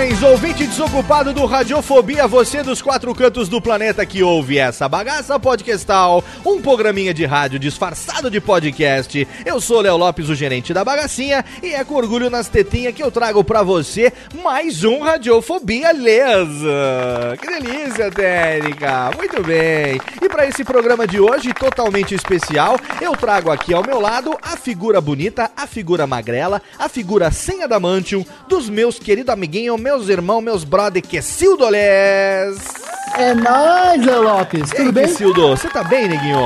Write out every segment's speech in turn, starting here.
Ouvinte desocupado do Radiofobia, você dos quatro cantos do planeta que ouve essa bagaça podcastal, um programinha de rádio disfarçado de podcast. Eu sou Léo Lopes, o gerente da bagacinha, e é com orgulho nas tetinhas que eu trago pra você mais um Radiofobia Lesa. Que delícia, técnica! Muito bem. E pra esse programa de hoje, totalmente especial, eu trago aqui ao meu lado a figura bonita, a figura magrela, a figura sem adamantium dos meus queridos amiguinhos, meus irmãos, meus brother, Quessildo Lés. É nóis, Léo Lopes. Tudo Ei, bem? Quessildo, você tá bem, neguinho?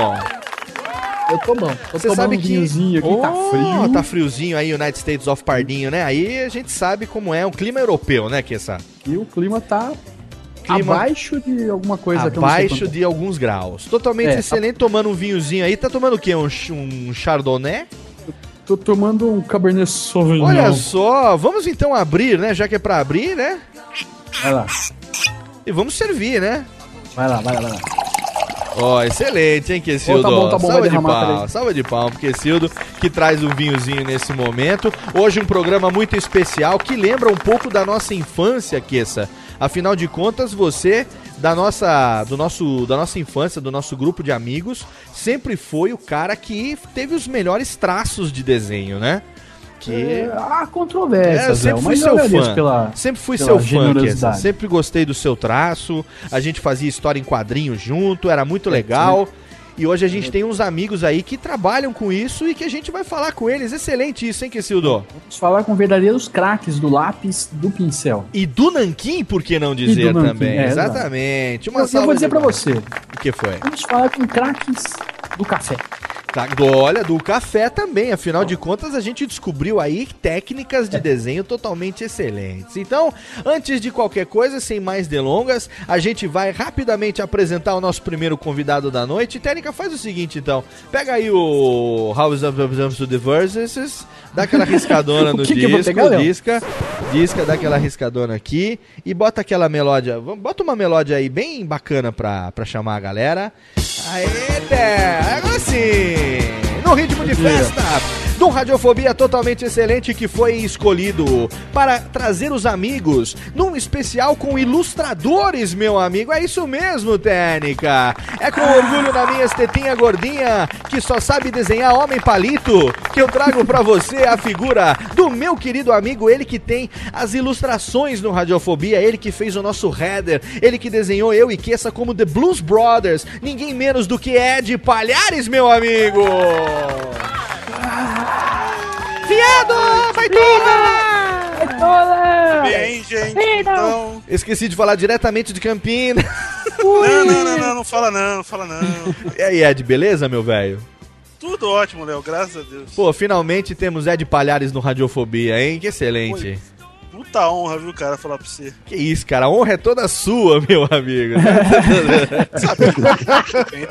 Eu tô bom. Você sabe um que vinhozinho aqui, tá Oh, frio. Tá friozinho aí, United States of Pardinho, né? Aí a gente sabe como é um clima europeu, né, Kessa? E o clima tá Clima- abaixo de alguma coisa que Abaixo quanto. de alguns graus. Totalmente É, tá- excelente, tomando um vinhozinho aí. Tá tomando o quê? Um, um chardonnay? Tô tomando um Cabernet Sauvignon. Olha só, vamos então abrir, né? Já que é pra abrir, né? Vai lá, E vamos servir, né? vai lá, vai lá, vai lá. Ó, excelente, hein, Quesildo? Ó, tá bom, tá bom, salva de palmas, salva de palmas pro Quesildo, que traz um vinhozinho nesse momento. Hoje um programa muito especial, que lembra um pouco da nossa infância, Kessa. Afinal de contas, você, da nossa, do nosso, da nossa infância, do nosso grupo de amigos, sempre foi o cara que teve os melhores traços de desenho, né? Que... É, há É, eu sempre fui seu eu fã. pela... Sempre fui seu fã, Kessa. generosidade. Sempre gostei do seu traço. A gente fazia história em quadrinhos junto, era muito legal. E hoje a gente tem uns amigos aí que trabalham com isso e que a gente vai falar com eles. Excelente isso, hein, Kessildo? Vamos falar com verdadeiros craques do lápis do pincel. E do Nanquim, por que não dizer Nanquim, também? é, Exatamente. Uma Eu, eu vou dizer palmas. você, O que foi? vamos falar com craques do café. Tá, do- olha, do café também. Afinal de contas, a gente descobriu aí técnicas de desenho totalmente excelentes. Então, antes de qualquer coisa, sem mais delongas, a gente vai rapidamente apresentar o nosso primeiro convidado da noite. Técnica, faz o seguinte, então. Pega aí o House of of the Verses, dá aquela riscadona no que que disco, pegar, Léo? disca, disca, dá aquela riscadona aqui e bota aquela melódia. Bota uma melódia aí bem bacana pra, pra chamar a galera. Aê, agora sim! No ritmo de festa do Radiofobia totalmente excelente que foi escolhido para trazer os amigos num especial com ilustradores, meu amigo. É isso mesmo, Técnica. É com orgulho na minha estetinha gordinha que só sabe desenhar homem palito que eu trago pra você a figura do meu querido amigo, ele que tem as ilustrações no Radiofobia, ele que fez o nosso header, ele que desenhou eu e Kessa como The Blues Brothers, ninguém menos do que Ed Palhares, meu amigo! Viado! Vai toda! Bem, gente, então. Esqueci de falar diretamente de Campinas. Não, não, não, não, não fala não, não fala não. E aí, Ed, beleza, meu velho? Tudo ótimo, Léo, graças a Deus. Pô, finalmente temos Ed Palhares no Radiofobia, hein? Que excelente. Puta honra, viu, cara, falar pra você. Que isso, cara. A honra é toda sua, meu amigo.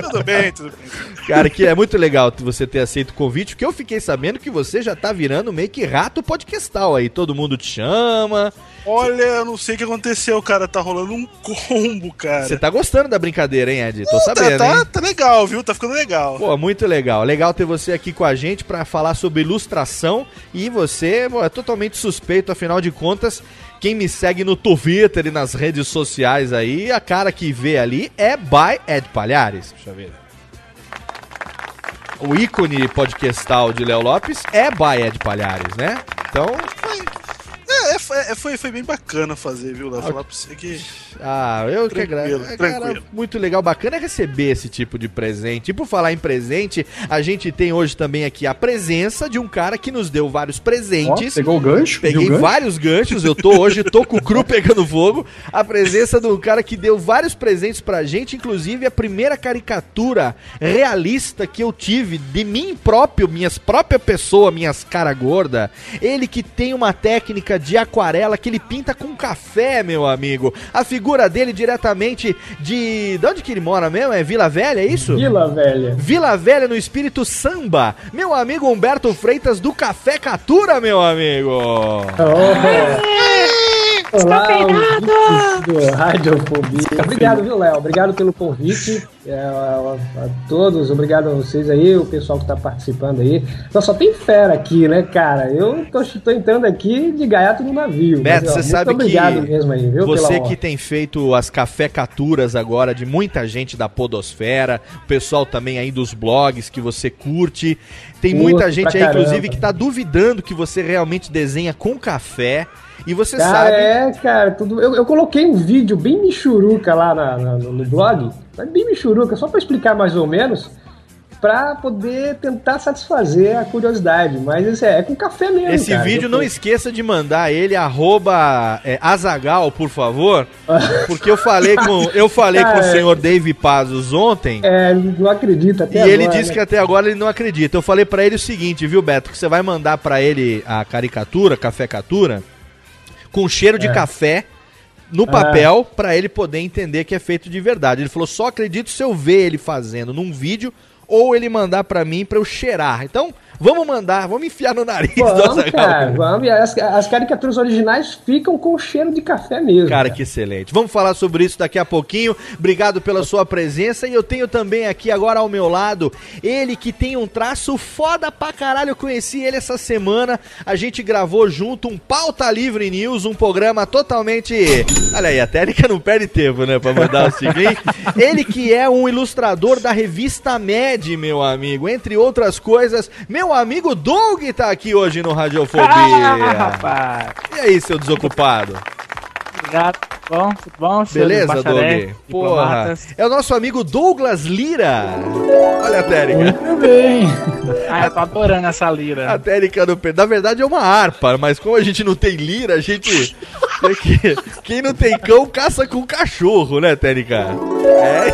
Tudo bem, tudo bem. Cara, que é muito legal você ter aceito o convite, porque eu fiquei sabendo que você já tá virando meio que rato podcastal aí. Todo mundo te chama. Olha, eu não sei o que aconteceu, cara. Tá rolando um combo, cara. Você tá gostando da brincadeira, hein, Ed? Tô Tá- sabendo, tá, hein? tá legal, viu? Tá ficando legal. Pô, muito legal. Legal ter você aqui com a gente pra falar sobre ilustração. E você pô, é totalmente suspeito, afinal de contas, quem me segue no Twitter e nas redes sociais aí, a cara que vê ali é by Ed Palhares. Deixa eu ver. O ícone podcastal de Léo Lopes é by Ed Palhares, né? Então, É, é, foi, é, foi, foi bem bacana fazer, viu, Léo? Falar pra você que. Ah, eu que Tranquilo, agradeço. Cara, tranquilo. muito legal, bacana é receber esse tipo de presente. E por falar em presente, a gente tem hoje também aqui a presença de um cara que nos deu vários presentes. pegou o gancho? Peguei gancho? vários ganchos, eu tô hoje, tô com o cru pegando fogo. A presença de um cara que deu vários presentes pra gente, inclusive a primeira caricatura realista que eu tive de mim próprio, minhas própria pessoa, minhas cara gorda. Ele que tem uma técnica de aquarela que ele pinta com café, meu amigo. A figura dele diretamente de. De onde que ele mora mesmo? É Vila Velha, é isso? Vila Velha. Vila Velha no espírito samba. Meu amigo Humberto Freitas do Café Catura, meu amigo. Oh. Olá, ouvintes do Radiofobia. Obrigado, viu, Léo? Obrigado pelo convite. É, a, a todos, obrigado a vocês aí, o pessoal que tá participando aí. Então, só tem fera aqui, né, cara? Eu tô, tô entrando aqui de gaiato no navio. Beto, Mas, ó, você sabe obrigado que mesmo aí, viu? você que tem feito as cafecaturas agora de muita gente da podosfera, o pessoal também aí dos blogs que você curte. Tem Curto muita gente aí, caramba. inclusive, que tá duvidando que você realmente desenha com café. E você Cara, sabe... é, cara, tudo. Eu, eu coloquei um vídeo bem michuruca lá na- na- no, blog, mas bem michuruca, só pra explicar mais ou menos, pra poder tentar satisfazer a curiosidade. Mas é, é com café mesmo. Esse cara. vídeo não esqueça de mandar ele arroba é, Azagal, por favor, porque eu falei com eu falei com o Cara, senhor Dave Pazos ontem É, não acredito até e agora, ele disse né? que até agora ele não acredita. Eu falei pra ele o seguinte, viu, Beto, que você vai mandar pra ele a caricatura, cafecatura, com cheiro de É. café no papel pra ele poder entender que é feito de verdade. Ele falou: "Só acredito se eu ver ele fazendo num vídeo ou ele mandar pra mim pra eu cheirar". Então, vamos mandar, vamos enfiar no nariz Vamos, cara, vamos. As, as caricaturas originais ficam com cheiro de café mesmo. Cara, que excelente. Vamos falar sobre isso daqui a pouquinho. Obrigado pela sua presença. E eu tenho também aqui agora ao meu lado ele que tem um traço foda pra caralho. Eu conheci ele essa semana. A gente gravou junto um Pauta Livre News, um programa totalmente. Olha aí, a técnica não perde tempo, né? Pra mandar o seguinte. ele que é um ilustrador da revista Med, meu amigo. Entre outras coisas, meu amigo Doug tá aqui hoje no Radiofobia. Ah, rapaz. E aí, seu desocupado? Obrigado. Bom? Tudo bom? Beleza, Doug? Porra. É o nosso amigo Douglas Lira. Olha a técnica. Muito bem. Ah, eu tô adorando essa lira. A técnica do Pedro. Na verdade é uma harpa, mas como a gente não tem lira, a gente. tem que- Quem não tem cão, caça com cachorro, né, técnica? É.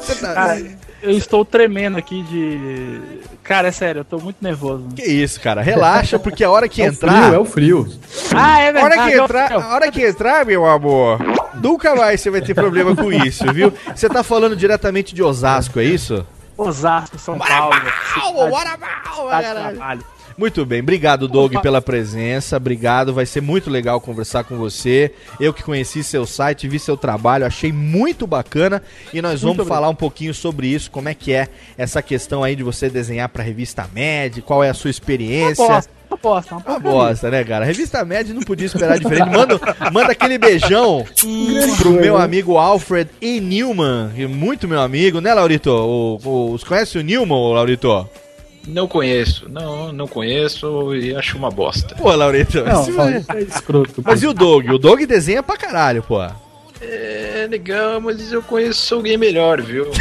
Você tá- Cara, eu estou tremendo aqui de. Cara, é sério, eu tô muito nervoso. Que isso, cara? Relaxa, porque a hora que É entrar. o frio, é o frio. Ah, é A hora verdade. que eu- entrar, a hora que entrar, meu amor, nunca mais você vai ter problema com isso, viu? Você tá falando diretamente de Osasco, é isso? Osasco, São Paulo. cidade- Bora mal, Muito bem, obrigado Doug pela presença, obrigado, vai ser muito legal conversar com você. Eu que conheci seu site, vi seu trabalho, achei muito bacana e nós vamos falar um pouquinho sobre isso, como é que é essa questão aí de você desenhar pra revista Med, qual é a sua experiência. Aposta, aposta. Uma Uma porcaria. bosta, né, cara? Revista Med não podia esperar diferente. Manda, manda aquele beijão pro meu amigo Alfred E. Newman, é muito meu amigo, né, Laurito? O, o, os conhece o Newman, Laurito? Não conheço, não, não conheço e acho uma bosta. Pô, Laurito, Não, ó, isso é escroto. mas e o Doug? O Doug desenha pra caralho, pô. É legal, mas eu conheço alguém melhor, viu?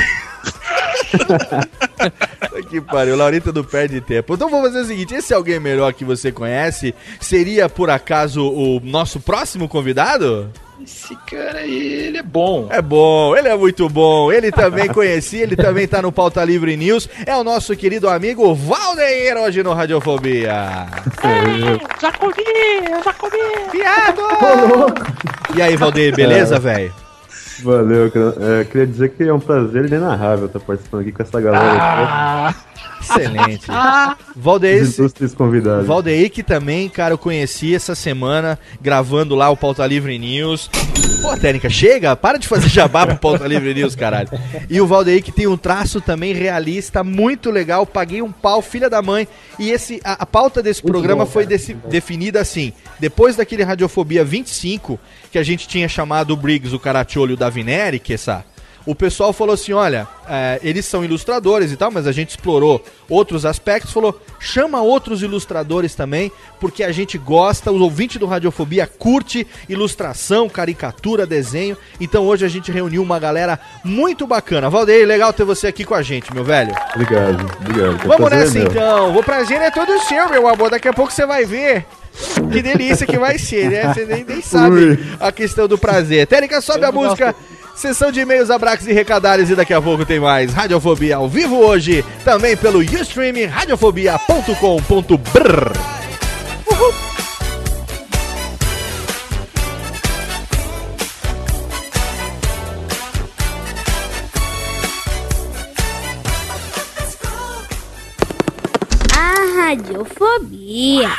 Que pariu, o Laurito não perde tempo. Então vamos fazer o seguinte: esse alguém melhor que você conhece seria por acaso o nosso próximo convidado? Esse cara aí, ele é bom. É bom, ele é muito bom. Ele também conheci, ele também tá no Pauta Livre News. É o nosso querido amigo Valdeir hoje no Radiofobia. Já comi, eu já comi. Viado! E aí, Valdeir, beleza, velho? Valeu, cara. É, queria dizer que é um prazer inenarrável estar participando aqui com essa galera. Ah, Excelente. ah, Valdeir, ilustres convidados. Valdeir que também, cara, eu conheci essa semana gravando lá o Pauta Livre News. Pô, técnica, chega, para de fazer jabá pro Pauta Livre News, caralho. E o Valdeir que tem um traço também realista, muito legal. Paguei um pau, filha da mãe. E esse, a, a pauta desse Muito programa bom, foi desse- definida assim. Depois daquele Radiofobia 25, que a gente tinha chamado o Briggs, o Caracciolo e o Davineri, que essa. O pessoal falou assim: olha, é, eles são ilustradores e tal, mas a gente explorou outros aspectos. Falou, chama outros ilustradores também, porque a gente gosta, os ouvintes do Radiofobia curte ilustração, caricatura, desenho. Então hoje a gente reuniu uma galera muito bacana. Valdeir, legal ter você aqui com a gente, meu velho. Obrigado, obrigado. Vamos nessa é meu. então. O prazer é todo seu, meu amor. Daqui a pouco você vai ver. Que delícia que vai ser, né? Você nem, nem sabe Ui. a questão do prazer. Térica, sobe a Eu não música. Sessão de e-mails, abraços e recadários e daqui a pouco tem mais Radiofobia ao vivo hoje, também pelo Ustream radiofobia.com.br. A radiofobia.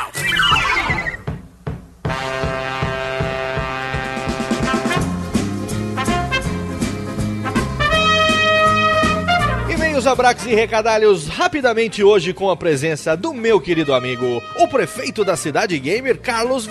Abraços e recadalhos rapidamente hoje com a presença do meu querido amigo, o prefeito da cidade gamer, Carlos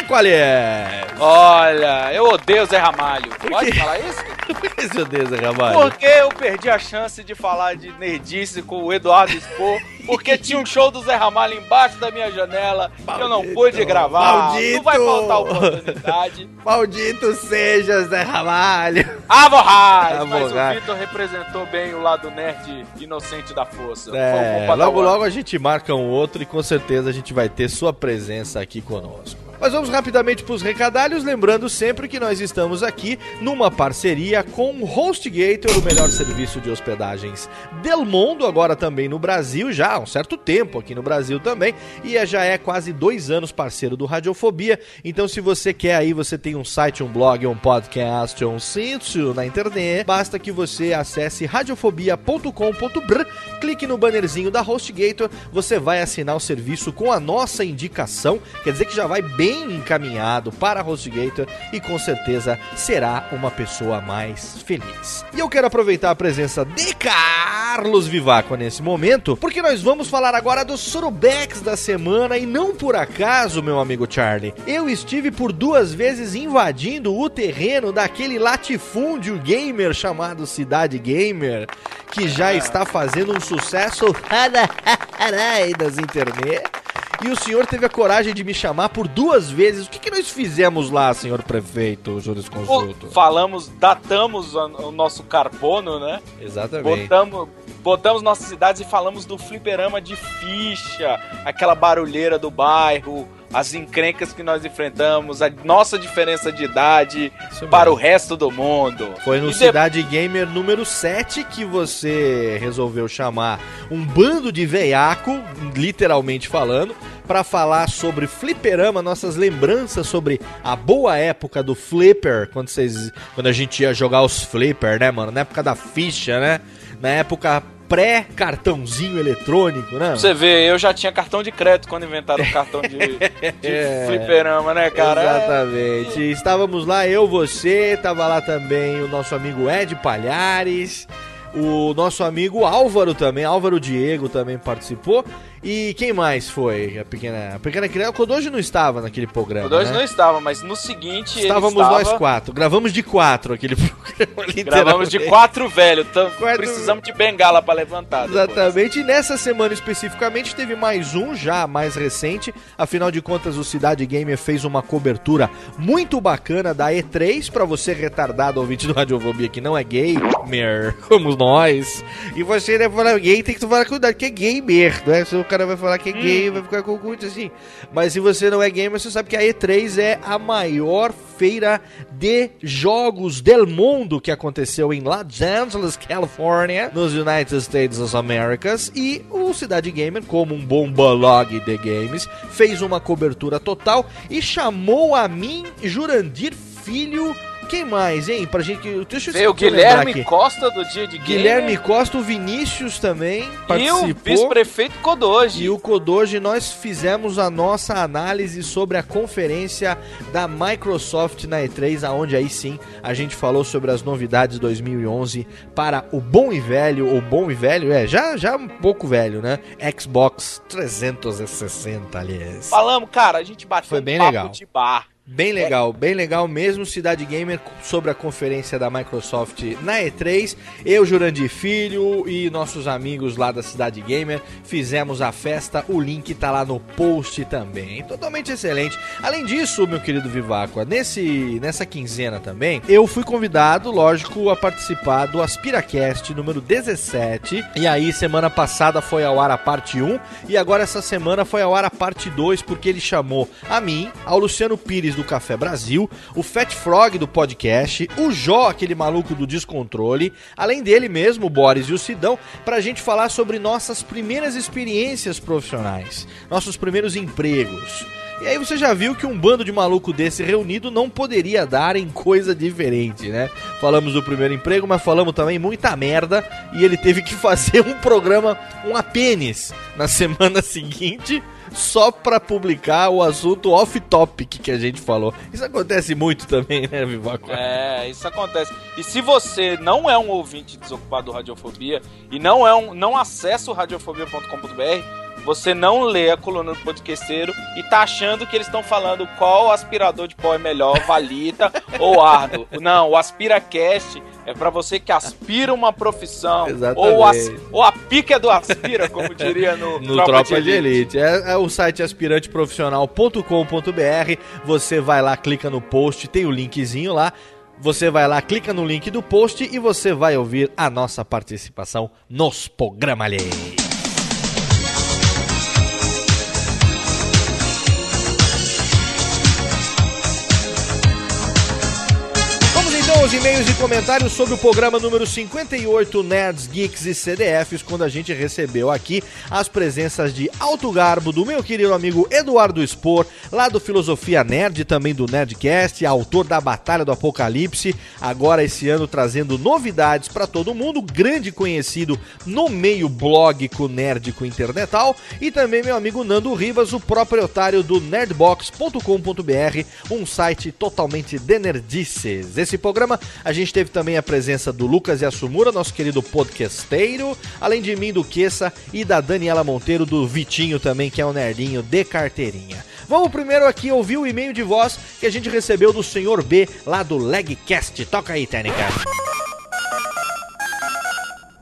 Vivaco, aliás. Olha, eu odeio o Zé Ramalho. Pode falar isso? Meu Deus, Ramalho. Porque eu perdi a chance de falar de nerdice com o Eduardo Expor, porque tinha um show do Zé Ramalho embaixo da minha janela, que eu não pude gravar. Maldito. Não vai faltar oportunidade. Maldito seja, Zé Ramalho. Borrais! Mas o Vitor representou bem o lado nerd inocente da força. É, logo logo a gente marca um outro e com certeza a gente vai ter sua presença aqui conosco. Mas vamos rapidamente para os recadalhos, lembrando sempre que nós estamos aqui numa parceria com o HostGator, o melhor serviço de hospedagens del mundo, agora também no Brasil, já há um certo tempo aqui no Brasil também, e é- já é quase dois anos parceiro do Radiofobia. Então, se você quer aí, você tem um site, um blog, um podcast, um sítio na internet, basta que você acesse radiofobia.com.br, clique no bannerzinho da HostGator, você vai assinar o serviço com a nossa indicação, quer dizer que já vai bem encaminhado para HostGator e com certeza será uma pessoa mais feliz. E eu quero aproveitar a presença de Carlos Vivaco nesse momento, porque nós vamos falar agora dos Surubex da semana e não por acaso, meu amigo Charlie, eu estive por duas vezes invadindo o terreno daquele latifúndio gamer chamado Cidade Gamer, que já está fazendo um sucesso das internet. E o senhor teve a coragem de me chamar por duas vezes. O que, que nós fizemos lá, senhor prefeito, jurisconsulto? Falamos, datamos o o nosso carbono, né? Exatamente. Botamos, botamos nossas cidades e falamos do fliperama de ficha, aquela barulheira do bairro, as encrencas que nós enfrentamos, a nossa diferença de idade para o resto do mundo. Foi no E de- Cidade Gamer número 7 que você resolveu chamar um bando de veiaco, literalmente falando, para falar sobre fliperama, nossas lembranças sobre a boa época do flipper, quando vocês quando a gente ia jogar os flipper, né, mano? Na época da ficha, né? Na época pré-cartãozinho eletrônico, né? Você vê, eu já tinha cartão de crédito quando inventaram o cartão de, de É. fliperama, né, cara? Exatamente. Estávamos lá, eu, você, tava lá também o nosso amigo Ed Palhares, o nosso amigo Álvaro também, Álvaro Diego também participou. E quem mais foi? A pequena, a pequena criança. O Kodoji não estava naquele programa. O dois né? não estava, mas no seguinte Estávamos estava- nós quatro. Gravamos de quatro aquele programa. Gravamos de quatro velho, então Quatro- precisamos de bengala pra levantar. depois. Exatamente, e nessa semana especificamente teve mais um já mais recente. Afinal de contas, o Cidade Gamer fez uma cobertura muito bacana da E3 para você retardado ouvinte do Radiofobia que não é gamer, como nós. E você deve falar gay, tem que falar cuidado, que é gamer, né? Se o cara vai falar que é gay, vai ficar com muito assim. Mas se você não é gamer, você sabe que a E3 é a maior feira de jogos del mundo que aconteceu em Los Angeles, Califórnia, nos United States of Americas. E o Cidade Gamer, como um bom blog de games, fez uma cobertura total e chamou a mim, Jurandir Filho. Quem mais, hein? Pra gente. Deixa eu Veio o Guilherme. Costa do Dia de Guilherme Gamer Costa, o Vinícius também e o participou. vice-prefeito Kodoji. E o Kodoji, nós fizemos a nossa análise sobre a conferência da Microsoft na E3, aonde aí sim a gente falou sobre as novidades 2011 para o bom e velho, o bom e velho, é, já, já um pouco velho, né? Xbox 360, aliás. Falamos, cara, a gente bateu Foi um bem papo legal. de bar. Bem legal, bem legal mesmo, Cidade Gamer sobre a conferência da Microsoft na E3. Eu, Jurandir Filho e nossos amigos lá da Cidade Gamer fizemos a festa. O link tá lá no post também. Totalmente excelente. Além disso, meu querido Viváqua, nesse, nessa quinzena também, eu fui convidado, lógico, a participar do AspiraCast número 17. E aí, semana passada foi ao ar a parte 1 e agora essa semana foi ao ar a parte 2, porque ele chamou a mim, ao Luciano Pires do Café Brasil, o Fat Frog do podcast, o Jó, aquele maluco do descontrole, além dele mesmo, o Boris e o Sidão, pra gente falar sobre nossas primeiras experiências profissionais, nossos primeiros empregos. E aí você já viu que um bando de maluco desse reunido não poderia dar em coisa diferente, né? Falamos do primeiro emprego, mas falamos também muita merda e ele teve que fazer um programa, um apênis, na semana seguinte, só pra publicar o assunto off-topic que a gente falou. Isso acontece muito também, né, Vivaco? É, isso acontece. E se você não é um ouvinte desocupado do Radiofobia e não é um, não acessa o radiofobia.com.br, você não lê a coluna do podcasteiro e tá achando que eles estão falando qual aspirador de pó é melhor, Valita ou Ardo. Não, o AspiraCast é pra você que aspira uma profissão. Exatamente. Ou, as, ou a pica do aspira, como diria no, no Tropa, de Elite. É, é o site aspiranteprofissional.com.br. Você vai lá, clica no post, tem o linkzinho lá. Você vai lá, clica no link do post e você vai ouvir a nossa participação nos programas alheios. Aos e-mails e comentários sobre o programa número 58 Nerds, Geeks e CDFs, quando a gente recebeu aqui as presenças de alto garbo do meu querido amigo Eduardo Spor, lá do Filosofia Nerd, também do Nerdcast, autor da Batalha do Apocalipse, agora esse ano trazendo novidades para todo mundo, grande conhecido no meio blogico nerdico internetal, e também meu amigo Nando Rivas, o proprietário do nerdbox.com.br, um site totalmente de nerdices. Esse programa a gente teve também a presença do Lucas Yasumura, nosso querido podcasteiro, além de mim, do Queça e da Daniela Monteiro, do Vitinho também, que é um nerdinho de carteirinha. Vamos primeiro aqui ouvir o e-mail de voz que a gente recebeu do Senhor B, lá do Legcast. Toca aí, Técnica.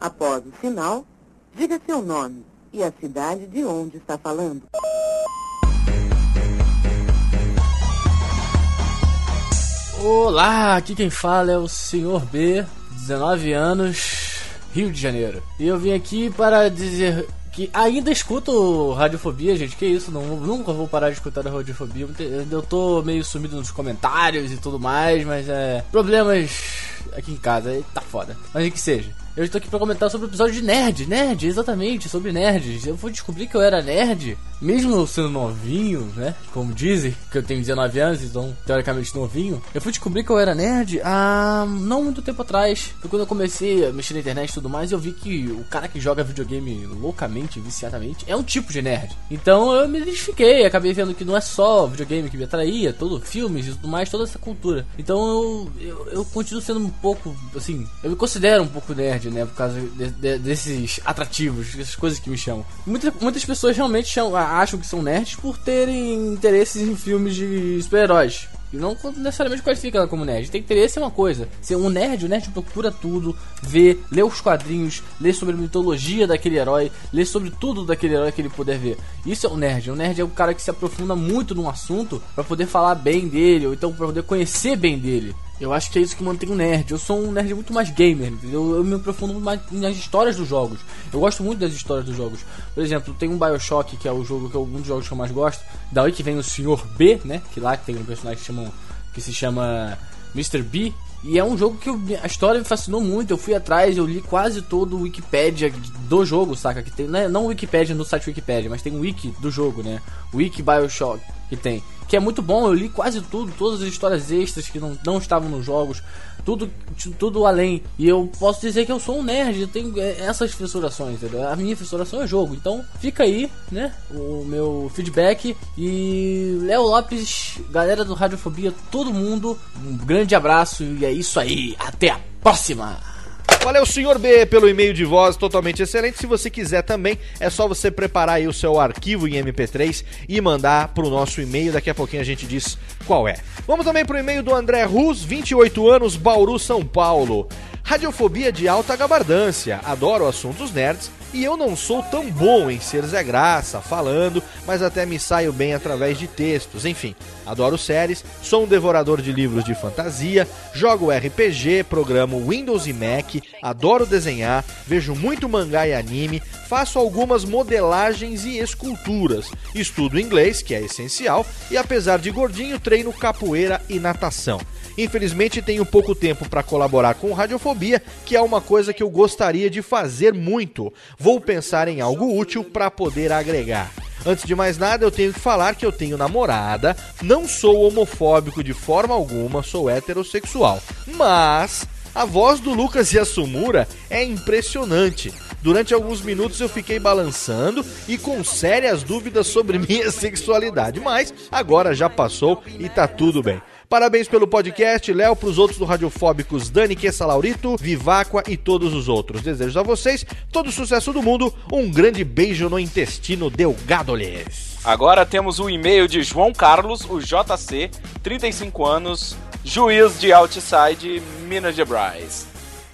Após o sinal, diga seu nome e a cidade de onde está falando. Olá, aqui quem fala é o Sr. B, 19 anos, Rio de Janeiro. E eu vim aqui para dizer que ainda escuto Radiofobia, gente. Que isso, não, nunca vou parar de escutar a Radiofobia. Eu tô meio sumido nos comentários e tudo mais, mas é. Problemas aqui em casa, aí tá foda. Mas o que seja. Eu estou aqui para comentar sobre o episódio de Nerd. Nerd, exatamente, sobre nerds. Eu fui descobrir que eu era nerd, mesmo sendo novinho, né? Como dizem, que eu tenho 19 anos, então teoricamente novinho. Eu fui descobrir que eu era nerd há não muito tempo atrás. Foi quando eu comecei a mexer na internet e tudo mais, eu vi que o cara que joga videogame loucamente, viciadamente, é um tipo de nerd. Então eu me identifiquei, acabei vendo que não é só videogame que me atraía, todo filmes e tudo mais, toda essa cultura. Então eu, eu, eu continuo sendo pouco, assim, eu me considero um pouco nerd, né? Por causa de, de, desses atrativos, dessas coisas que me chamam. Muitas, muitas pessoas realmente acham que são nerds por terem interesses em filmes de super-heróis. E não necessariamente qualifica ela como nerd. Tem interesse é uma coisa. Ser um nerd, o nerd procura tudo, vê, lê os quadrinhos, lê sobre a mitologia daquele herói, lê sobre tudo daquele herói que ele puder ver. Isso é um nerd. Um nerd é o cara que se aprofunda muito num assunto para poder falar bem dele, ou então para poder conhecer bem dele. Eu acho que é isso que mantém o nerd. Eu sou um nerd muito mais gamer? Eu me aprofundo muito mais nas histórias dos jogos. Eu gosto muito das histórias dos jogos. Por exemplo, tem um Bioshock, que é o jogo que é um dos jogos que eu mais gosto. Daí que vem o Sr. B, né? Que lá tem um personagem que, que se chama Mr. B. E é um jogo que eu, a história me fascinou muito. Eu fui atrás, eu li quase todo o Wikipedia do jogo, saca? Que tem, né? não o Wikipedia no site Wikipedia, mas tem o Wiki do jogo, né? Wiki Bioshock que tem. Que é muito bom, eu li quase tudo, todas as histórias extras que não, não estavam nos jogos, tudo, tudo além. E eu posso dizer que eu sou um nerd, eu tenho é, essas fissurações, entendeu? A minha fissuração é jogo. Então fica aí, né? O meu feedback. E Léo Lopes, galera do Radiofobia, todo mundo, um grande abraço e é isso aí. Até a próxima! Valeu, senhor B, pelo e-mail de voz totalmente excelente. Se você quiser também, é só você preparar aí o seu arquivo em MP3 e mandar pro nosso e-mail. Daqui a pouquinho a gente diz qual é. Vamos também pro e-mail do André Rus, 28 anos, Bauru, São Paulo. Radiofobia de alta gabardância. Adoro assuntos nerds e eu não sou tão bom em ser Zé Graça, falando, mas até me saio bem através de textos. Enfim, adoro séries, sou um devorador de livros de fantasia, jogo RPG, programo Windows e Mac, adoro desenhar, vejo muito mangá e anime, faço algumas modelagens e esculturas, estudo inglês, que é essencial, e apesar de gordinho, treino capoeira e natação. Infelizmente tenho pouco tempo para colaborar com Radiofobia, que é uma coisa que eu gostaria de fazer muito. Vou pensar em algo útil para poder agregar. Antes de mais nada, eu tenho que falar que eu tenho namorada, não sou homofóbico de forma alguma, sou heterossexual. Mas a voz do Lucas Yasumura é impressionante. Durante alguns minutos eu fiquei balançando e com sérias dúvidas sobre minha sexualidade, mas agora já passou e tá tudo bem. Parabéns pelo podcast, Léo, pros outros do Radiofóbicos, Dani Quessa Laurito, Viváqua e todos os outros. Desejo a vocês todo o sucesso do mundo, um grande beijo no intestino delgado-lhes. Agora temos um e-mail de João Carlos, o JC, 35 anos, juiz de Outside, Minas Gerais.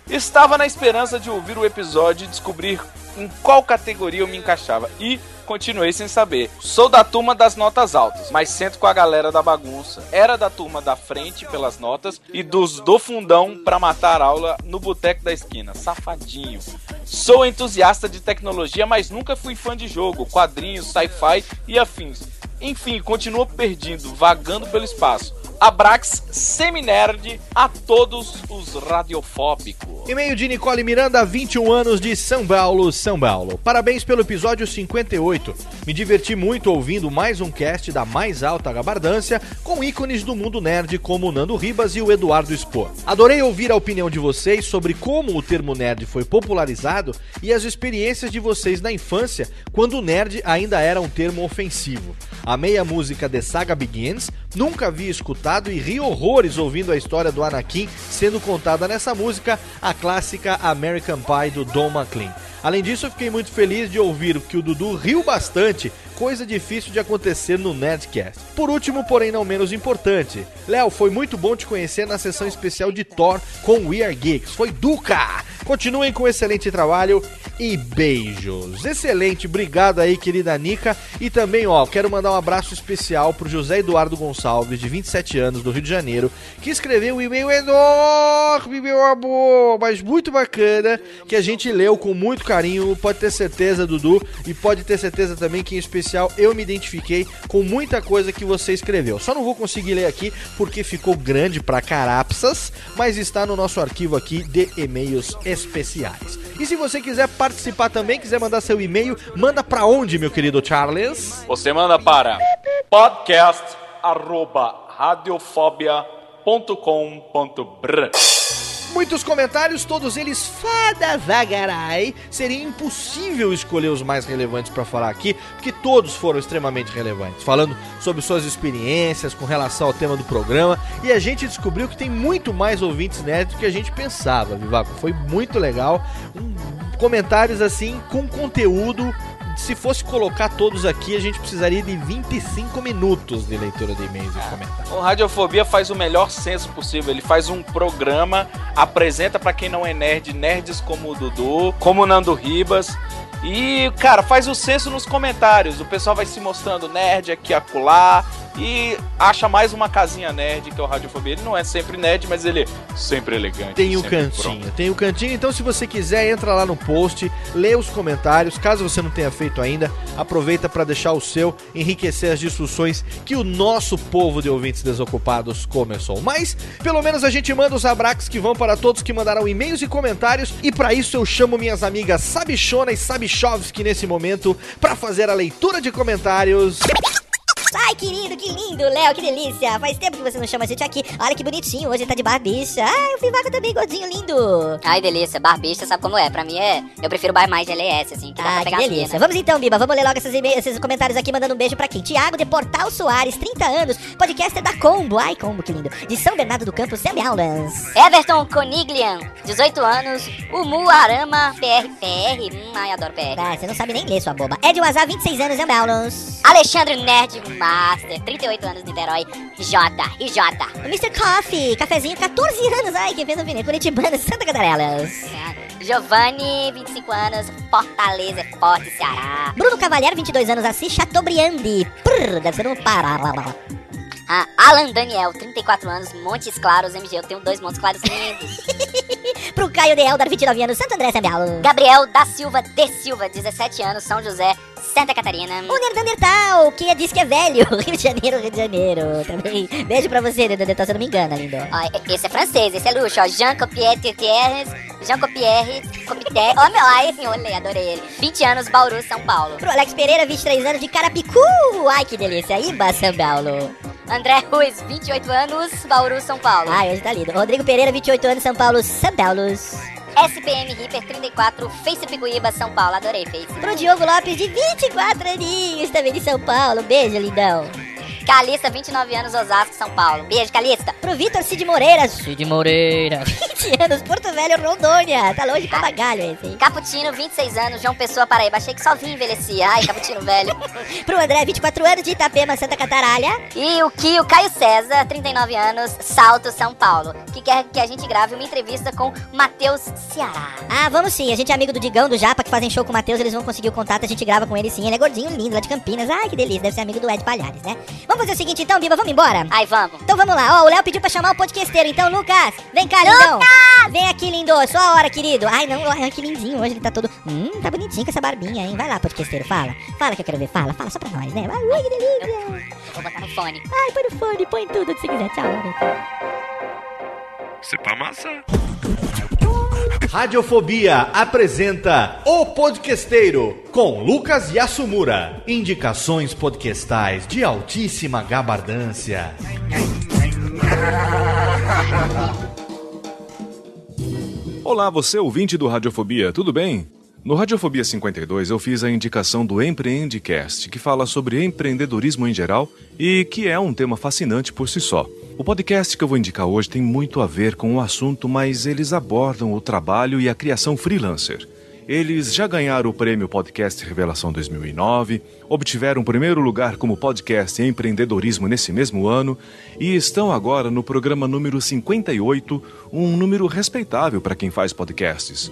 Estava na esperança de ouvir o episódio e descobrir em qual categoria eu me encaixava e continuei sem saber. Sou da turma das notas altas, mas sento com a galera da bagunça. Era da turma da frente pelas notas e dos do fundão pra matar aula no boteco da esquina. Safadinho. Sou entusiasta de tecnologia, mas nunca fui fã de jogo, quadrinhos, sci-fi e afins. Enfim, continuo perdido, vagando pelo espaço. Abrax Seminerd a todos os radiofóbicos. E-mail de Nicole Miranda, 21 anos, de São Paulo, São Paulo. Parabéns pelo episódio 58. Me diverti muito ouvindo mais um cast da mais alta gabardância com ícones do mundo nerd como Nando Ribas e o Eduardo Spor. Adorei ouvir a opinião de vocês sobre como o termo nerd foi popularizado e as experiências de vocês na infância, quando o nerd ainda era um termo ofensivo. Amei a música The Saga Begins, nunca havia escutado e ri horrores ouvindo a história do Anakin sendo contada nessa música, a clássica American Pie do Don McLean. Além disso, eu fiquei muito feliz de ouvir que o Dudu riu bastante, coisa difícil de acontecer no Nerdcast. Por último, porém não menos importante, Léo, foi muito bom te conhecer na sessão especial de Thor com We Are Geeks. Foi Duca! Continuem com excelente trabalho e beijos. Excelente, obrigado aí, querida Nica. E também, ó, quero mandar um abraço especial pro José Eduardo Gonçalves, de 27 anos, do Rio de Janeiro, que escreveu um e-mail enorme, meu amor, mas muito bacana, que a gente leu com muito carinho. Pode ter certeza, Dudu, e pode ter certeza também que, em especial, eu me identifiquei com muita coisa que você escreveu. Só não vou conseguir ler aqui porque ficou grande pra carapsas, mas está no nosso arquivo aqui de e-mails especiais. E se você quiser participar também, quiser mandar seu e-mail, manda pra onde, meu querido Charles? Você manda para podcast@radiofobia.com.br. Muitos comentários, todos eles fada vagarai. Seria impossível escolher os mais relevantes para falar aqui, porque todos foram extremamente relevantes, falando sobre suas experiências com relação ao tema do programa. E a gente descobriu que tem muito mais ouvintes nerds do que a gente pensava, Vivaco. Foi muito legal. Um, comentários assim com conteúdo se fosse colocar todos aqui, a gente precisaria de 25 minutos de leitura de e-mails e comentários. O Radiofobia faz o melhor senso possível. Ele faz um programa, apresenta para quem não é nerd, nerds como o Dudu, como o Nando Ribas. E, cara, faz o senso nos comentários. O pessoal vai se mostrando nerd aqui acolá. e acha mais uma casinha nerd que é o Radiofobia. Ele não é sempre nerd, mas ele é sempre elegante. Tem o cantinho, pronto. tem o cantinho. Então, se você quiser, entra lá no post, lê os comentários. Caso você não tenha feito ainda, aproveita para deixar o seu, enriquecer as discussões que o nosso povo de ouvintes desocupados começou. Mas, pelo menos a gente manda os abraços que vão para todos que mandaram e-mails e comentários. E para isso eu chamo minhas amigas Sabichona e Sabichovski nesse momento para fazer a leitura de comentários. Ai, que lindo, que lindo, Léo, que delícia. Faz tempo que você não chama a gente aqui. Olha que bonitinho, hoje ele tá de barbicha. Ai, o Fivaco também, gordinho, lindo. Ai, delícia, barbicha, sabe como é? Pra mim é. Eu prefiro bar mais de LS, assim, que dá Ah, pra que pegar as delícia. Vamos então, Biba, vamos ler logo esses, esses comentários aqui, mandando um beijo pra quem? Tiago de Portal Soares, 30 anos, podcaster da Combo. Ai, Combo, que lindo. De São Bernardo do Campo, Semi Aulas. Everton Coniglian, 18 anos. Umu Arama, PR, PR. Hum, ai, adoro PR. Ah, você não sabe nem ler, sua boba. Ed Wazar, 26 anos, Semi Aulas. Alexandre Nerd Master, 38 anos, Niterói. J, e J. Mr. Coffee, cafezinho, 14 anos. Ai, quem fez o vinil? Curitibano, Santa Catarelas. Giovanni, 25 anos, Fortaleza, Forte, Ceará. Bruno Cavalheiro, 22 anos, Assis Chateaubriand. Prrr, deve ser no Pará. Ah, Alan Daniel, 34 anos, Montes Claros, MG. Eu tenho dois Montes Claros lindos. Pro Caio de Eldar, 29 anos, Santo André, Semi Aulas. Gabriel da Silva de Silva, 17 anos, São José, Santa Catarina. O Nerdandertal, que diz que é velho. Rio de Janeiro, Rio de Janeiro. Também. Beijo pra você, Nerdandertal, você não me engana, lindo. Ó, esse é francês, esse é luxo, ó. Jean Copier Gutierrez, Jean Copier, Copier. Ó, meu, ai, olhei, adorei ele. 20 anos, Bauru, São Paulo. Pro Alex Pereira, 23 anos, de Carapicu. Ai, que delícia. Iba, São Paulo. André Ruiz, 28 anos, Bauru, São Paulo. Ai, hoje tá lindo. Rodrigo Pereira, 28 anos, São Paulo, São Paulo. SPM Reaper 34, Face Picuíba, São Paulo. Adorei, Face. Pro Diogo Lopes, de 24 aninhos, também de São Paulo. Beijo, lindão. Calista, 29 anos, Osasco, São Paulo. Beijo, Calista. Pro Vitor Cid Moreira. Cid Moreira. 20 anos, Porto Velho, Rondônia. Tá longe pra galho esse, hein? Caputino, 26 anos, João Pessoa, Paraíba. Achei que só vinha envelhecia. Ai, Caputino velho. Pro André, 24 anos, de Itapema, Santa Cataralha. E o Kio Caio César, 39 anos, Salto, São Paulo. Que quer que a gente grave uma entrevista com Matheus Ceará. Ah, vamos sim. A gente é amigo do Digão, do Japa, que fazem show com o Matheus. Eles vão conseguir o contato, a gente grava com ele sim. Ele é gordinho, lindo, lá de Campinas. Ai, que delícia. Deve ser amigo do Ed Palhares, né? Vamos fazer o seguinte então, Biba, vamos embora? Ai, vamos. Então vamos lá. Ó, o Léo pediu pra chamar o podcasteiro. Então, Lucas, vem cá, lindão. Vem aqui, lindo. Sua hora, querido. Ai, não, ai, que lindinho. Hoje ele tá todo... Hum, tá bonitinho com essa barbinha, hein? Vai lá, podcasteiro, fala. Fala que eu quero ver. Fala, fala só pra nós, né? Vai, ui, que delícia. Vou botar no fone. Ai, põe no fone, põe tudo que você quiser. Tchau. Você pra amassar. Radiofobia apresenta O Podquesteiro com Lucas Yasumura. Indicações podcastais de altíssima gabardância. Olá, você ouvinte do Radiofobia, tudo bem? No Radiofobia 52 eu fiz a indicação do Empreendecast, que fala sobre empreendedorismo em geral e que é um tema fascinante por si só. O podcast que eu vou indicar hoje tem muito a ver com o assunto, mas eles abordam o trabalho e a criação freelancer. Eles já ganharam o prêmio Podcast Revelação 2009, obtiveram o primeiro lugar como podcast em empreendedorismo nesse mesmo ano e estão agora no programa número 58, um número respeitável para quem faz podcasts.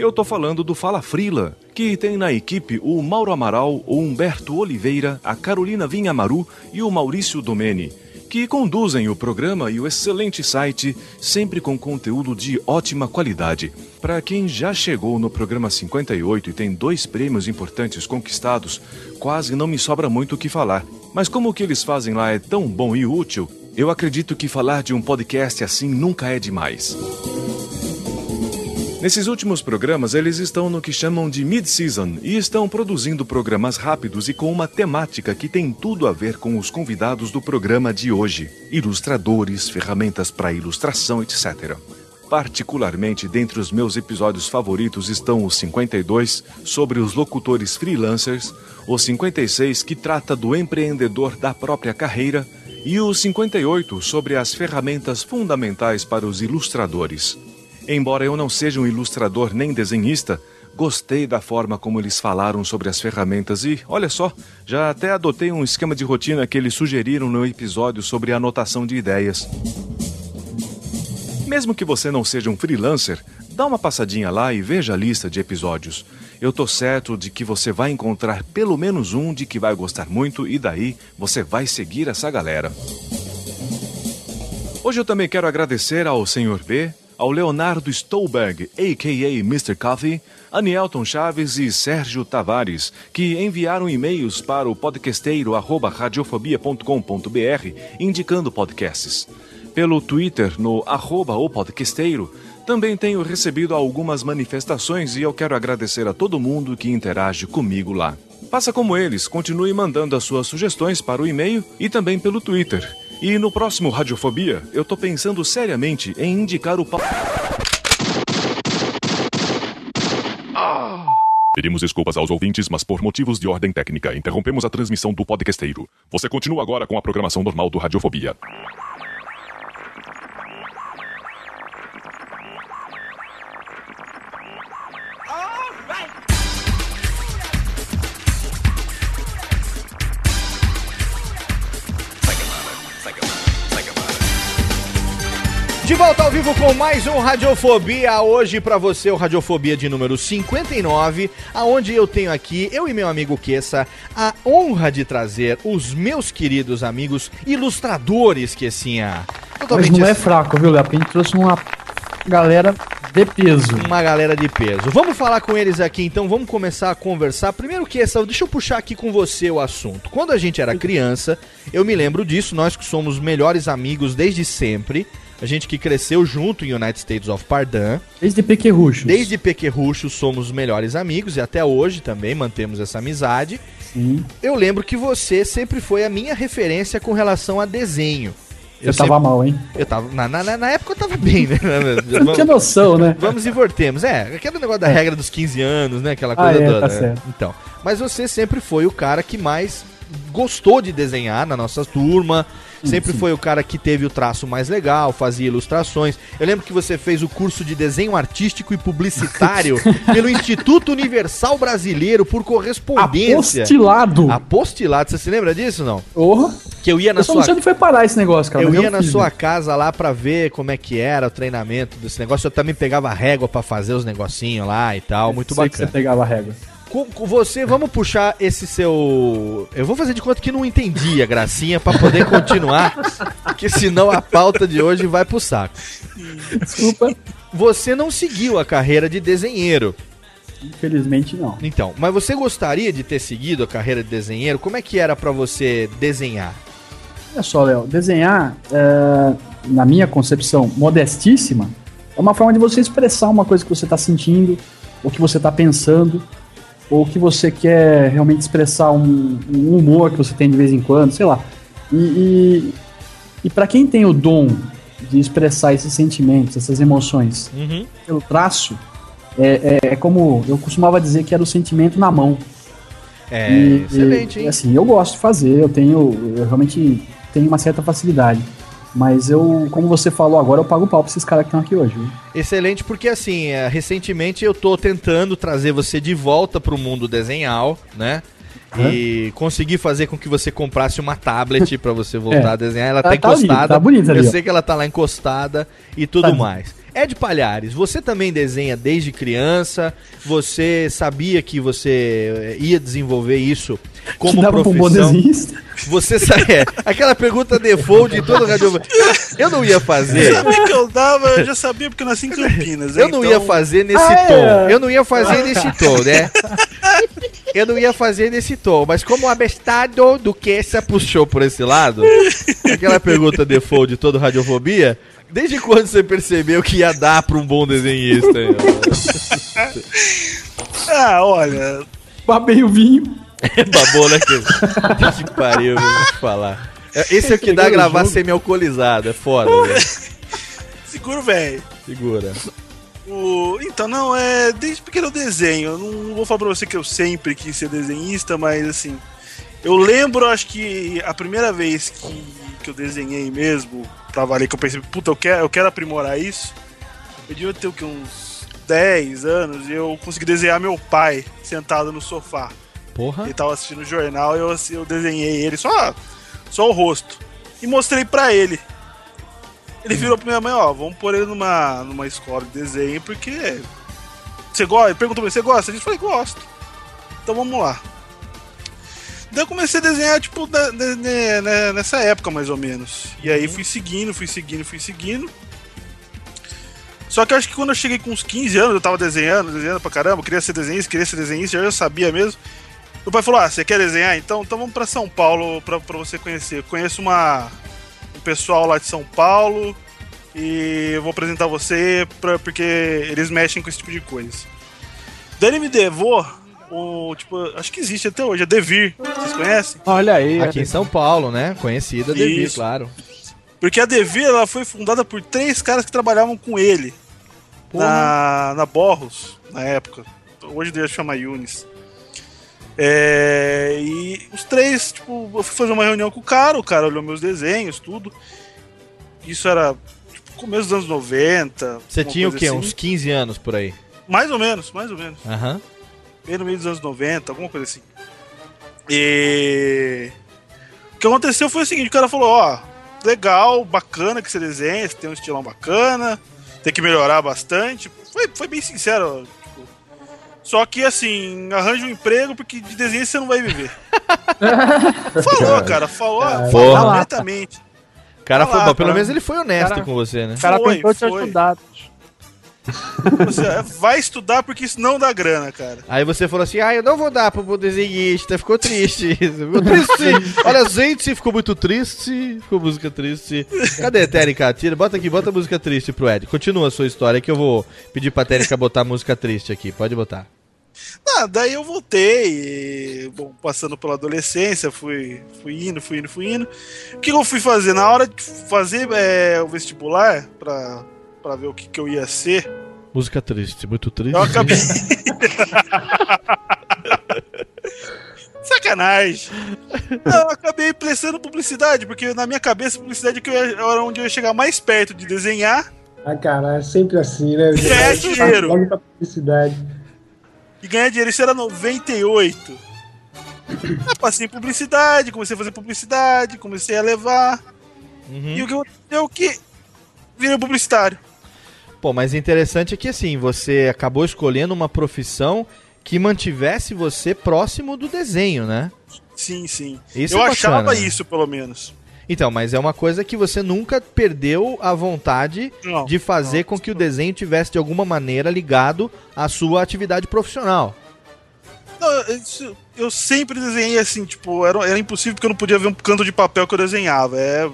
Eu tô falando do Fala Frila, que tem na equipe o Mauro Amaral, o Humberto Oliveira, a Carolina Vinhamaru e o Maurício Domene, que conduzem o programa e o excelente site, sempre com conteúdo de ótima qualidade. Para quem já chegou no programa 58 e tem dois prêmios importantes conquistados, quase não me sobra muito o que falar. Mas como o que eles fazem lá é tão bom e útil, eu acredito que falar de um podcast assim nunca é demais. Nesses últimos programas, eles estão no que chamam de mid-season e estão produzindo programas rápidos e com uma temática que tem tudo a ver com os convidados do programa de hoje: ilustradores, ferramentas para ilustração, etc. Particularmente dentre os meus episódios favoritos estão os 52 sobre os locutores freelancers, o 56 que trata do empreendedor da própria carreira e o 58 sobre as ferramentas fundamentais para os ilustradores. Embora eu não seja um ilustrador nem desenhista, gostei da forma como eles falaram sobre as ferramentas e, olha só, já até adotei um esquema de rotina que eles sugeriram no episódio sobre anotação de ideias. Mesmo que você não seja um freelancer, dá uma passadinha lá e veja a lista de episódios. Eu tô certo de que você vai encontrar pelo menos um de que vai gostar muito e daí você vai seguir essa galera. Hoje eu também quero agradecer ao Sr. B, ao Leonardo Stolberg, a.k.a. Mr. Coffee, a Nielton Chaves e Sérgio Tavares, que enviaram e-mails para o podcasteiro arroba radiofobia.com.br indicando podcasts. Pelo Twitter, no arroba o podcasteiro, também tenho recebido algumas manifestações e eu quero agradecer a todo mundo que interage comigo lá. Faça como eles, continue mandando as suas sugestões para o e-mail e também pelo Twitter. E no próximo Radiofobia, eu tô pensando seriamente em indicar o pau. Pedimos desculpas aos ouvintes, mas por motivos de ordem técnica, interrompemos a transmissão do podcasteiro. Você continua agora com a programação normal do Radiofobia. De volta ao vivo com mais um Radiofobia. Hoje pra você o Radiofobia de número 59, aonde eu tenho aqui, eu e meu amigo Kessa, a honra de trazer os meus queridos amigos ilustradores Kessinha. Mas não é fraco, viu, Léo? Porque a gente trouxe uma galera de peso. Uma galera de peso. Vamos falar com eles aqui então, vamos começar a conversar. Primeiro que essa, deixa eu puxar aqui com você o assunto. Quando a gente era criança, eu me lembro disso, nós que somos melhores amigos desde sempre. A gente que cresceu junto em United States of Pardon. Desde Pequerruchos. Desde Pequerruchos somos melhores amigos e até hoje também mantemos essa amizade. Sim. Eu lembro que você sempre foi a minha referência com relação a desenho. Eu, tava mal, hein? Eu tava. Na, na, na época eu tava bem, né? Não tinha noção, né? Vamos e voltemos. É, aquele negócio da regra dos 15 anos, né? Aquela Ah, coisa é, toda. tá né? certo. Então. Mas você sempre foi o cara que mais gostou de desenhar na nossa turma. Sempre foi o cara que teve o traço mais legal, fazia ilustrações. Eu lembro que você fez o curso de desenho artístico e publicitário pelo Instituto Universal Brasileiro por correspondência. Apostilado. Apostilado. Você se lembra disso, não? Porra. Que eu ia na eu sua não sei onde foi parar esse negócio, cara. eu ia na fiz, sua né? casa lá pra ver como é que era o treinamento desse negócio. Eu também pegava régua pra fazer os negocinhos lá e tal. Muito bacana. você pegava régua. Com, com você, vamos puxar esse seu. Eu vou fazer de conta que não entendi a gracinha pra poder continuar, porque senão a pauta de hoje vai pro saco. Desculpa. Você não seguiu a carreira de desenheiro. Infelizmente não. Então, mas você gostaria de ter seguido a carreira de desenheiro? Como é que era pra você desenhar? Olha só, Léo, desenhar, é, na minha concepção modestíssima, é uma forma de você expressar uma coisa que você está sentindo, ou que você está pensando, ou que você quer realmente expressar um, um humor que você tem de vez em quando, sei lá. E, e, e para quem tem o dom de expressar esses sentimentos, essas emoções Uhum. pelo traço, é, é, é como eu costumava dizer que era o sentimento na mão. É, E- excelente, e, hein? assim, eu gosto de fazer, eu tenho, eu realmente tenho uma certa facilidade. Mas eu, como você falou agora, eu pago o pau pra esses caras que estão aqui hoje. viu? Excelente, porque assim, é, recentemente eu tô tentando trazer você de volta pro mundo desenhal, né? E consegui fazer com que você comprasse uma tablet pra você voltar É. a desenhar. Ela Tá- tá, tá ali, encostada. tá bonita ali, Eu sei que ela tá lá encostada e tudo Tá mais. Ed Palhares, você também desenha desde criança? Você sabia que você eh, ia desenvolver isso como Que dava pra um bom profissão? desenhista. Você sabe, é, aquela pergunta default de todo radio. Eu não ia fazer. Sabe que eu dava, eu já sabia porque eu nasci em Campinas. Eu não ia então- fazer nesse Ah, é? tom. Eu não ia fazer nesse tom, né? Eu não ia fazer nesse tom, mas como o abestado do que se puxou por esse lado, aquela pergunta default de todo radiofobia, desde quando você percebeu que ia dar pra um bom desenhista? Ah, olha. Babei o vinho. Babou, né? Que, que pariu, vou falar. Esse é o que dá a gravar semi-alcoolizado, é foda, velho. Seguro, velho. Segura. O... Então, não, é. Desde pequeno eu desenho. Eu não vou falar pra você que eu sempre quis ser desenhista, mas assim. Eu lembro, acho que a primeira vez que, que eu desenhei mesmo, pra valer, que eu pensei, puta, eu quero, eu quero aprimorar isso. Eu devia ter o que, uns 10 anos e eu consegui desenhar meu pai sentado no sofá. Porra. Ele tava assistindo o jornal e eu, eu desenhei ele, só, só o rosto. E mostrei pra ele. Ele virou pra minha mãe, ó, vamos pôr ele numa, numa escola de desenho, porque. Você gosta? Ele perguntou pra mim, você gosta? Eu falei, gosto. Então vamos lá. Daí eu comecei a desenhar, tipo, da- ne- ne- ne- nessa época, mais ou menos. E aí fui seguindo, fui seguindo, fui seguindo. Só que eu acho que quando eu cheguei com uns 15 anos, eu tava desenhando, desenhando pra caramba, queria ser desenhista, queria ser desenhista, já eu sabia mesmo. Meu pai falou: Ah, você quer desenhar? Então, então vamos pra São Paulo pra, pra você conhecer. Eu conheço uma, um pessoal lá de São Paulo e eu vou apresentar você pra, porque eles mexem com esse tipo de coisa. Daí ele me levou o. Tipo, acho que existe até hoje, a Devir. Vocês conhecem? Olha aí. Aqui em São Paulo, né? Conhecida Devir, Isso. claro. Porque a Devir ela foi fundada por três caras que trabalhavam com ele na, na Borros, na época. Hoje devia chamar Yunis. É, e os três, tipo, eu fui fazer uma reunião com o cara, o cara olhou meus desenhos, tudo. Isso era tipo, começo dos anos 90. Você tinha o quê? assim. Uns 15 anos por aí. Mais ou menos, mais ou menos. Aham. Bem no meio dos anos 90, alguma coisa assim. E. O que aconteceu foi o seguinte: o cara falou: Ó, legal, bacana que você desenha, você tem um estilão bacana, tem que melhorar bastante. Foi, foi bem sincero. tipo, só que assim, arranja um emprego porque de desenho você não vai viver. falou, cara, falou, Porra. falou diretamente. O cara foi lá, bom, pelo cara. menos ele foi honesto Cara- com você, né? O cara Foi, tentou te foi. ajudar. Você vai estudar porque isso não dá grana, cara. Aí você falou assim, ah, eu não vou dar pro desenhista, ficou triste. Ficou triste. Olha, gente, ficou muito triste. Ficou música triste. Cadê a Térica? Tira, bota aqui, bota a música triste pro Ed. Continua a sua história que eu vou pedir pra Térica botar música triste aqui. Pode botar. Ah, daí eu voltei, e, bom, passando pela adolescência, fui, fui indo, fui indo, fui indo. O que eu fui fazer? Na hora de fazer é, o vestibular, pra, pra ver o que, que eu ia ser, Música triste, muito triste. eu acabei. Sacanagem. Não, eu acabei prestando publicidade, porque na minha cabeça, publicidade é que eu ia- era onde eu ia chegar mais perto de desenhar Ah, caralho, sempre assim, né? E ganhar dinheiro. Publicidade. e ganhar dinheiro. Isso era 98. Eu passei em publicidade, comecei a fazer publicidade, comecei a levar. E o que aconteceu é que virei publicitário. Pô, mas interessante é que assim, você acabou escolhendo uma profissão que mantivesse você próximo do desenho, né? Sim, sim. Isso eu é achava bacana. isso, pelo menos. Então, mas é uma coisa que você nunca perdeu a vontade Não, de fazer com que o desenho tivesse de alguma maneira ligado à sua atividade profissional. Não, eu sempre desenhei assim, tipo, era, era impossível porque eu não podia ver um canto de papel que eu desenhava. É,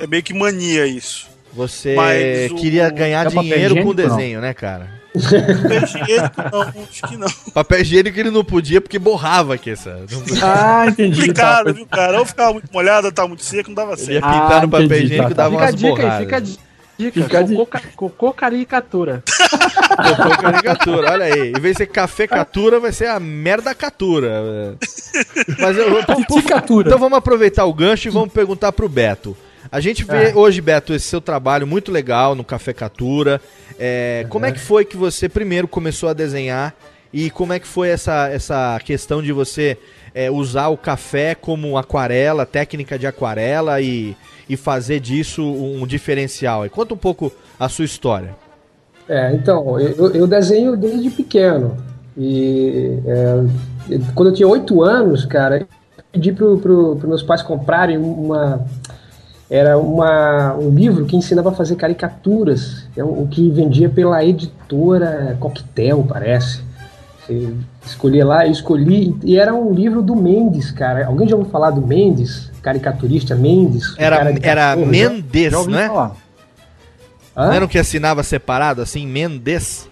é meio que mania isso. Você Mas o- queria ganhar É dinheiro com o higiênico, não? desenho, né, cara? Papel higiênico, não, acho que não. Papel higiênico ele não podia porque borrava aqui, essa. Ah, entendi. Complicado, viu, cara? Ou ficava muito molhado, ou tava muito seco, não dava certo. ia pintar no papel higiênico e dava Fica a umas dica aí, borradas. fica a dica. Fica cocô, cocô caricatura. Botou caricatura, olha aí. Em vez de ser café catura, vai ser a merda catura. Mas eu, eu- por- Então vamos aproveitar o gancho e vamos perguntar pro Beto. A gente vê É. hoje, Beto, esse seu trabalho muito legal no Café Catura. É, Como é que foi que você primeiro começou a desenhar e como é que foi essa, essa questão de você é, usar o café como aquarela, técnica de aquarela e, e fazer disso um diferencial? E conta um pouco a sua história. É, então, eu, eu desenho desde pequeno. E é, quando eu tinha oito anos, cara, eu pedi para pro, pro meus pais comprarem uma. Era uma, um livro que ensinava a fazer caricaturas, é o que vendia pela editora Coquetel, parece. Você escolhia lá, eu escolhi, e era um livro do Mendes, cara. Alguém já ouviu falar do Mendes? Caricaturista Mendes? Era, era cachorro, Mendes, já ouvi né? falar. Não era o que assinava separado, assim, Mendes?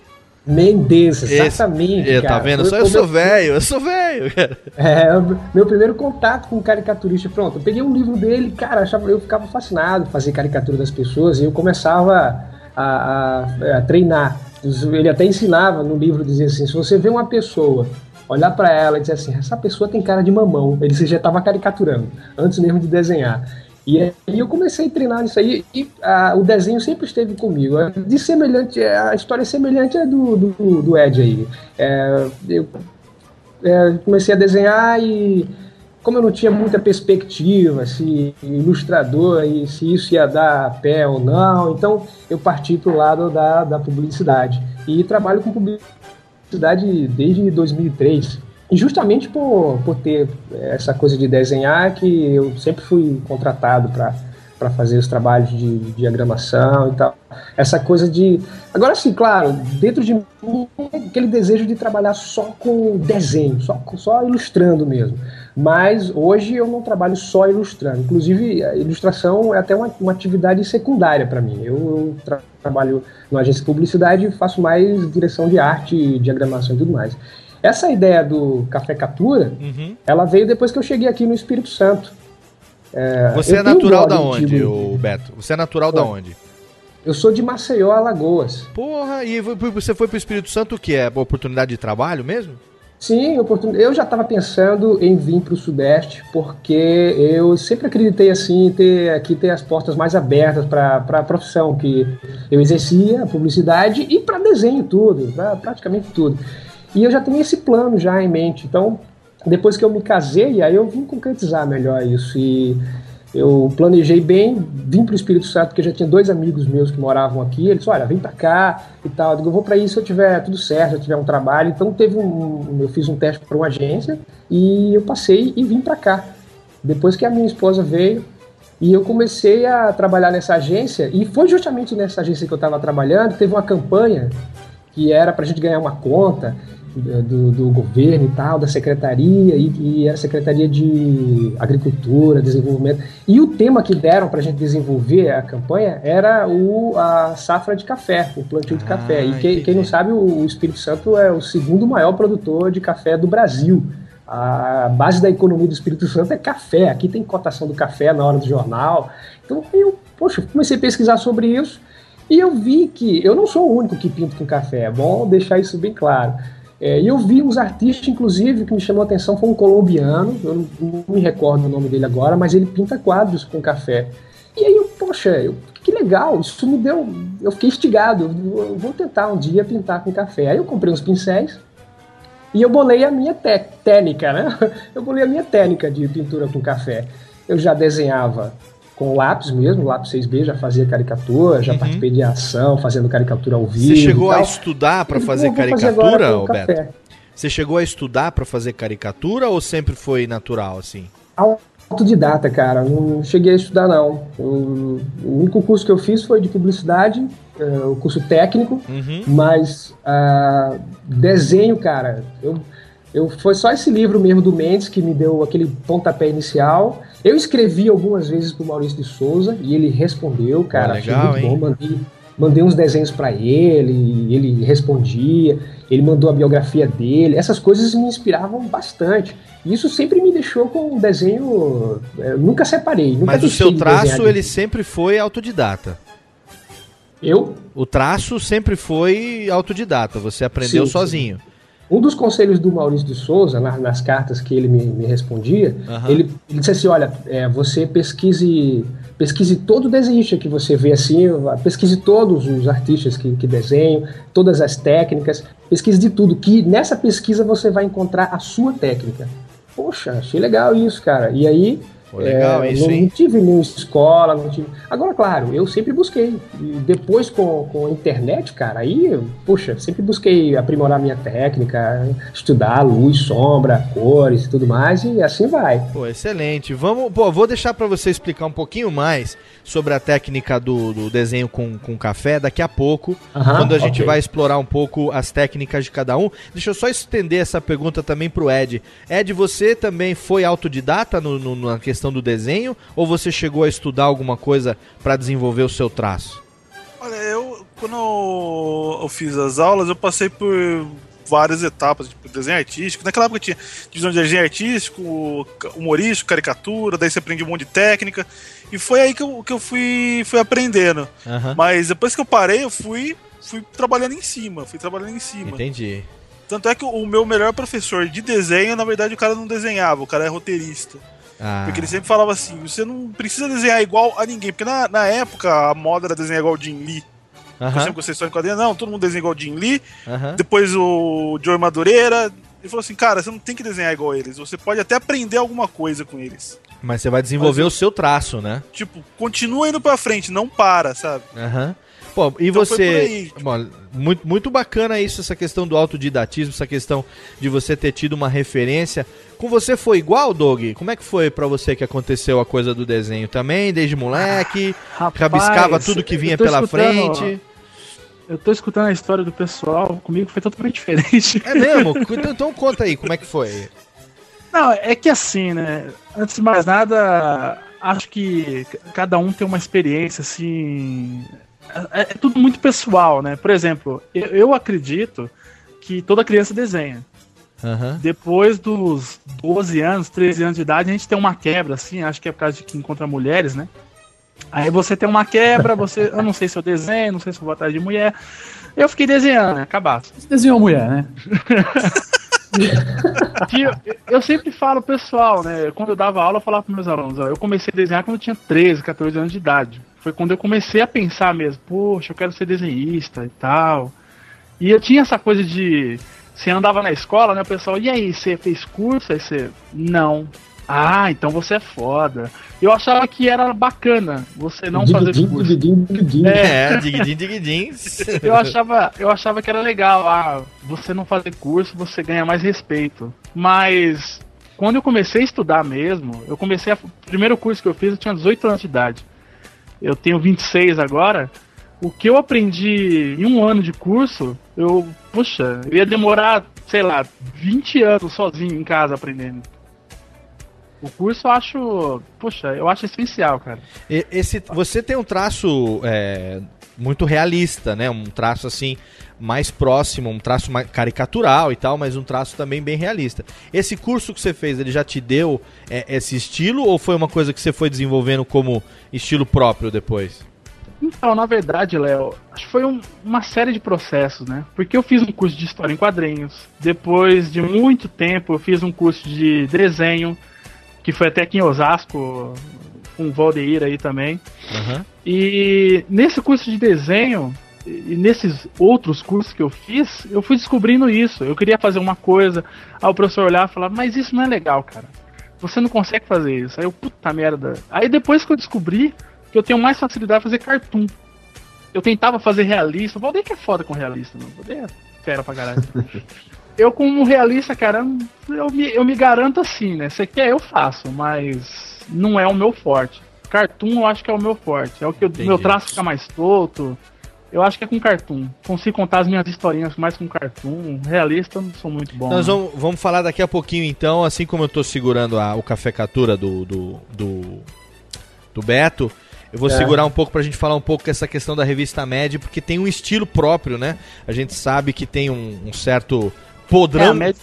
Mendes, Esse- exatamente. É, tá cara. vendo? Foi- Só eu sou velho, eu sou velho, cara. É, meu primeiro contato com caricaturista, pronto. Eu peguei um livro dele, cara, achava, eu ficava fascinado fazer caricatura das pessoas e eu começava a, a- a treinar. Ele até ensinava no livro, dizia assim, se você vê uma pessoa, olhar pra ela e dizer assim, essa pessoa tem cara de mamão, ele já estava caricaturando, antes mesmo de desenhar. E aí eu comecei a treinar nisso aí e ah, o desenho sempre esteve comigo. De semelhante, a história semelhante é do, do, do Ed aí. É, eu é, comecei a desenhar e como eu não tinha muita perspectiva, se ilustrador e se isso ia dar pé ou não, então eu parti para o lado da, da publicidade. E trabalho com publicidade desde 2003. Justamente por, por ter essa coisa de desenhar que eu sempre fui contratado para para fazer os trabalhos de, de diagramação e tal. Essa coisa de. Agora sim, claro, dentro de mim aquele desejo de trabalhar só com desenho, só, só ilustrando mesmo. Mas hoje eu não trabalho só ilustrando. Inclusive, a ilustração é até uma, uma atividade secundária para mim. Eu, eu tra trabalho numa agência de publicidade e faço mais direção de arte, diagramação e tudo mais. Essa ideia do Café Captura, Uhum. ela veio depois que eu cheguei aqui no Espírito Santo. É, Você é natural da onde, antigo. ô Beto? Você é natural da Oi. onde? Eu sou de Maceió, Alagoas. Porra, e você foi pro Espírito Santo o que? É oportunidade de trabalho mesmo? Sim, oportun- eu já estava pensando em vir para o Sudeste, porque eu sempre acreditei assim, ter aqui ter as portas mais abertas para a profissão que eu exercia, publicidade, e para desenho tudo, para praticamente tudo. E eu já tinha esse plano já em mente. Então, depois que eu me casei, aí eu vim concretizar melhor isso. E eu planejei bem, vim para o Espírito Santo, porque já tinha dois amigos meus que moravam aqui. Eles olha, vem para cá e tal. Eu digo, eu vou para isso se eu tiver tudo certo, se eu tiver um trabalho. Então teve um, eu fiz um teste para uma agência e eu passei e vim para cá. Depois que a minha esposa veio e eu comecei a trabalhar nessa agência e foi justamente nessa agência que eu estava trabalhando, teve uma campanha que era para a gente ganhar uma conta do, do governo e tal, da secretaria, e, e era a Secretaria de Agricultura, Desenvolvimento. E o tema que deram para a gente desenvolver a campanha era o, a safra de café, o plantio de café. E quem, quem não sabe, o, o Espírito Santo é o segundo maior produtor de café do Brasil. A base da economia do Espírito Santo é café. Aqui tem cotação do café na hora do jornal. Então eu, poxa, comecei a pesquisar sobre isso e eu vi que eu não sou o único que pinto com café. É bom deixar isso bem claro. É, e eu vi uns artistas, inclusive, que me chamou a atenção, foi um colombiano, eu não, não me recordo o nome dele agora, mas ele pinta quadros com café. E aí eu, poxa, eu, que legal, isso me deu. Eu fiquei instigado, eu, vou tentar um dia pintar com café. Aí eu comprei uns pincéis e eu bolei a minha té- técnica, né? Eu bolei a minha técnica de pintura com café. Eu já desenhava com lápis mesmo, lápis 6B, já fazia caricatura, já participei de ação, fazendo caricatura ao vivo. Você chegou a estudar pra E fazer caricatura. Beto? Você chegou a estudar pra fazer caricatura ou sempre foi natural assim? Autodidata, cara, não cheguei a estudar não. O único curso que eu fiz foi de publicidade, é, o curso técnico, Uhum. mas ah, desenho, cara, eu, eu foi só esse livro mesmo do Mendes que me deu aquele pontapé inicial. Eu escrevi algumas vezes pro Maurício de Souza e ele respondeu, cara, Pô, achei legal, muito hein? bom, mandei, mandei uns desenhos para ele, e ele respondia, ele mandou a biografia dele, essas coisas me inspiravam bastante. Isso sempre me deixou com um desenho, eh, nunca separei, nunca Mas o seu traço, ele sempre foi autodidata. Eu? O traço sempre foi autodidata, você aprendeu Sim, sim. Um dos conselhos do Maurício de Souza, na- nas cartas que ele me, me respondia, Aham. ele, ele disse assim: olha, é, você pesquise, pesquise todo desenhista que você vê assim, pesquise todos os artistas que, que desenham, todas as técnicas, pesquise de tudo, que nessa pesquisa você vai encontrar a sua técnica. Poxa, achei legal isso, cara. E aí. Pô, legal é, isso, não, hein? não tive nenhuma escola, não tive. Agora, claro, eu sempre busquei. E depois com, com a internet, cara, aí, eu, poxa, sempre busquei aprimorar minha técnica, estudar luz, sombra, cores e tudo mais, e assim vai. Pô, excelente. Vamos, pô, vou deixar pra você explicar um pouquinho mais sobre a técnica do, do desenho com, com café daqui a pouco, Aham, quando a gente ok. vai explorar um pouco as técnicas de cada um. Deixa eu só estender essa pergunta também pro Ed. Ed, você também foi autodidata no, no- na questão do desenho ou você chegou a estudar alguma coisa pra desenvolver o seu traço? Olha, eu quando eu fiz as aulas, eu passei por várias etapas, tipo desenho artístico. Naquela época tinha divisão de desenho artístico, humorístico, caricatura, daí você aprende um monte de técnica. E foi aí que eu, que eu fui, fui aprendendo. Aham. Mas depois que eu parei, eu fui, fui trabalhando em cima, fui trabalhando em cima. Entendi. Tanto é que o meu melhor professor de desenho, na verdade, o cara não desenhava, o cara é roteirista. Ah, Porque ele sempre falava assim: você não precisa desenhar igual a ninguém. Porque na, na época a moda era desenhar igual o Jim Lee. Eu Aham. sempre gostei de história em quadrinho. Não, todo mundo desenha igual o Jim Lee. Aham. Depois o Joey Madureira. Ele falou assim, cara, você não tem que desenhar igual eles, você pode até aprender alguma coisa com eles. Mas você vai desenvolver Mas o seu traço, né? Tipo, continua indo pra frente, não para, sabe? Aham. Pô, e Então foi por você. aí, Bom, muito, muito bacana isso, essa questão do autodidatismo, essa questão de você ter tido uma referência. Com você foi igual, Doug? Como é que foi pra você que aconteceu a coisa do desenho também, desde moleque? rabiscava tudo que vinha eu pela escutando- frente? Eu tô escutando a história do pessoal, comigo foi totalmente diferente. É mesmo? então, então conta aí, como é que foi? Não, é que assim, né? Antes de mais nada, acho que cada um tem uma experiência, assim. É, é tudo muito pessoal, né? Por exemplo, eu, eu acredito que toda criança desenha. Aham. Depois dos 12 anos, 13 anos de idade, a gente tem uma quebra, assim, acho que é por causa de que encontra mulheres, né? Aí você tem uma quebra, você. Eu não sei se eu desenho, não sei se eu vou atrás de mulher. Eu fiquei desenhando, né? Você desenhou mulher, né? Eu, eu sempre falo pessoal, né? Quando eu dava aula, eu falava pros meus alunos, ó, eu comecei a desenhar quando eu tinha 13, 14 anos de idade. Foi quando eu comecei a pensar mesmo, poxa, eu quero ser desenhista e tal. E eu tinha essa coisa de. Você andava na escola, né? O pessoal, e aí, você fez curso? Aí você. Não. Ah, então você é foda. Eu achava que era bacana você não fazer Digidim, curso. digidim, digidim. É, digdim, digdim. Eu achava, eu achava que era legal, ah, você não fazer curso, você ganha mais respeito. Mas quando eu comecei a estudar mesmo, eu comecei a. O primeiro curso que eu fiz, eu tinha 18 anos de idade. Eu tenho 26 agora. O que eu aprendi em um ano de curso, eu. Puxa, eu ia demorar, sei lá, 20 anos sozinho em casa aprendendo. O curso eu acho. Puxa, eu acho essencial, cara. E- Esse, você tem um traço é, muito realista, né? Um traço assim mais próximo, um traço mais caricatural e tal, mas um traço também bem realista. Esse curso que você fez, ele já te deu é, esse estilo ou foi uma coisa que você foi desenvolvendo como estilo próprio depois? Então, na verdade, Léo, acho que foi um- uma série de processos, né? Porque eu fiz um curso de história em quadrinhos. Depois de muito tempo, eu fiz um curso de desenho, que foi até aqui em Osasco, com o Valdeir aí também. E nesse curso de desenho, e nesses outros cursos que eu fiz, eu fui descobrindo isso. Eu queria fazer uma coisa, aí o professor olhava e falava, mas isso não é legal, cara. Você não consegue fazer isso. Aí eu, puta merda. Aí depois que eu descobri que eu tenho mais facilidade de fazer cartoon. Eu tentava fazer realista. O Valdeir que é foda com realista, não. O Valdeir é fera pra caralho. eu, como realista, cara, eu me, eu me garanto assim, né? Você quer, eu faço, mas não é o meu forte. Cartoon eu acho que é o meu forte. É o que o meu traço fica mais solto. Eu acho que é com cartoon. Consigo contar as minhas historinhas mais com cartoon. Realista eu não sou muito bom. Nós né? vamos, vamos falar daqui a pouquinho então, assim como eu tô segurando a- o café catura do, do, do, do Beto, eu vou É. segurar um pouco pra gente falar um pouco dessa questão da revista Med, porque tem um estilo próprio, né? A gente sabe que tem um, um certo podrão. É, Med-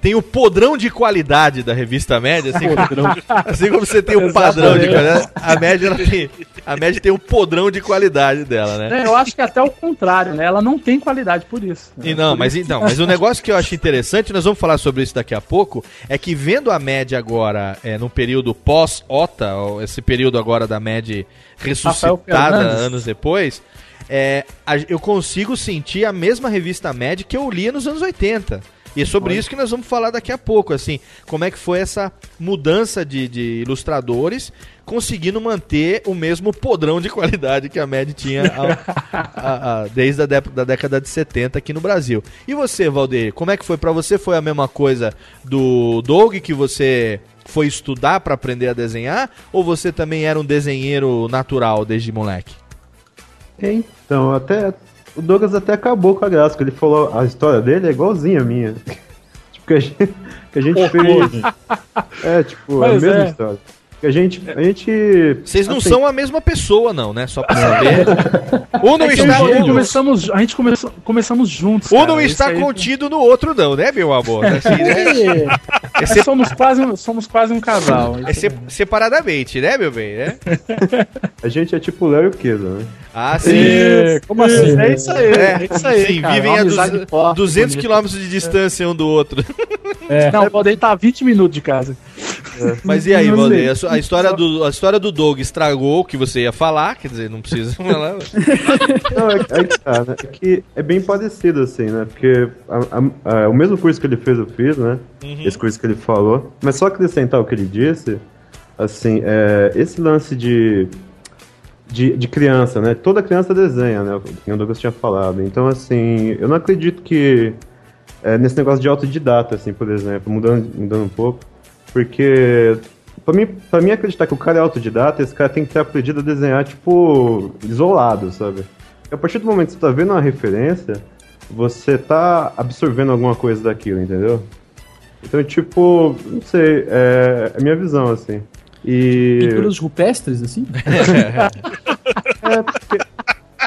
Tem o podrão de qualidade da revista Média, assim, Podrão. assim como você tem o padrão de qualidade, a média, ela tem, a média tem o podrão de qualidade dela, né? É, eu acho que até o contrário, né? Ela não tem qualidade por isso. E não, mas então, mas o negócio que eu acho interessante, nós vamos falar sobre isso daqui a pouco, é que vendo a média agora é, no período pós-OTA, esse período agora da média ressuscitada anos depois, é, eu consigo sentir a mesma revista média que eu lia nos anos 80. E é sobre Olha. isso que nós vamos falar daqui a pouco, assim, como é que foi essa mudança de, de ilustradores conseguindo manter o mesmo podrão de qualidade que a Med tinha a- a- a- desde a da década de 70 aqui no Brasil. E você, Valdeir, como é que foi? Pra você foi a mesma coisa do Doug, que você foi estudar pra aprender a desenhar? Ou você também era um desenheiro natural desde moleque? Então, até. O Douglas até acabou com a graça, que ele falou a história dele é igualzinha a minha. tipo, que a gente, que a gente fez. É, tipo, é a Mas mesma é. história. Que a gente. A gente Vocês não assim, são a mesma pessoa, não, né? Só pra saber. um não É está, um, começamos, a gente começou, começamos juntos. um cara, não está aí- contido no outro, não, né, meu amor? Assim, né? É, somos, quase, um- somos quase um casal. É se- separadamente, né, meu bem? Né? A gente é tipo o Léo e o Keza, né? Ah, sim. É, como assim? É isso aí, É, é isso aí, Sim, cara, vivem a forte, 200 bonita. quilômetros de distância um do outro. Não, pode estar a 20 minutos de casa. Mas e aí, Valdeir? A, a história do, a história do Doug estragou o que você ia falar, quer dizer, não precisa falar. Não, é, é que tá, né? É que é bem parecido, assim, né? Porque a- a- a- o mesmo curso que ele fez, eu fiz, né? Uhum. Esse curso que ele falou. Mas só acrescentar o que ele disse, assim, é, esse lance de, de, de criança, né? Toda criança desenha, né? Que o Douglas tinha falado. Então, assim, eu não acredito que é, nesse negócio de autodidata, assim, por exemplo, mudando, mudando um pouco, porque pra mim, pra mim acreditar que o cara é autodidata, esse cara tem que ter aprendido a desenhar, tipo, isolado, sabe? Porque a partir do momento que você tá vendo uma referência, você tá absorvendo alguma coisa daquilo, entendeu? Então, tipo, não sei, é, é a minha visão, assim. E. Pinturas rupestres, assim? É, porque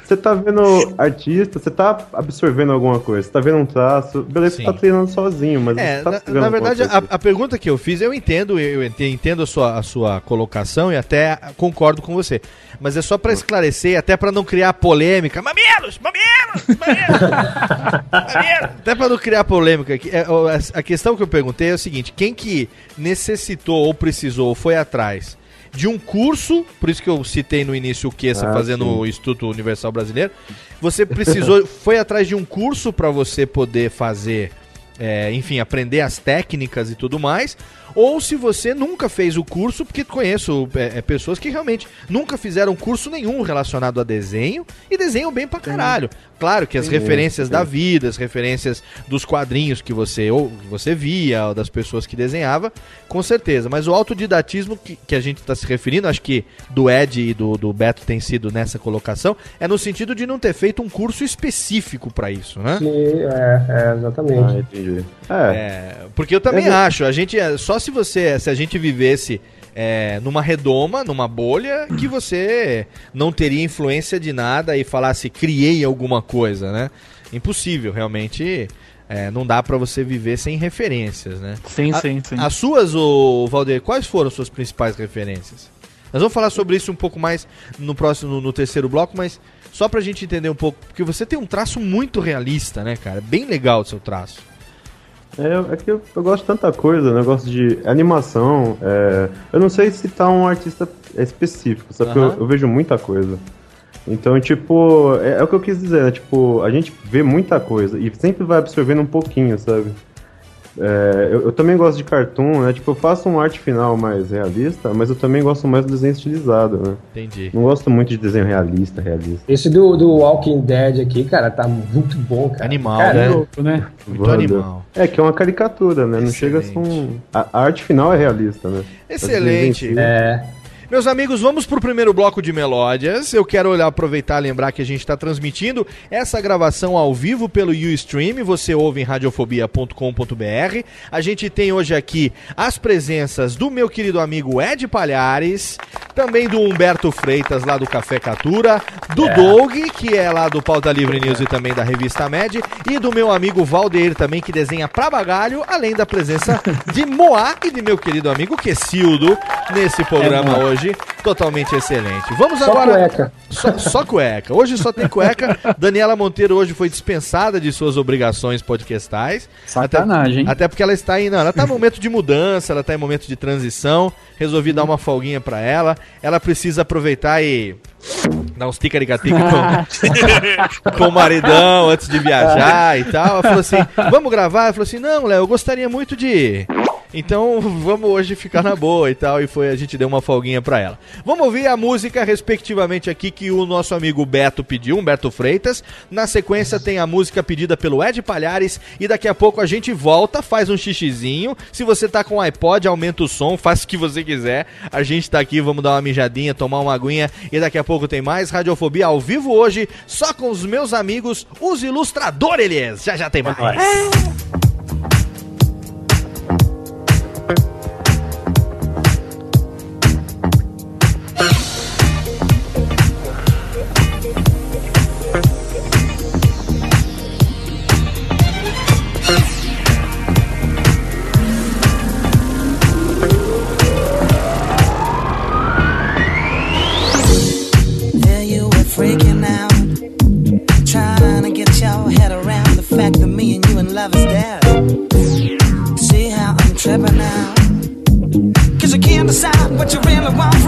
você tá vendo artista, você tá absorvendo alguma coisa, você tá vendo um traço, beleza, você tá treinando sozinho, mas É, tá na, na verdade, a, a pergunta que eu fiz, eu entendo, eu ent- entendo a sua, a sua colocação e até concordo com você. Mas é só pra esclarecer, até pra não criar polêmica. Mamilos! Mamilos! Mamilos! Mamilos! Até pra não criar polêmica. é, A questão que eu perguntei é o seguinte: quem que necessitou ou precisou ou foi atrás de um curso, por isso que eu citei no início o Kessa Ah, fazendo sim. o Instituto Universal Brasileiro, você precisou, foi atrás de um curso pra você poder fazer é, enfim, aprender as técnicas e tudo mais, ou se você nunca fez o curso, porque conheço é, é, pessoas que realmente nunca fizeram curso nenhum relacionado a desenho e desenham bem pra caralho. Claro que as referências da vida, as referências dos quadrinhos que você ou que você via, ou das pessoas que desenhava, com certeza. Mas o autodidatismo que, que a gente está se referindo, acho que do Ed e do, do Beto tem sido nessa colocação, é no sentido de não ter feito um curso específico pra isso, né? Sim, é, é, exatamente. Ah, entendi. É, porque eu também É, acho, a gente é- só se você, se a gente vivesse é, numa redoma, numa bolha, que você não teria influência de nada e falasse criei alguma coisa, né? Impossível, realmente. é, não dá pra você viver sem referências, né? Sim, A- sim, sim. As suas, o Valdir, quais foram as suas principais referências? Nós vamos falar sobre isso um pouco mais no próximo, no, no terceiro bloco, mas só pra gente entender um pouco, porque você tem um traço muito realista, né, cara? Bem legal o seu traço. É, é que eu, eu gosto de tanta coisa, né? Eu gosto de animação. é, eu não sei citar um artista específico, sabe? Aham. Eu, eu vejo muita coisa. Então, tipo, é, é o que eu quis dizer, né? Tipo, a gente vê muita coisa e sempre vai absorvendo um pouquinho, sabe? É, eu, eu também gosto de cartoon, né? Tipo, eu faço um arte final mais realista, mas eu também gosto mais do desenho estilizado, né? Entendi. Não gosto muito de desenho realista, realista. Esse do, do Walking Dead aqui, cara, tá muito bom, cara. Animal, Cara, né? Louco, né? Muito animal. É, que é uma caricatura, né? Não chega a ser um. A, a arte final é realista, né? Excelente. É. Meus amigos, vamos pro primeiro bloco de melódias. Eu quero olhar, aproveitar e lembrar que a gente está transmitindo essa gravação ao vivo pelo Ustream. Você ouve em radiofobia.com.br. A gente tem hoje aqui as presenças do meu querido amigo Ed Palhares, também do Humberto Freitas, lá do Café Catura, do É. Doug, que é lá do Pauta Livre News e também da revista Med, e do meu amigo Valdeir também, que desenha pra bagalho, além da presença de Moá e de meu querido amigo Quesildo nesse programa É, hoje. Totalmente excelente. Vamos Só agora. cueca. Só, só cueca. Hoje só tem cueca. Daniela Monteiro hoje foi dispensada de suas obrigações podcastais. Sacanagem? Até, até porque ela está em. Não, ela está em momento de mudança, ela está em momento de transição. Resolvi dar uma folguinha pra ela. Ela precisa aproveitar e. Dar uns ticaricatica com, com o maridão antes de viajar e tal. Ela falou assim: vamos gravar? Ela falou assim: não, Léo, eu gostaria muito de. Então vamos hoje ficar na boa e tal. E foi a gente deu uma folguinha pra ela. Vamos ouvir a música, respectivamente, aqui que o nosso amigo Beto pediu, Humberto Freitas. Na sequência tem a música pedida pelo Ed Palhares. E daqui a pouco a gente volta, faz um xixizinho. Se você tá com iPod, aumenta o som, faz o que você quiser. A gente tá aqui, vamos dar uma mijadinha, tomar uma aguinha. E daqui a pouco tem mais Radiofobia ao vivo hoje, só com os meus amigos, os ilustradores. Já já tem mais. There what you really want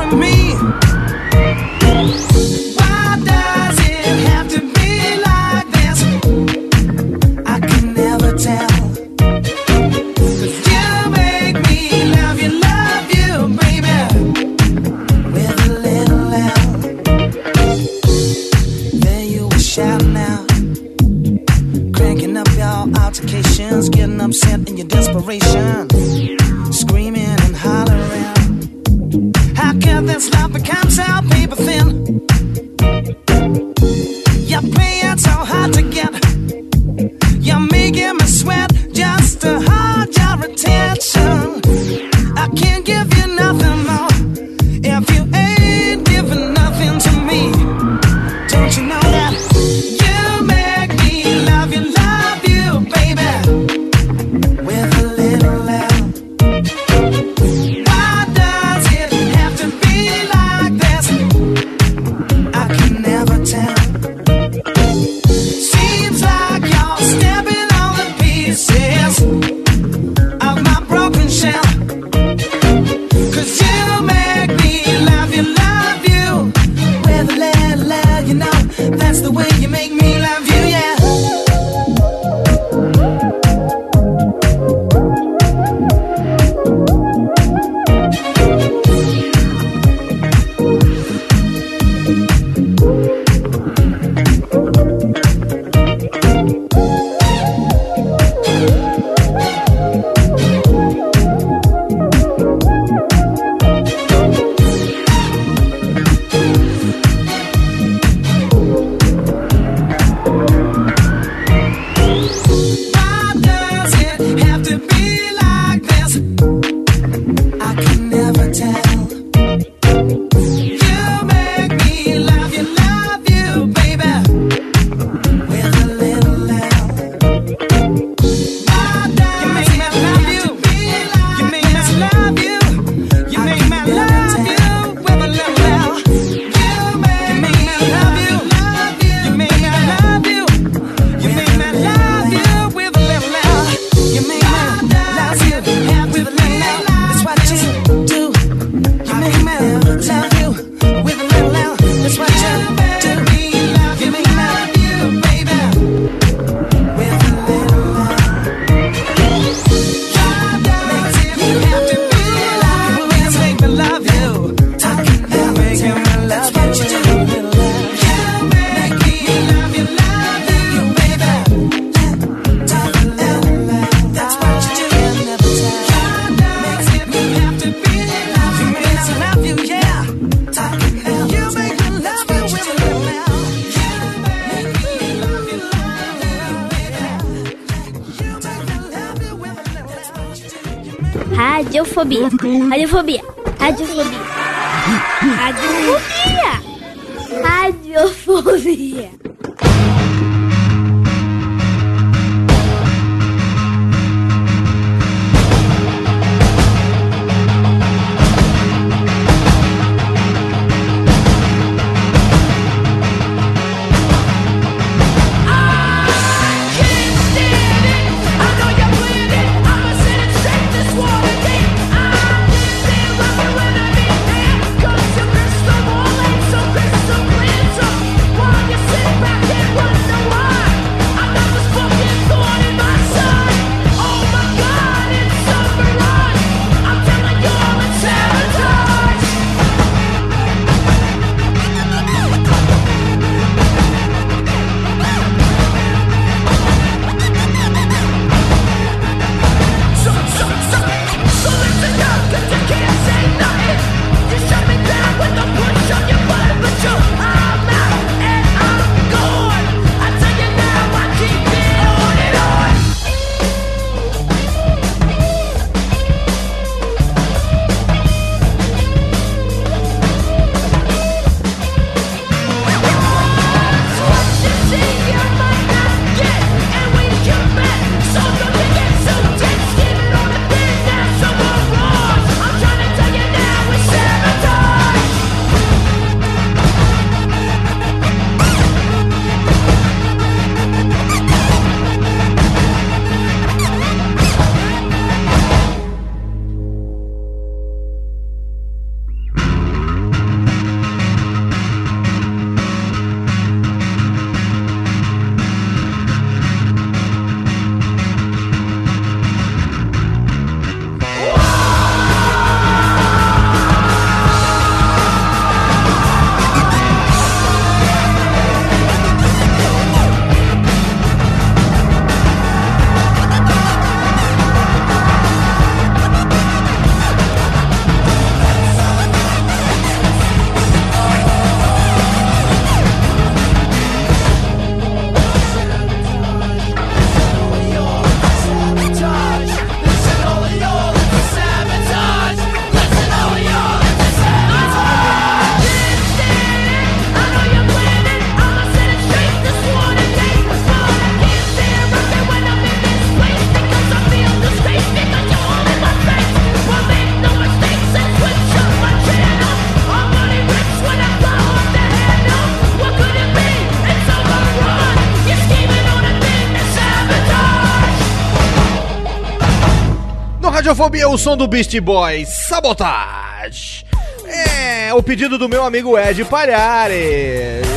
Radiofobia, o som do Beast Boys, Sabotage. É, o pedido do meu amigo Ed Palhares.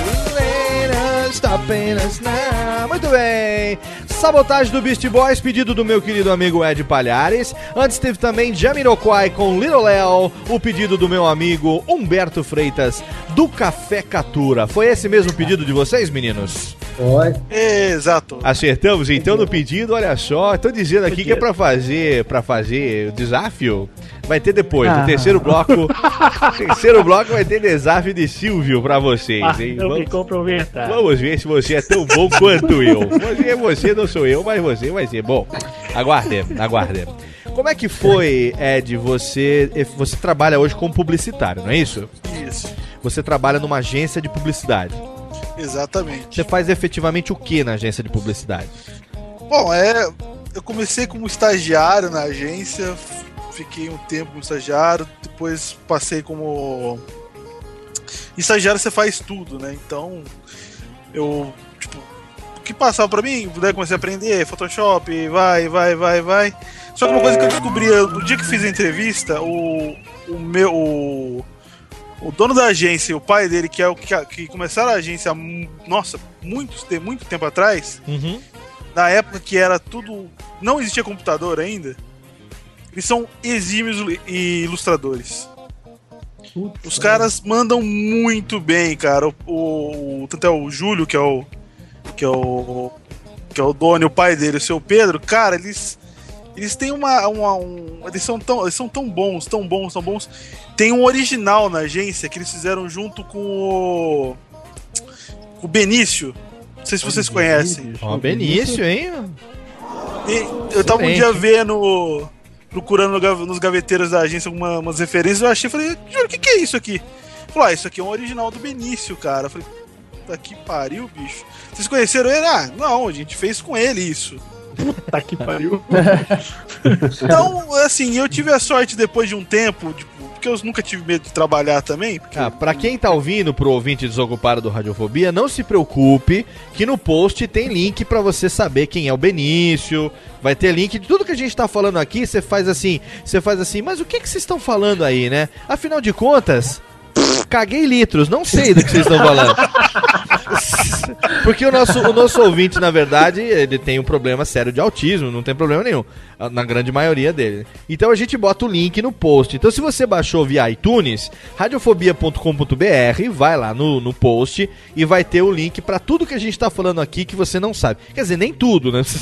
Muito bem. Sabotagem do Beast Boys, pedido do meu querido amigo Ed Palhares. Antes teve também Jamiroquai com Little Léo, o pedido do meu amigo Humberto Freitas, do Café Catura. Foi esse mesmo pedido de vocês, meninos? Foi. Exato. Acertamos então no pedido, olha só. Tô dizendo aqui que é pra fazer, para fazer o desafio. Vai ter depois, no Ah. terceiro bloco. terceiro bloco vai ter desafio de Silvio pra vocês, Ah, hein? eu me Vamos, comprometer. vamos ver se você é tão bom quanto eu. Você, você não sou eu, mas você vai ser bom. Aguardemos, aguardemos. Como é que foi, Ed? Você, você trabalha hoje como publicitário, não é isso? Isso. Você trabalha numa agência de publicidade. Exatamente. Você faz efetivamente o que na agência de publicidade? Bom, é. Eu comecei como estagiário na agência, fiquei um tempo como estagiário, depois passei como. Estagiário você faz tudo, né? Então, eu. Tipo, o que passava pra mim, daí comecei a aprender Photoshop, vai, vai, vai, vai. Só que uma coisa que eu descobri no dia que fiz a entrevista, o, o meu. O, o dono da agência e o pai dele, que é o que, que começaram a agência, nossa, muito, te- muito tempo atrás, Uhum. na época que era tudo. não existia computador ainda, eles são exímios ilu- e ilustradores. Os caras mandam muito bem, cara. O, o- tanto é o Júlio, que é o. que é o. que é o dono e o pai dele, o seu Pedro, cara, eles. Eles têm uma. uma- um, eles, são tão, eles são tão bons, tão bons, tão bons. Tem um original na agência que eles fizeram junto com o. com o Benício. Não sei se vocês conhecem. Ó, Benício, hein? E eu tava um dia vendo, procurando nos gaveteiros da agência alguma- umas referências, eu achei, falei, juro, o que, que é isso aqui? Falou, ah, isso aqui é um original do Benício, cara. Eu falei, puta que pariu, bicho. Vocês conheceram ele? Ah, não, a gente fez com ele isso. Puta que pariu. Então, assim, eu tive a sorte depois de um tempo, tipo, porque eu nunca tive medo de trabalhar também. Porque Ah, pra quem tá ouvindo, pro ouvinte desocupado do Radiofobia, não se preocupe que no post tem link pra você saber quem é o Benício. Vai ter link de tudo que a gente tá falando aqui. Você faz assim, você faz assim, mas o que que vocês estão falando aí, né? Afinal de contas, caguei litros, não sei do que vocês estão falando. Porque o nosso, o nosso ouvinte, na verdade, ele tem um problema sério de autismo, não tem problema nenhum. Na grande maioria dele. Então a gente bota o link no post. Então se você baixou via iTunes, radiofobia.com.br, vai lá no, no post e vai ter o link pra tudo que a gente tá falando aqui que você não sabe. Quer dizer, nem tudo, né?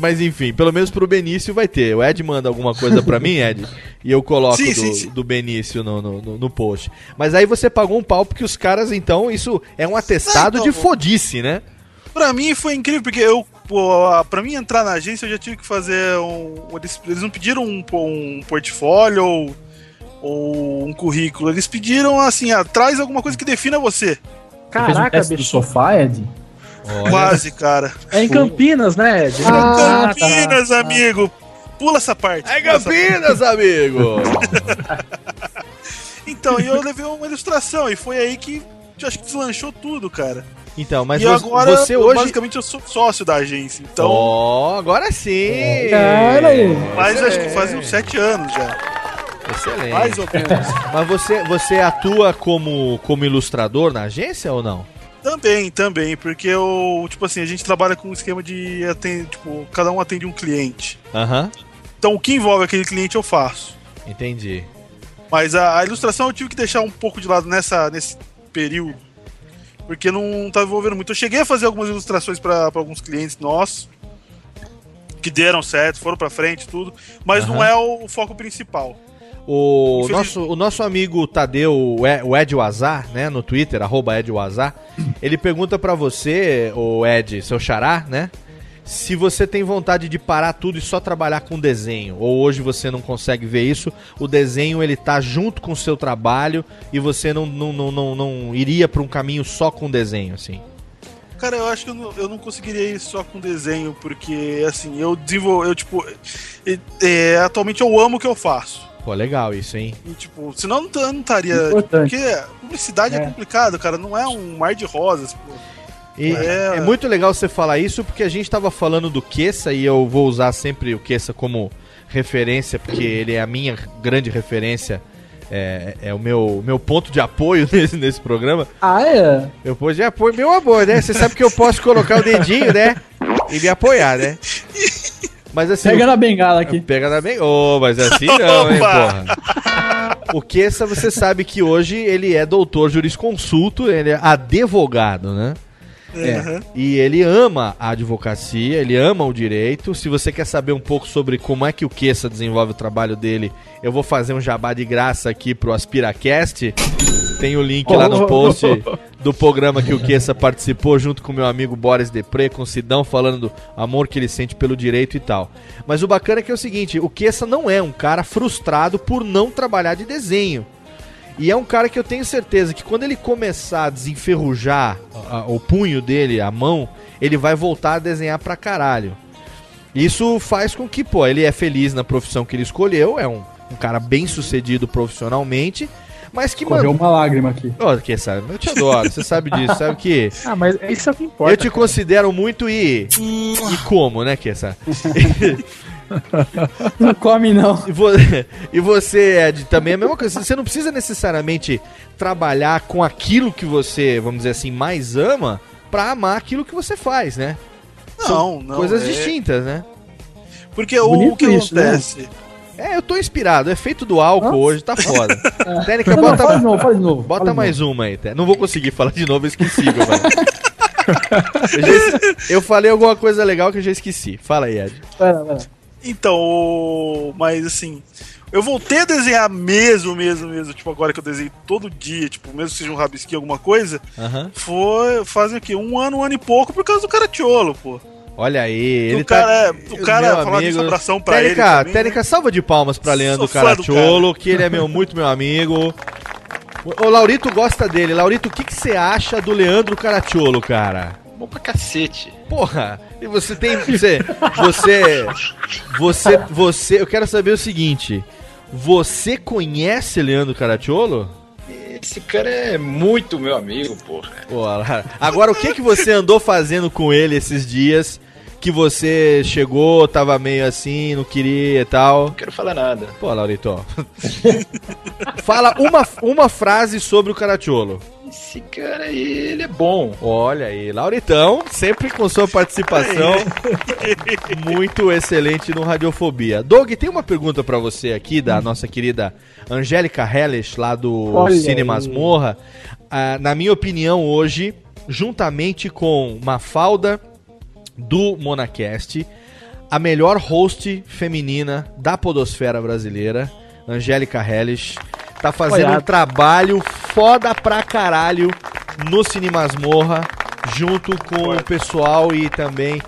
Mas enfim, pelo menos pro Benício vai ter. O Ed manda alguma coisa pra mim, Ed, e eu coloco Sim, do, sim, sim. do Benício no, no, no- no post. Mas aí você pagou um pau porque os caras, então, isso é um atestado De então, fodice, né? Pra mim foi incrível, porque eu, pô, pra mim entrar na agência eu já tive que fazer um. Eles, eles não pediram um, um portfólio ou, ou um currículo, eles pediram assim, ah, traz alguma coisa que defina você. Você fez um teste do sofá, Ed? Quase, cara. É em Campinas, né, Ed? Ah, Campinas, amigo! Pula essa parte. É essa Campinas, amigo! Então, e eu levei uma ilustração, e foi aí que eu acho que deslanchou tudo, cara. Então, mas e você, agora, você hoje. basicamente, eu sou sócio da agência, então... Ó, agora sim! Cara, Mas acho que faz uns sete anos já. Excelente. Mais ou menos. Mas você, você atua como, como ilustrador na agência ou não? Também, também, porque eu, tipo assim, a gente trabalha com um esquema de atender, tipo, cada um atende um cliente. Aham. Então o que envolve aquele cliente eu faço. Entendi. Mas a, a ilustração eu tive que deixar um pouco de lado nessa, nesse período. Porque não tava envolvendo muito. Eu cheguei a fazer algumas ilustrações para alguns clientes nossos. Que deram certo, foram pra frente, tudo. Mas não Aham. é o, o foco principal. O Infeliz- nosso, o nosso amigo Tadeu, o o Ed Wazar, né, no Twitter, arroba Ed Wazar, ele pergunta pra você, o Ed, seu xará, né, se você tem vontade de parar tudo e só trabalhar com desenho, ou hoje você não consegue ver isso, o desenho ele tá junto com o seu trabalho e você não, não, não, não, não iria pra um caminho só com desenho, assim. Cara, eu acho que eu não, eu não conseguiria ir só com desenho, porque assim, eu desenvolvo. Eu, tipo. é- é, atualmente eu amo o que eu faço. Pô, legal isso, hein? E, tipo, senão eu não, estaria. Porque publicidade é. É. complicado, cara. Não é um mar de rosas, pô. E é. muito legal você falar isso porque a gente tava falando do Kessa e eu vou usar sempre o Kessa como referência, porque ele é a minha grande referência. É, é o meu, meu ponto de apoio nesse, nesse programa. Ah, é? Meu ponto de apoio, meu amor, né? Você sabe que eu posso colocar o dedinho, né? E me apoiar, né? Mas assim. Pega na bengala aqui. Pega na bengala. Ô, mas assim não, hein, porra. O Kessa, você sabe que hoje ele é doutor jurisconsulto, ele é advogado, né? É. E ele ama a advocacia, ele ama o direito. Se você quer saber um pouco sobre como é que o Kessa desenvolve o trabalho dele, eu vou fazer um jabá de graça aqui pro AspiraCast. Tem o link lá no post do programa que o Kessa participou junto com meu amigo Boris Depré, com o Sidão, falando do amor que ele sente pelo direito e tal. Mas o bacana é que é o seguinte, o Kessa não é um cara frustrado por não trabalhar de desenho. E é um cara que eu tenho certeza que quando ele começar a desenferrujar a- o punho dele, a mão, ele vai voltar a desenhar pra caralho. Isso faz com que, pô, ele é feliz na profissão que ele escolheu, é um, um cara bem sucedido profissionalmente, mas que, Correu mano... uma lágrima aqui. Ô, que sabe, eu te adoro, você sabe disso, sabe que... Ah, mas isso é o que importa. Eu te considero muito e... E como, né, Kessa? Não come, não. E, vo- e você, Ed, também é a mesma coisa. Você não precisa necessariamente trabalhar com aquilo que você, vamos dizer assim, mais ama pra amar aquilo que você faz, né? Não, não, Coisas é- distintas, né? Porque o, Bonito o que isso, né? acontece? É, eu tô inspirado. O efeito do álcool hoje tá foda. Técnica, Não, não, bota, fala de novo, fala de novo. bota mais uma aí, Té. Não vou conseguir falar de novo, eu esqueci, eu, já eu falei alguma coisa legal que eu já esqueci. Fala aí, Ed. Vai lá. Então, mas assim, eu voltei a desenhar mesmo, mesmo, mesmo, tipo agora que eu desenho todo dia, tipo, mesmo que seja um rabisquinho, alguma coisa, Aham. foi, fazem o quê? Um ano, um ano e pouco por causa do Caratiolo, pô. Olha aí, ele o cara, tá. o cara falar de amigo. sobração pra ele Técnica, também, né? Salva de palmas pra Leandro Caracciolo, que ele é meu, muito meu amigo. O o Laurito gosta dele. Laurito, o que que você acha do Leandro Caracciolo, cara? Bom pra cacete. Porra, e você tem. Você. Você. Você. Você. Eu quero saber o seguinte. Você conhece Leandro Caracciolo? Esse cara é muito meu amigo, porra. Pô, lá- agora o que que você andou fazendo com ele esses dias? Que você chegou, tava meio assim, não queria e tal. Não quero falar nada. Pô, Laurito. Fala uma, uma frase sobre o Caracciolo. Esse cara aí, ele é bom. Olha aí, Lauritão, sempre com sua participação muito excelente no Radiofobia. Doug, tem uma pergunta pra você aqui da nossa querida Angélica Hellish, lá do Olha Cine aí. Masmorra. Ah, na minha opinião, hoje, juntamente com Mafalda do Monacast, a melhor host feminina da podosfera brasileira, Angélica Hellish, tá fazendo um Apoiado. trabalho foda pra caralho no Cine Masmorra, junto com o pessoal e também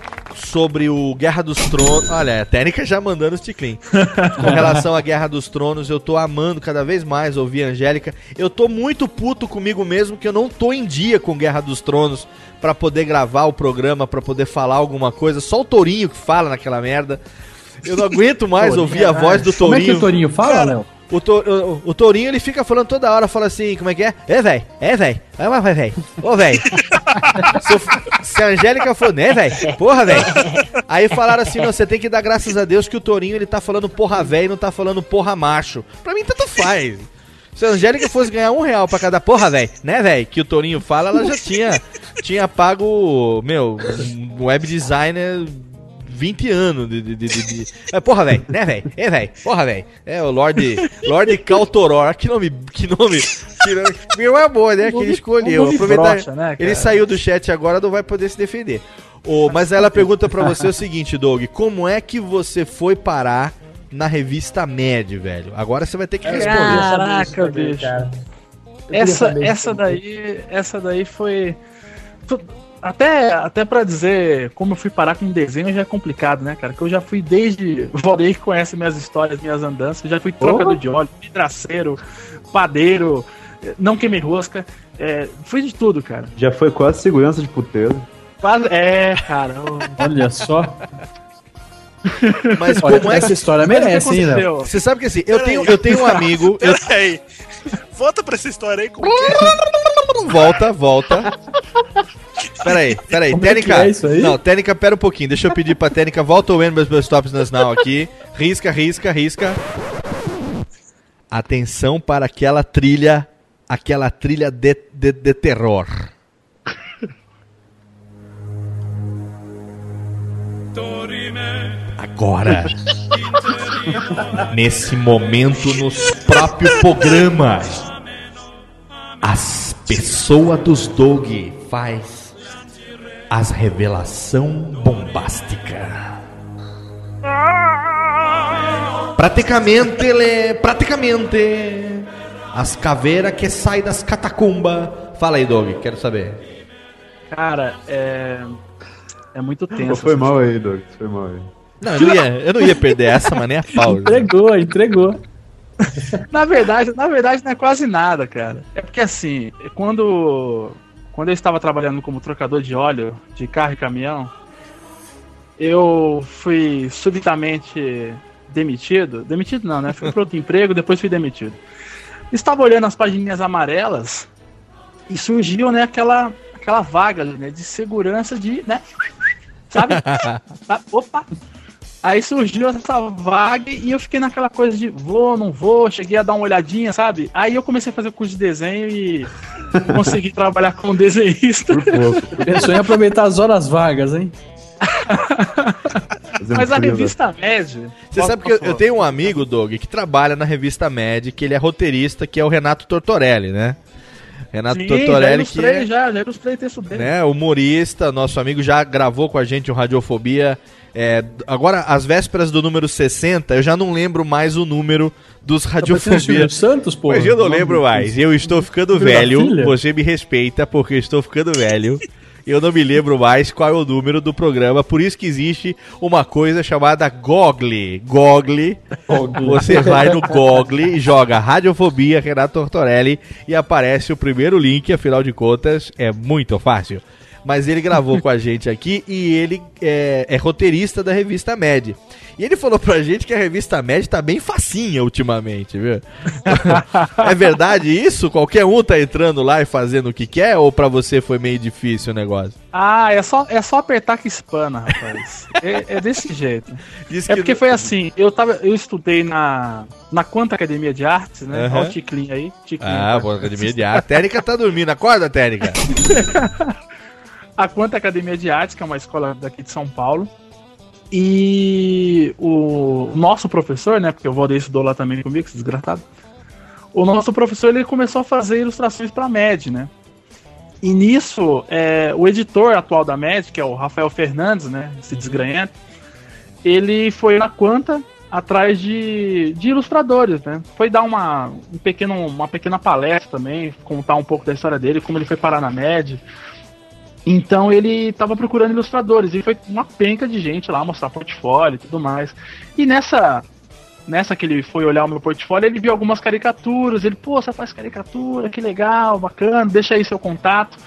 sobre o Guerra dos Tronos. Olha, a técnica já mandando os ticlin. Com relação à Guerra dos Tronos, eu tô amando cada vez mais ouvir a Angélica. Eu tô muito puto comigo mesmo que eu não tô em dia com Guerra dos Tronos pra poder gravar o programa, pra poder falar alguma coisa. Só o Tourinho que fala naquela merda. Eu não aguento mais ouvir a voz do Como é que o Tourinho fala, Léo? O, to, o, o Tourinho, ele fica falando toda hora, fala assim, como é que é? É, velho, é, velho, vai, vai, vai, velho, ô, velho. se, a Angélica for, né, velho, porra, velho. Aí falaram assim, não, você tem que dar graças a Deus que o Tourinho, ele tá falando porra velho e não tá falando porra macho. Pra mim, tanto faz. Se a Angélica fosse ganhar um real pra cada porra, velho, né, velho, que o Tourinho fala, ela já tinha, tinha pago, meu, um web designer 20 anos de. de, de, de- de- É, porra, velho, né, velho? É, velho, porra, velho. É o Lord. Lord Caltoror. Que nome. Que nome. Que nome meu amor, né? Que ele escolheu. um Aproveitar. broxa, né, ele saiu do chat agora, não vai poder se defender. Ô, mas ela pergunta pra você o seguinte, Doug: como é que você foi parar na revista Mad, velho? Agora você vai ter que responder. Caraca, também, bicho. Essa, essa daí, essa daí foi até até para dizer como eu fui parar com desenho já é complicado, né, cara? Que eu já fui desde Valdeir que conhece minhas histórias, minhas andanças, já fui trocador de óleo, vidraceiro, padeiro, não queimei rosca, é, fui de tudo, cara. Já foi quase segurança de puteiro. Quase, é, cara. Olha só. Mas Olha, como é essa que. história o merece, hein, Léo? Você sabe que assim, eu tenho, eu tenho um amigo. eu-. Volta pra essa história aí, como que é? Volta, volta. Peraí, peraí, Como é que Técnica. é isso aí? Não, Técnica, pera um pouquinho. Deixa eu pedir pra Técnica, volta o meus tops nas now aqui. Risca, risca, risca. Atenção para aquela trilha, aquela trilha de, de, de terror. Agora, nesse momento, nos próprios programas, as pessoas dos Dog faz as revelação bombástica. Praticamente, ele, praticamente, as caveiras que saem das catacumbas. Fala aí, Dog, quero saber. Cara, é. É muito tenso. foi mal aí, Doug. Foi mal aí. Não, eu não ia, eu não ia perder essa, mas nem a pausa. Entregou, entregou. Na verdade, na verdade não é quase nada, cara. É porque assim, quando quando eu estava trabalhando como trocador de óleo de carro e caminhão, eu fui subitamente demitido. Demitido não, né? Fui para outro emprego, depois fui demitido. Estava olhando as pagininhas amarelas e surgiu, né, aquela aquela vaga né, de segurança de, né, sabe? Opa! Aí surgiu essa vaga e eu fiquei naquela coisa de vou, não vou, cheguei a dar uma olhadinha, sabe? Aí eu comecei a fazer o curso de desenho e consegui trabalhar como desenhista. Pensou em aproveitar as horas vagas, hein? Mas a revista Média. Você sabe que eu, eu tenho um amigo, Doug, que trabalha na revista Med, que ele é roteirista, que é o Renato Tortorelli, né? Renato Sim, já Tortorelli, que ilustrei, é já, já ilustrei texto dele. né, humorista, nosso amigo já gravou com a gente o Radiofobia. É, agora, às vésperas do número 60, eu já não lembro mais o número dos o Radiofobia. Santos, pô. Mas eu não lembro mais. Eu estou ficando Filho velho. Você me respeita porque eu estou ficando velho. Eu não me lembro mais qual é o número do programa. Por isso que existe uma coisa chamada Google. Google. Você vai no Google e joga Radiofobia Renato Tortorelli e aparece o primeiro link. Afinal de contas, é muito fácil. Mas ele gravou com a gente aqui e ele é, é roteirista da revista Med. E ele falou pra gente que a revista Med tá bem facinha ultimamente, viu? é verdade isso? Qualquer um tá entrando lá e fazendo o que quer? Ou pra você foi meio difícil o negócio? Ah, é só, é só apertar que espana, rapaz. é, é desse jeito. Diz é que porque não- foi assim, eu, tava, eu estudei na, na Quanta Academia de Artes, né? Aham. Olha o Ticlin aí. Ticlin, Ah, academia de arte. A Térica tá dormindo. Acorda, Térica. a Quanta Academia de Artes, que é uma escola daqui de São Paulo. E o nosso professor, né? Porque o Valdeir estudou lá também comigo, esse desgraçado. O nosso professor ele começou a fazer ilustrações para a MED, né? E nisso, é, o editor atual da MED, que é o Rafael Fernandes, né? Esse desgranhento, ele foi na Quanta atrás de, de ilustradores, né? Foi dar uma, um pequeno, uma pequena palestra também, contar um pouco da história dele, como ele foi parar na MED. Então ele estava procurando ilustradores e foi uma penca de gente lá mostrar portfólio e tudo mais. E nessa nessa que ele foi olhar o meu portfólio, ele viu algumas caricaturas, ele, pô, você faz caricatura, que legal, bacana, deixa aí seu contato.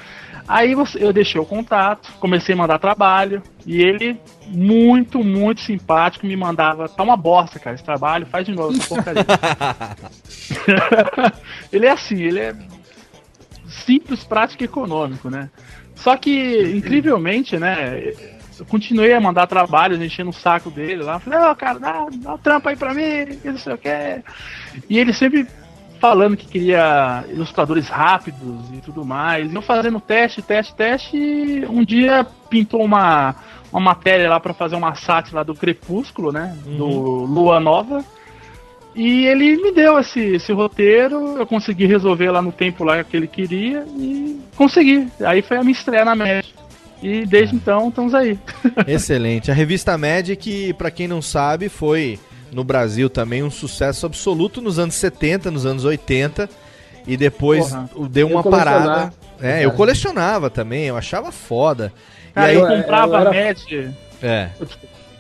Aí eu deixei o contato, comecei a mandar trabalho, e ele, muito, muito simpático, me mandava, tá uma bosta, cara, esse trabalho, faz de novo essa porcaria. ele é assim, ele é simples, prático e econômico, né? Só que, incrivelmente, né? Eu continuei a mandar trabalhos, enchendo o saco dele lá. Falei, ó, cara, dá, dá um trampo aí pra mim, que não sei o que. E ele sempre falando que queria ilustradores rápidos e tudo mais. E eu fazendo teste, teste, teste. E um dia pintou uma, uma matéria lá pra fazer uma sátira lá do Crepúsculo, né? Do Lua Nova. E ele me deu esse, esse roteiro, eu consegui resolver lá no tempo lá que ele queria e consegui. Aí foi a minha estreia na média. E desde então estamos aí. Excelente. A revista que pra quem não sabe, foi no Brasil também um sucesso absoluto nos anos 70, nos anos 80. E depois Porra. deu Eu uma parada. É, eu colecionava também, eu achava foda. Cara, e aí, eu comprava eu era- média. É.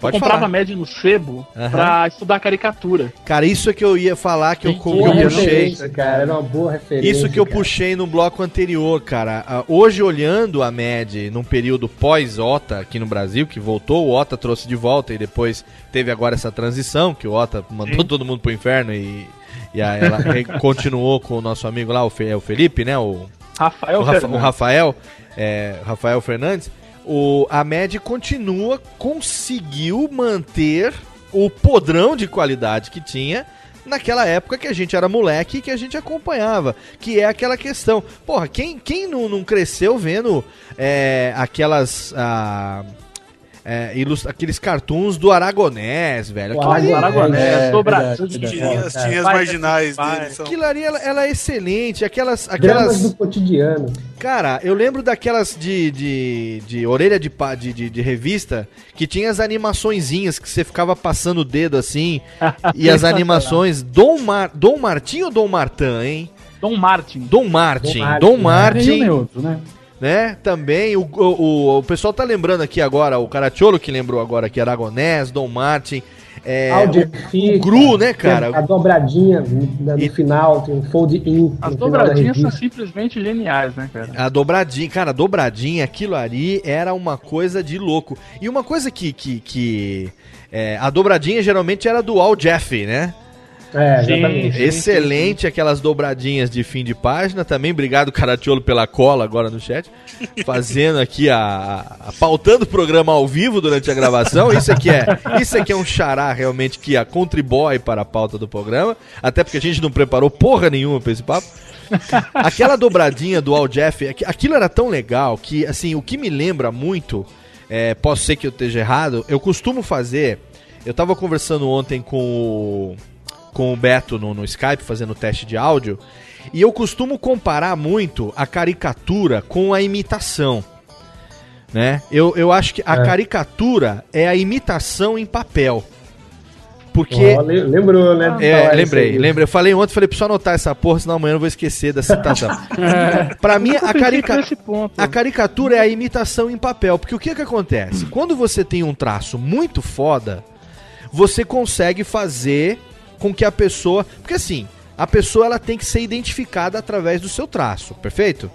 Eu Pode comprava falar. média no sebo Aham. pra estudar caricatura. Cara, isso é que eu ia falar que eu, que eu puxei. cara. Era uma boa referência. Isso que eu cara. puxei no bloco anterior, cara. Ah, Hoje, olhando a MED num período pós-OTA aqui no Brasil, que voltou, o OTA trouxe de volta e depois teve agora essa transição, que o OTA mandou Sim. todo mundo pro inferno e, e aí ela continuou com o nosso amigo lá, o, é o Felipe, né? O, Rafael o, Rafa- o Rafael, é, Rafael Fernandes, o, a MED continua, conseguiu manter o podrão de qualidade que tinha naquela época que a gente era moleque e que a gente acompanhava. Que é aquela questão. Porra, quem, quem não, não cresceu vendo é, aquelas. ah, é, ilus- aqueles cartoons do Aragonés, velho. O ali- Aragonés, é, Dobradinha, verdade, Tirinhas, verdade. tirinhas Vai- marginais dele são. Aquilo ali, ela, ela é excelente. Aquelas. Dramas aquelas... do cotidiano. Cara, eu lembro daquelas de, de, de orelha de, de, de, de revista que tinha as animaçõezinhas que você ficava passando o dedo assim. e as animações. Dom, Mar, Dom Martim ou Dom Martin, hein? Dom Martin. Dom Martin. Dom Dom Martin. Martin. Nem um nem outro, né? Né? Também. O, o, o, pessoal tá lembrando aqui agora, o Caracciolo que lembrou agora aqui, Aragonés, Dom Martin. É, o, o Gru, né, cara? A dobradinha no, no final, tem um fold in. As dobradinhas são simplesmente geniais, né, cara? A dobradinha, cara, a dobradinha, aquilo ali era uma coisa de louco. E uma coisa que. que, que é, a dobradinha geralmente era do Al Jeff, né? É, exatamente. Excelente aquelas dobradinhas de fim de página. Também obrigado, Caratiolo, pela cola agora no chat. Fazendo aqui a, a- pautando o programa ao vivo durante a gravação. Isso aqui é, isso aqui é um xará realmente que a contribui para a pauta do programa. Até porque a gente não preparou porra nenhuma para esse papo. Aquela dobradinha do Al Jeff, aqu- aquilo era tão legal que, assim, o que me lembra muito, é, posso ser que eu esteja errado, eu costumo fazer. Eu tava conversando ontem com o, com o Beto no, no Skype, fazendo teste de áudio, e eu costumo comparar muito a caricatura com a imitação. Né? Eu, eu acho que a É. caricatura é a imitação em papel. Porque. Le- lembrou, né? de É, lembrei, lembrei. Eu falei ontem, falei, preciso anotar essa porra, senão amanhã eu vou esquecer da citação. pra mim, a, carica- a caricatura é a imitação em papel. Porque o que que acontece? Quando você tem um traço muito foda, você consegue fazer com que a pessoa... Porque assim, a pessoa ela tem que ser identificada através do seu traço, perfeito?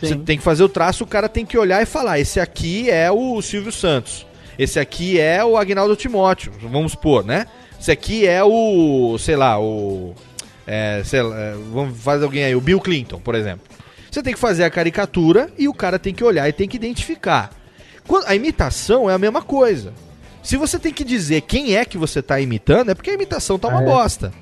Você tem que fazer o traço, o cara tem que olhar e falar: esse aqui é o Silvio Santos, esse aqui é o Agnaldo Timóteo, vamos supor, né? Esse aqui é o, sei lá, o. É, sei lá, é, vamos fazer alguém aí, o Bill Clinton, por exemplo. Você tem que fazer a caricatura e o cara tem que olhar e tem que identificar. A imitação é a mesma coisa. Se você tem que dizer quem é que você tá imitando, é porque a imitação tá uma É. bosta.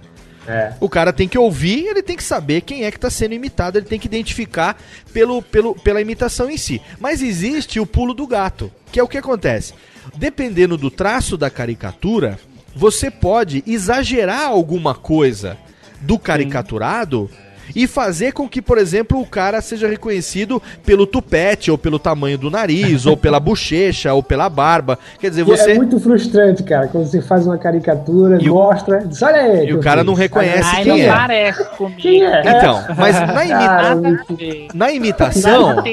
É. O cara tem que ouvir, ele tem que saber quem é que está sendo imitado, ele tem que identificar pelo, pelo, pela imitação em si. Mas existe o pulo do gato, que é o que acontece. Dependendo do traço da caricatura, você pode exagerar alguma coisa do caricaturado e fazer com que, por exemplo, o cara seja reconhecido pelo tupete, ou pelo tamanho do nariz, ou pela bochecha, ou pela barba. Quer dizer, E você. É muito frustrante, cara, quando você faz uma caricatura, mostra, diz, olha aí. E o cara eu não fiz. reconhece Ai, quem não é. Parece comigo. Quem é? Então, mas na, imita... na imitação.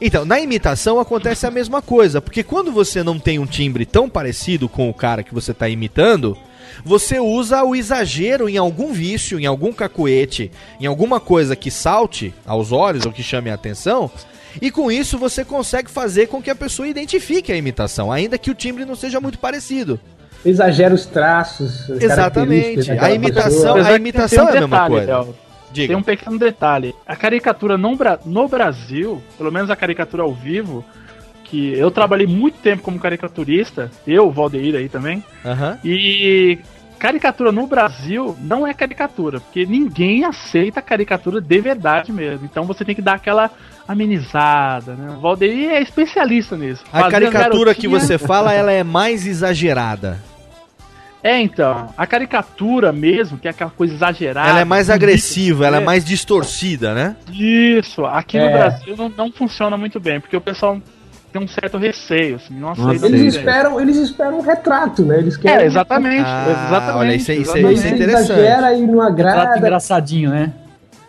Então, na imitação acontece a mesma coisa, porque quando você não tem um timbre tão parecido com o cara que você está imitando, você usa o exagero em algum vício, em algum cacuete, em alguma coisa que salte aos olhos ou que chame a atenção, e com isso você consegue fazer com que a pessoa identifique a imitação, ainda que o timbre não seja muito parecido. Exagera os traços. Exatamente. A imitação, pessoa. a imitação um é a mesma detalhe, coisa. Léo. Tem um pequeno detalhe. A caricatura no, Bra- no Brasil, pelo menos a caricatura ao vivo, que eu trabalhei muito tempo como caricaturista, eu, Valdeir aí também, Aham. e caricatura no Brasil não é caricatura, porque ninguém aceita caricatura de verdade mesmo. Então você tem que dar aquela amenizada, né? O Valdeir é especialista nisso. A caricatura que você fala, ela é mais exagerada. É, então. A caricatura mesmo, que é aquela coisa exagerada. Ela é mais agressiva, ela é né? mais distorcida, né? Isso, aqui no É. Brasil não, não funciona muito bem, porque o pessoal tem um certo receio, assim, não aceita Eles esperam, eles esperam um retrato, né? Eles querem. É, exatamente, Ah, exatamente. olha, isso é- isso é- exatamente. isso é Você interessante. exagera e não Retrato agrada. engraçadinho, né?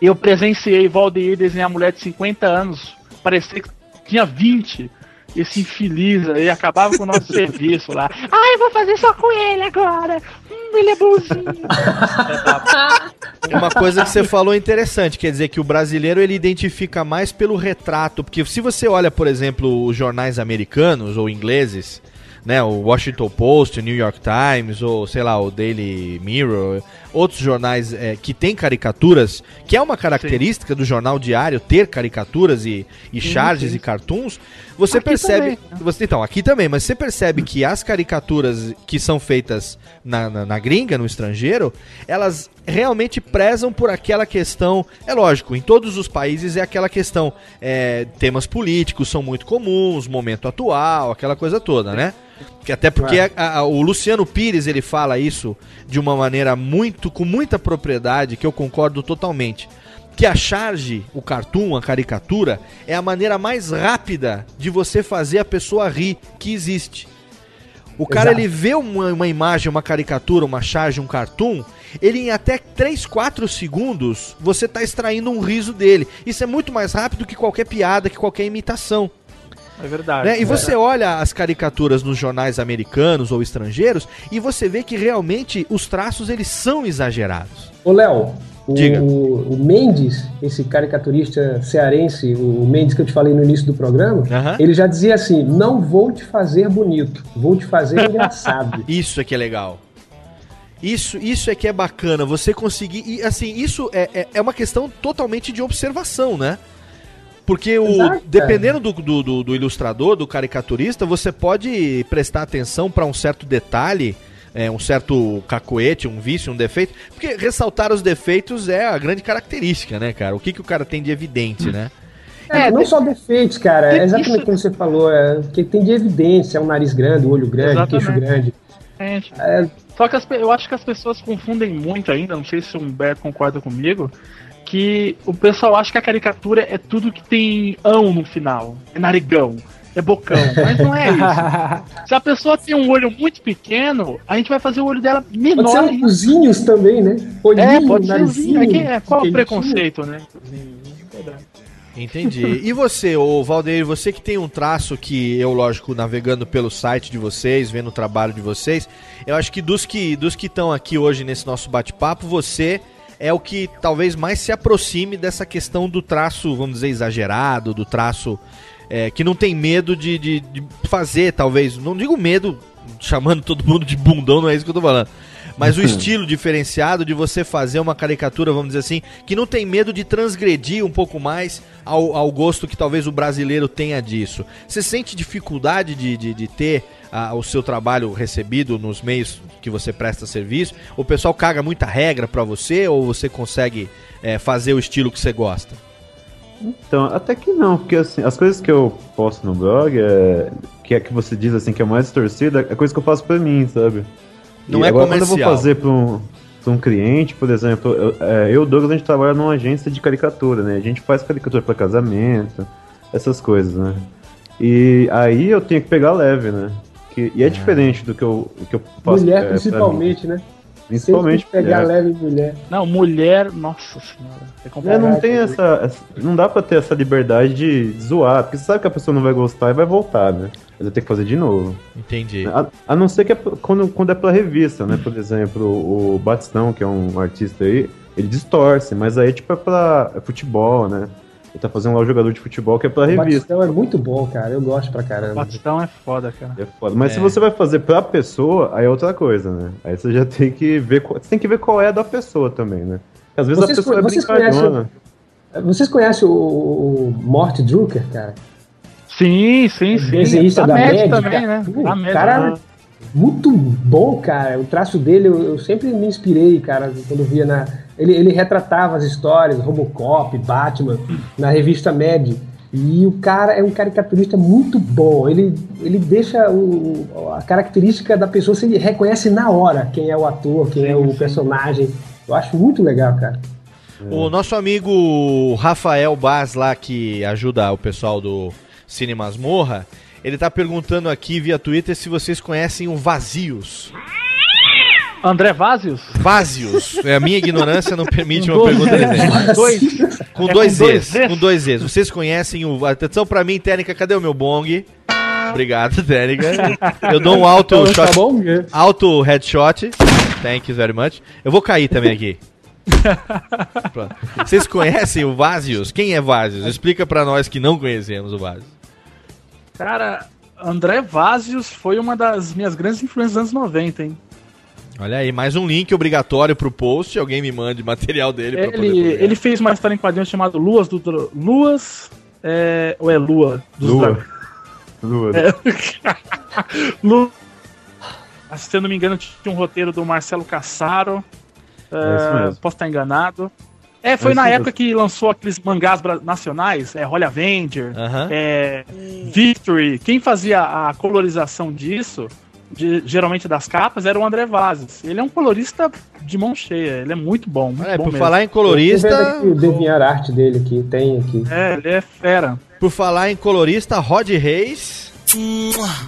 Eu presenciei Valdeir desenhar mulher de 50 anos, parecia que tinha 20. Esse infeliz aí acabava com o nosso serviço lá. Ai, eu vou fazer só com ele agora. Hum, ele é bonzinho. Uma coisa que você falou interessante, quer dizer que o brasileiro ele identifica mais pelo retrato, porque se você olha, por exemplo, os jornais americanos ou ingleses, né, o Washington Post, o New York Times, ou sei lá, o Daily Mirror, outros jornais é, que têm caricaturas, que é uma característica do jornal diário ter caricaturas e, e charges e cartoons, você Aqui percebe. também, né? Você, então, aqui também, mas você percebe que as caricaturas que são feitas na, na, na gringa, no estrangeiro, elas realmente prezam por aquela questão. É lógico, em todos os países é aquela questão. é, temas políticos são muito comuns, momento atual, aquela coisa toda, né? Que até porque É. a- a- o Luciano Pires ele fala isso de uma maneira muito com muita propriedade que eu concordo totalmente. Que a charge, o cartoon, a caricatura é a maneira mais rápida de você fazer a pessoa rir que existe. O cara Exato. ele vê uma, uma imagem, uma caricatura, uma charge, um cartoon, ele em até 3, 4 segundos você tá extraindo um riso dele. Isso é muito mais rápido que qualquer piada, que qualquer imitação. É verdade. Né? E você olha as caricaturas nos jornais americanos ou estrangeiros e você vê que realmente os traços eles são exagerados. Ô, Léo, o, Diga. o, o Mendes, esse caricaturista cearense, o Mendes que eu te falei no início do programa, ele já dizia assim: não vou te fazer bonito, vou te fazer engraçado. Isso é que é legal. Isso, isso é que é bacana, você conseguir. E assim, isso é, é, é uma questão totalmente de observação, né? Porque o, Exato, dependendo do, do, do- do ilustrador, do caricaturista, você pode prestar atenção para um certo detalhe, é, um certo cacoete, um vício, um defeito. Porque ressaltar os defeitos é a grande característica, né, cara? O que, que o cara tem de evidente, né? É, não só defeitos, cara, é exatamente como você falou, é, que tem de evidência, é um nariz grande, o olho grande, o queixo Exatamente. grande. É, Só que as eu acho que as pessoas confundem muito ainda, não sei se o Humberto concorda comigo, que o pessoal acha que a caricatura é tudo que tem ão no final. É narigão, é bocão, mas não é isso. Se a pessoa tem um olho muito pequeno, a gente vai fazer o olho dela menor. pode ser ainda. olhozinhos também, né? Olhinho, É, pode ser narizinho, é que é, Qual o preconceito, né? Entendi. E você, ô Valdeir, você que tem um traço que eu, lógico, navegando pelo site de vocês, vendo o trabalho de vocês, eu acho que dos que dos que estão aqui hoje nesse nosso bate-papo, você é o que talvez mais se aproxime dessa questão do traço, vamos dizer, exagerado, do traço é, que não tem medo de, de, de fazer, talvez, não digo medo, chamando todo mundo de bundão, não é isso que eu tô falando. Mas o estilo diferenciado de você fazer uma caricatura, vamos dizer assim, que não tem medo de transgredir um pouco mais ao, ao gosto que talvez o brasileiro tenha disso. Você sente dificuldade de, de, de ter ah, o seu trabalho recebido nos meios que você presta serviço? O pessoal caga muita regra pra você ou você consegue eh, fazer o estilo que você gosta? Então, até que não, porque assim, as coisas que eu posto no blog, é, que é que você diz assim que é mais torcida, é coisa que eu faço pra mim, sabe? Não E é agora, quando eu vou comercial. fazer pra um, pra um cliente, por exemplo, eu, é, eu e o Douglas, a gente trabalha numa agência de caricatura, né? A gente faz caricatura pra casamento, essas coisas, né? E aí eu tenho que pegar leve, né? Que, e é diferente do que eu, que eu faço. Mulher é, pra principalmente, né? Principalmente pegar mulher. leve mulher. Não, mulher, nossa senhora. É É, complicado. não tem essa, essa- Não dá pra ter essa liberdade de zoar, porque você sabe que a pessoa não vai gostar e vai voltar, né? Mas vai ter que fazer de novo. Entendi. A, a não ser que é quando, quando é pra revista, né? Por exemplo, o Batistão, que é um artista aí, ele distorce, mas aí tipo é pra é futebol, né? Ele tá fazendo lá o jogador de futebol que é pra O revista. Batistão é muito bom, cara. Eu gosto pra caramba. Batistão é foda, cara. É foda. Mas É. se você vai fazer pra pessoa, aí é outra coisa, né? Aí você já tem que ver. qual- Você tem que ver qual é a da pessoa também, né? Porque às vezes Vocês a pessoa co- é vocês brincalhona. Vocês conhecem o, o Mort Drucker, cara? Sim, sim, sim. Desenhista da, Mad Mad, também, cara. né? Da Mad, cara, né? muito bom, cara. O traço dele, eu, eu sempre me inspirei, cara, quando via na. Ele, ele retratava as histórias, Robocop, Batman, na revista Mad. E o cara é um caricaturista muito bom. Ele, ele deixa o, a característica da pessoa, você reconhece na hora quem é o ator, quem é o personagem. Eu acho muito legal, cara. O nosso amigo Rafael Baz lá, que ajuda o pessoal do Cine Masmorra, ele tá perguntando aqui via Twitter se vocês conhecem o Vazios. André Vazios? Vazios. É, a minha ignorância não permite uma pergunta. Dois. Com É dois com dois Zs. Zs? Com dois Zs. Vocês conhecem o. Atenção pra mim, técnica, cadê o meu bong? Obrigado, técnica. Eu dou um alto Tá shot. bom? Alto headshot. Thank you very much. Eu vou cair também aqui. Pronto. Vocês conhecem o Vazios? Quem é Vazios? Explica pra nós que não conhecemos o Vazios. Cara, André Vazios foi uma das minhas grandes influências dos anos 90, hein? Olha aí, mais um link obrigatório pro post. Alguém me mande material dele pra poder Ele, publicar. ele fez uma história em quadrinhos chamada Luas do Luas. É, ou é Lua? Dos Lua. Dra- Lua. É. Lu... Se eu não me engano, tinha um roteiro do Marcelo Cassaro. É É, posso estar enganado. É, foi É na época mesmo. que lançou aqueles mangás nacionais, é Holy Avenger, Aham. é, Victory. Quem fazia a colorização disso, de- geralmente das capas, era o André Vazes. Ele é um colorista de mão cheia, ele é muito bom. Muito É, bom por mesmo. falar em colorista. aqui Deviar Arte dele aqui, tem aqui. É, ele é fera. Por falar em colorista, Rod Reis.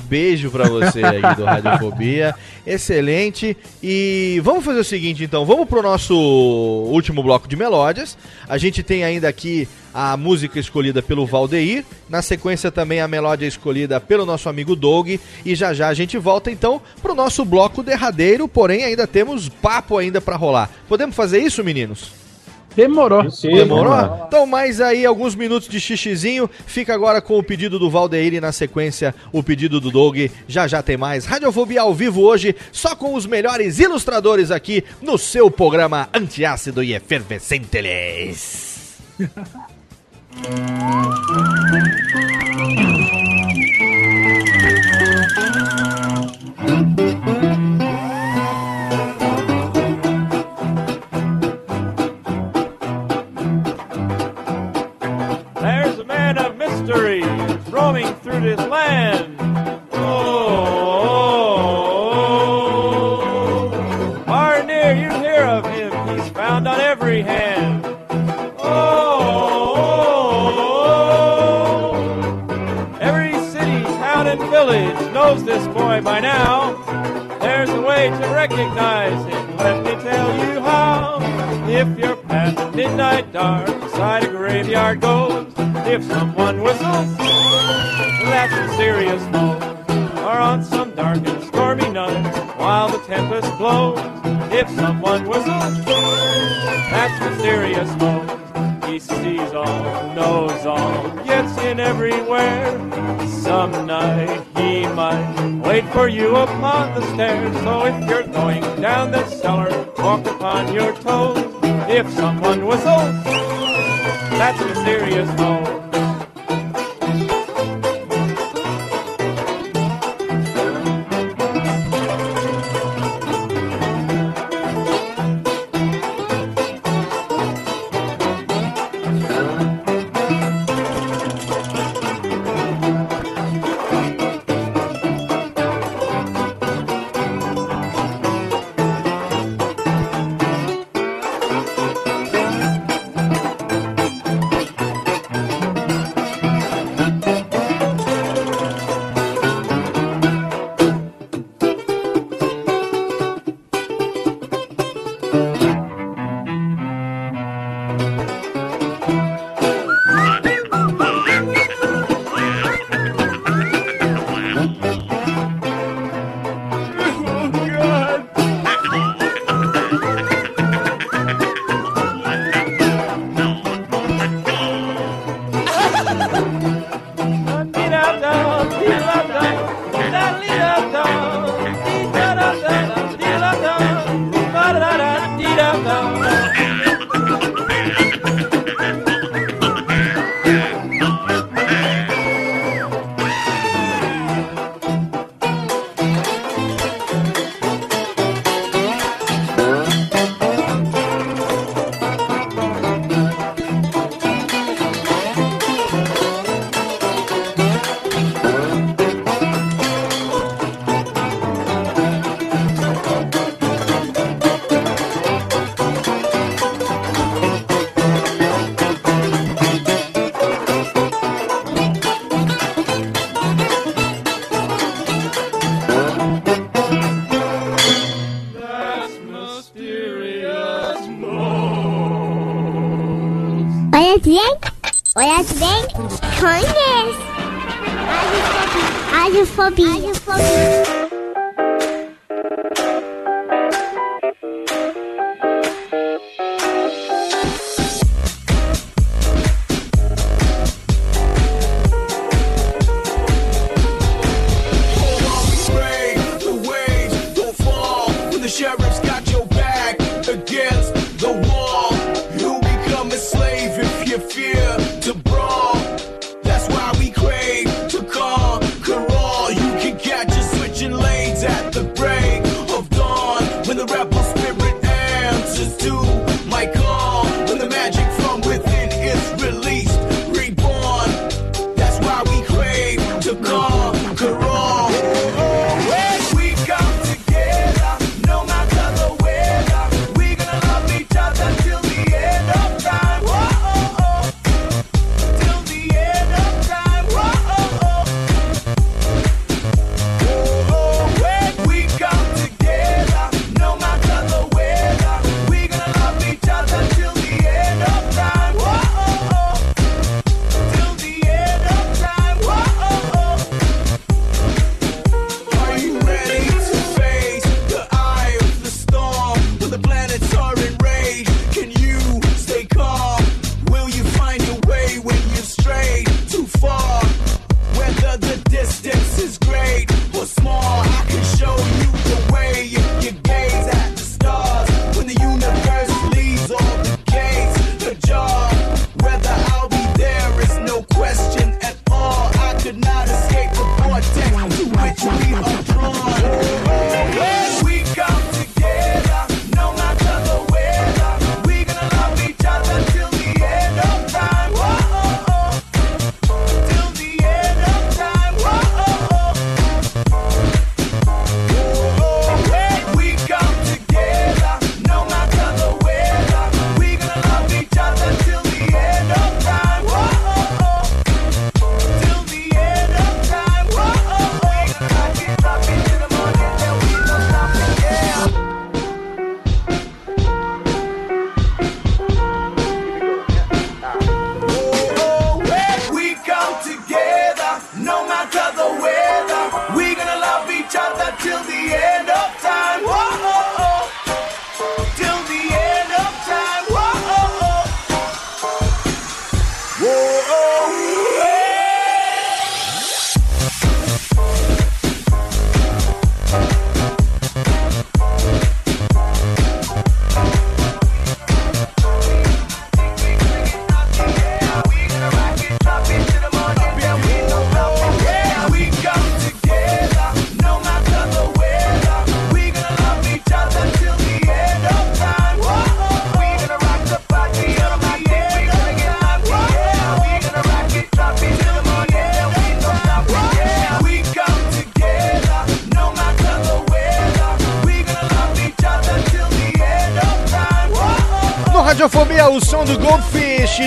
Beijo pra você aí do Radiofobia. Excelente. E vamos fazer o seguinte então, vamos pro nosso último bloco de melódias. A gente tem ainda aqui a música escolhida pelo Valdeir, na sequência também a melódia escolhida pelo nosso amigo Doug e já já a gente volta então pro nosso bloco derradeiro, porém ainda temos papo ainda pra rolar. Podemos fazer isso, meninos? Demorou. Demorou? Então, mais aí alguns minutos de xixizinho. Fica agora com o pedido do Valdeir e na sequência o pedido do Doug. Já já tem mais. Radiofobia ao vivo hoje, só com os melhores ilustradores aqui no seu programa antiácido e efervescente. this land. Oh, far and near you hear of him. He's found on every hand. Oh, every city, town, and village knows this boy by now. There's a way to recognize him. Let me tell you how. If you're past midnight dark, beside a graveyard goes. If someone whistles, that's a serious. Or on some dark and stormy night, while the tempest blows. If someone whistles, that's mysterious mode. He sees all, knows all, gets in everywhere. Some night he might wait for you upon the stairs. So if you're going down the cellar, walk upon your toes. If someone whistles, that's mode. Olha Radiofobia.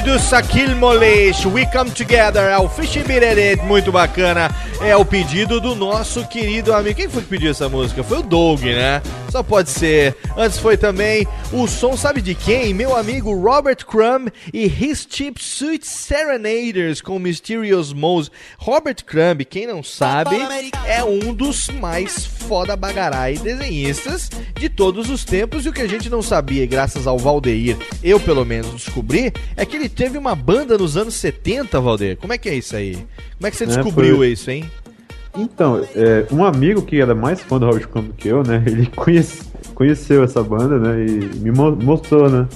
Do Sakil Moleish, We Come Together, é o Fish Bireret, muito bacana. É o pedido do nosso querido amigo. Quem foi que pediu essa música? Foi o Doug, né? Só pode ser. Antes foi também o som, sabe de quem? Meu amigo Robert Crumb e His Cheap Suit Serenaders com Mysterious Mose. Robert Crumb, quem não sabe, é um dos mais foda bagarai desenhistas de todos os tempos. E o que a gente não sabia, e graças ao Valdeir, eu pelo menos descobri, é que ele teve uma banda nos anos 70, Valdeir. Como é que é isso aí? Como é que você É, descobriu foi- isso, hein? Então, é, um amigo que era mais fã do Robert Crumb que eu, né? Ele conhece- conheceu essa banda, né? E me mo- mostrou, né?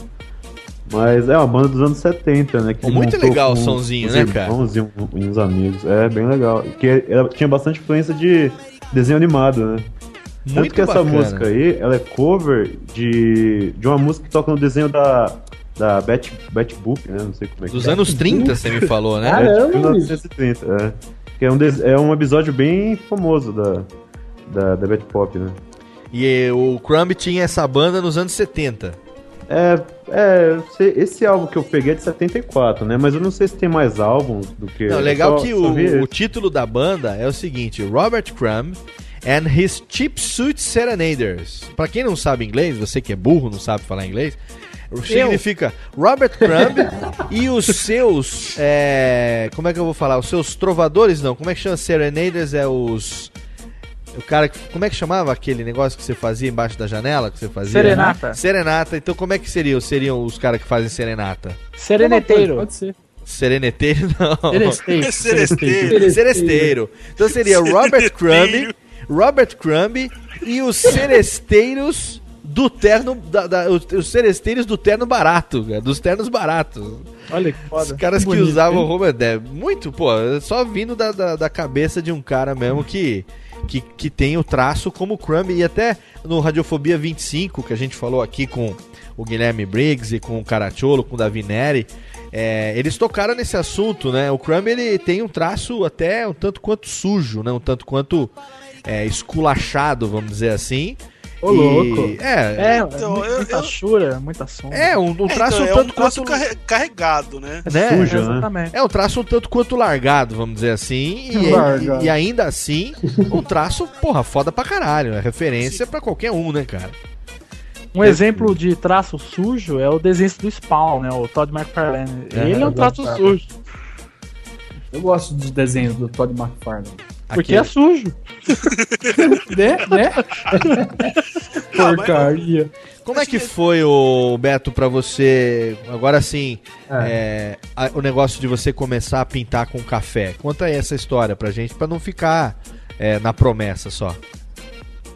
Mas é uma banda dos anos 70, né? Que ele Muito legal o uns né, cara? irmãos E, um- e uns amigos. É, bem legal. Que ela tinha bastante influência de desenho animado, né? Tanto Muito que essa bacana. música aí, ela é cover de, de uma música que toca no desenho da, da Betty, Betty Boop, né? Não sei como é que Dos é. anos 30, você me falou, né? É, de 1930, é. Que é um, des- é um episódio bem famoso da, da, da Betty Pop, né? E o Crumb tinha essa banda nos anos 70. É, é, eu esse álbum que eu peguei é de 74, né? Mas eu não sei se tem mais álbuns do que. Não, eu legal só- que o, o título da banda é o seguinte: Robert Crumb and His Cheap Suit Serenaders. Pra quem não sabe inglês, você que é burro, não sabe falar inglês, significa Robert Crumb e os seus. é, como é que eu vou falar? Os seus trovadores, não. Como é que chama Serenaders? É os. O cara que. Como é que chamava aquele negócio que você fazia embaixo da janela? Que você fazia? Serenata. Serenata. Então como é que seriam? Seriam os caras que fazem serenata? Sereneteiro. Pode ser. Sereneteiro, não. Seresteiro. Seresteiro. Seresteiro. Então seria Robert Crumb, Robert Crumb e os seresteiros do terno. Da, da- os, os seresteiros do terno barato, cara, dos ternos baratos. Olha que foda. Os caras que Bonito, usavam roupa. É, muito, pô, só vindo da, da, da cabeça de um cara mesmo que. Que, que tem o traço como o Crumb e até no Radiofobia 25, que a gente falou aqui com o Guilherme Briggs e com o Caracciolo, com o Davi Neri, é, eles tocaram nesse assunto, né? O Crumb ele tem um traço até um tanto quanto sujo, né? Um tanto quanto é, esculachado, vamos dizer assim. Ô, E- louco. É, É, Então, muita chura, muita sombra. é um, um É, traço então, é um tanto um traço quanto carre- carregado, né? né? sujo, né? Exatamente. É um traço um tanto quanto largado, vamos dizer assim. E, e- e ainda assim, um traço, porra, foda pra caralho. É referência pra qualquer um, né, cara? Um exemplo de traço sujo é o desenho do Spawn, né? O Todd McFarlane. É, Ele é um eu traço gosto. sujo. Eu gosto dos desenhos do Todd McFarlane. Porque é sujo. né? né? Porcaria. Como é que foi, o Beto, pra você, agora sim, é, a- o negócio de você começar a pintar com café? Conta aí essa história pra gente, pra não ficar é, na promessa só.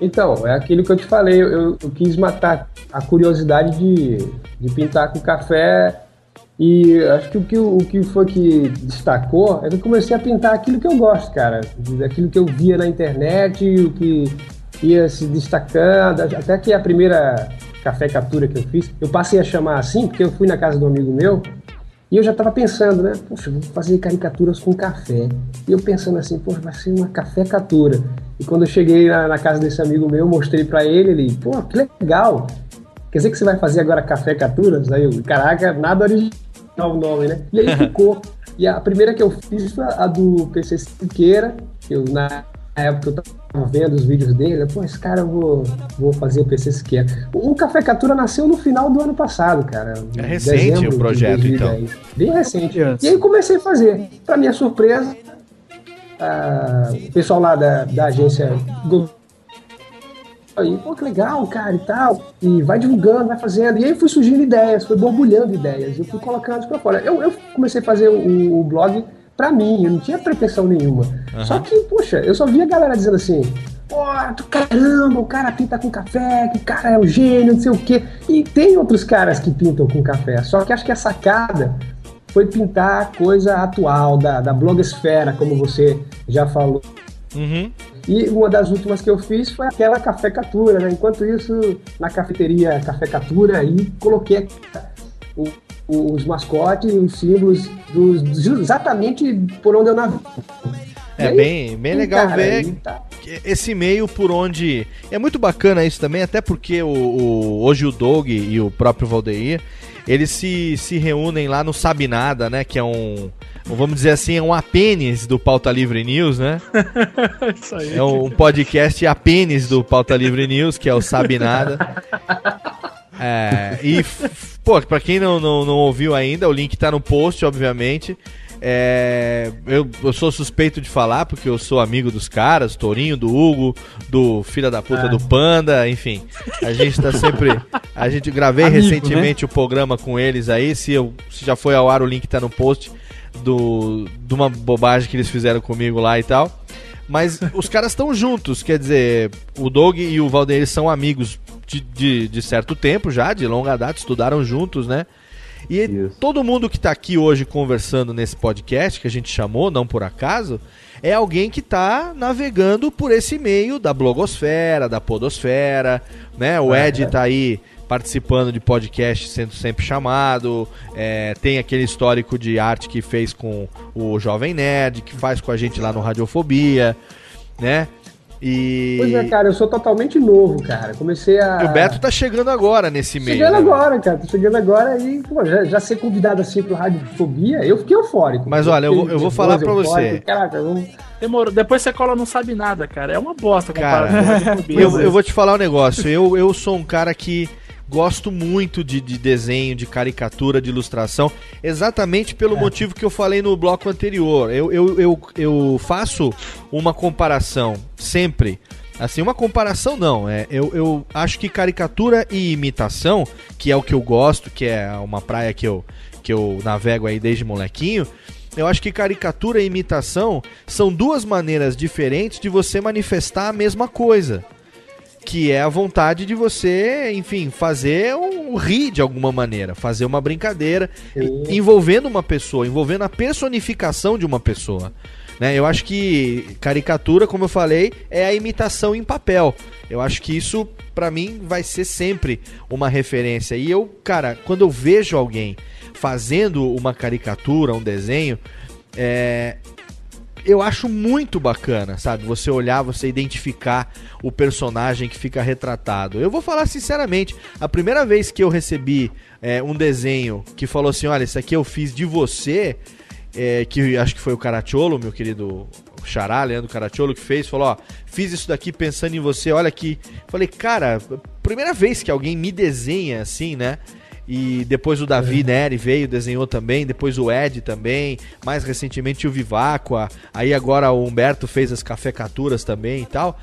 Então, é aquilo que eu te falei, eu, eu quis matar a curiosidade de, de pintar com café e acho que o que, o que foi que destacou é que eu comecei a pintar aquilo que eu gosto, cara. Aquilo que eu via na internet, o que ia se destacando, até que a primeira café captura que eu fiz, eu passei a chamar assim porque eu fui na casa de um amigo meu e eu já tava pensando, né? Poxa, vou fazer caricaturas com café. E eu pensando assim, poxa, vai ser uma café captura. E quando eu cheguei na, na casa desse amigo meu, mostrei pra ele, ele, pô, que legal. Quer dizer que você vai fazer agora café capturas? Aí eu, caraca, nada original o nome, né? E aí ficou. E a primeira que eu fiz foi a do PC Siqueira, que eu na época eu tava vendo os vídeos dele, pô, esse cara eu vou, vou fazer o PC Siqueira. O Café Captura nasceu no final do ano passado, cara. É em recente dezembro o de projeto, 2010. Bem recente. E aí comecei a fazer. Pra minha surpresa, ah, o pessoal lá da, da agência gostou. Aí, pô, que legal, cara, e tal. E vai divulgando, vai fazendo. E aí fui surgindo ideias, foi borbulhando ideias. Eu fui colocando pra fora. Eu, eu comecei a fazer o, o blog pra mim, eu não tinha pretensão nenhuma. Aham. Só que, poxa, eu só via a galera dizendo assim: pô, tu caramba, o cara pinta com café, que o cara é um gênio, não sei o quê. E tem outros caras que pintam com café. Só que acho que a sacada foi pintar coisa atual, da, da blogosfera, como você já falou. E uma das últimas que eu fiz foi aquela Café Catura, né? Enquanto isso, na cafeteria Café Catura, aí coloquei o- os mascotes, os símbolos dos, exatamente por onde eu naveguei. É aí, bem, bem legal cara, ver aí tá- esse meio por onde. É muito bacana isso também, até porque o, o- hoje o Doug e o próprio Valdeir eles se, se reúnem lá no Sabe Nada, né? Que é um. Vamos dizer assim, é um apênis do Pauta Livre News, né? Isso aí. É um podcast apênis do Pauta Livre News, que é o Sabe Nada. É, e, pô, pra quem não, não, não ouviu ainda, o link tá no post, obviamente. É, eu, eu sou suspeito de falar, porque eu sou amigo dos caras, Tourinho, do Hugo, do filho da puta Ah. do Panda, enfim. A gente tá sempre. A gente gravei Amigo, recentemente o programa com eles aí. Se, eu, se já foi ao ar, o link tá no post do, de uma bobagem que eles fizeram comigo lá e tal. Mas os caras estão juntos, quer dizer, o Doug e o Valdeir são amigos de, de, de certo tempo já, de longa data, estudaram juntos, né? E todo mundo que tá aqui hoje conversando nesse podcast, que a gente chamou, não por acaso, é alguém que tá navegando por esse meio da blogosfera, da podosfera, né? O Ed tá aí participando de podcast sendo sempre chamado, é, tem aquele histórico de arte que fez com o Jovem Nerd, que faz com a gente lá no Radiofobia, né? E, Pois é, cara, eu sou totalmente novo, cara. Comecei a. e o Beto tá chegando agora nesse meio. Chegando né? agora, cara. Tô chegando agora e, pô, já, já ser convidado assim pro Radiofobia, eu fiquei eufórico. Mas olha, eu vou- eu vou falar pra você. Caraca, vamos. Demorou. Depois você cola não sabe nada, cara. É uma bosta Cara, eu, eu vou te falar um negócio. Eu, eu sou um cara que gosto muito de, de desenho, de caricatura, de ilustração, exatamente pelo motivo que eu falei no bloco anterior. Eu, eu, eu, eu faço uma comparação sempre. Assim, uma comparação não. É, eu, eu acho que caricatura e imitação, que é o que eu gosto, que é uma praia que eu, que eu navego aí desde molequinho, eu acho que caricatura e imitação são duas maneiras diferentes de você manifestar a mesma coisa. Que é a vontade de você, enfim, fazer um rir de alguma maneira, fazer uma brincadeira envolvendo uma pessoa, envolvendo a personificação de uma pessoa. Né? Eu acho que caricatura, como eu falei, é a imitação em papel. Eu acho que isso, pra mim, vai ser sempre uma referência. E eu, cara, quando eu vejo alguém fazendo uma caricatura, um desenho, é, eu acho muito bacana, sabe? Você olhar, você identificar o personagem que fica retratado. Eu vou falar sinceramente, a primeira vez que eu recebi é, um desenho que falou assim: olha, isso aqui eu fiz de você, é, que acho que foi o Caracciolo, meu querido Xará, Leandro Caracciolo, que fez, falou: ó, fiz isso daqui pensando em você, olha aqui. Falei, cara, primeira vez que alguém me desenha assim, né? E depois o Davi Neri veio, desenhou também, depois o Ed também, mais recentemente o Viváqua, aí agora o Humberto fez as cafecaturas também e tal.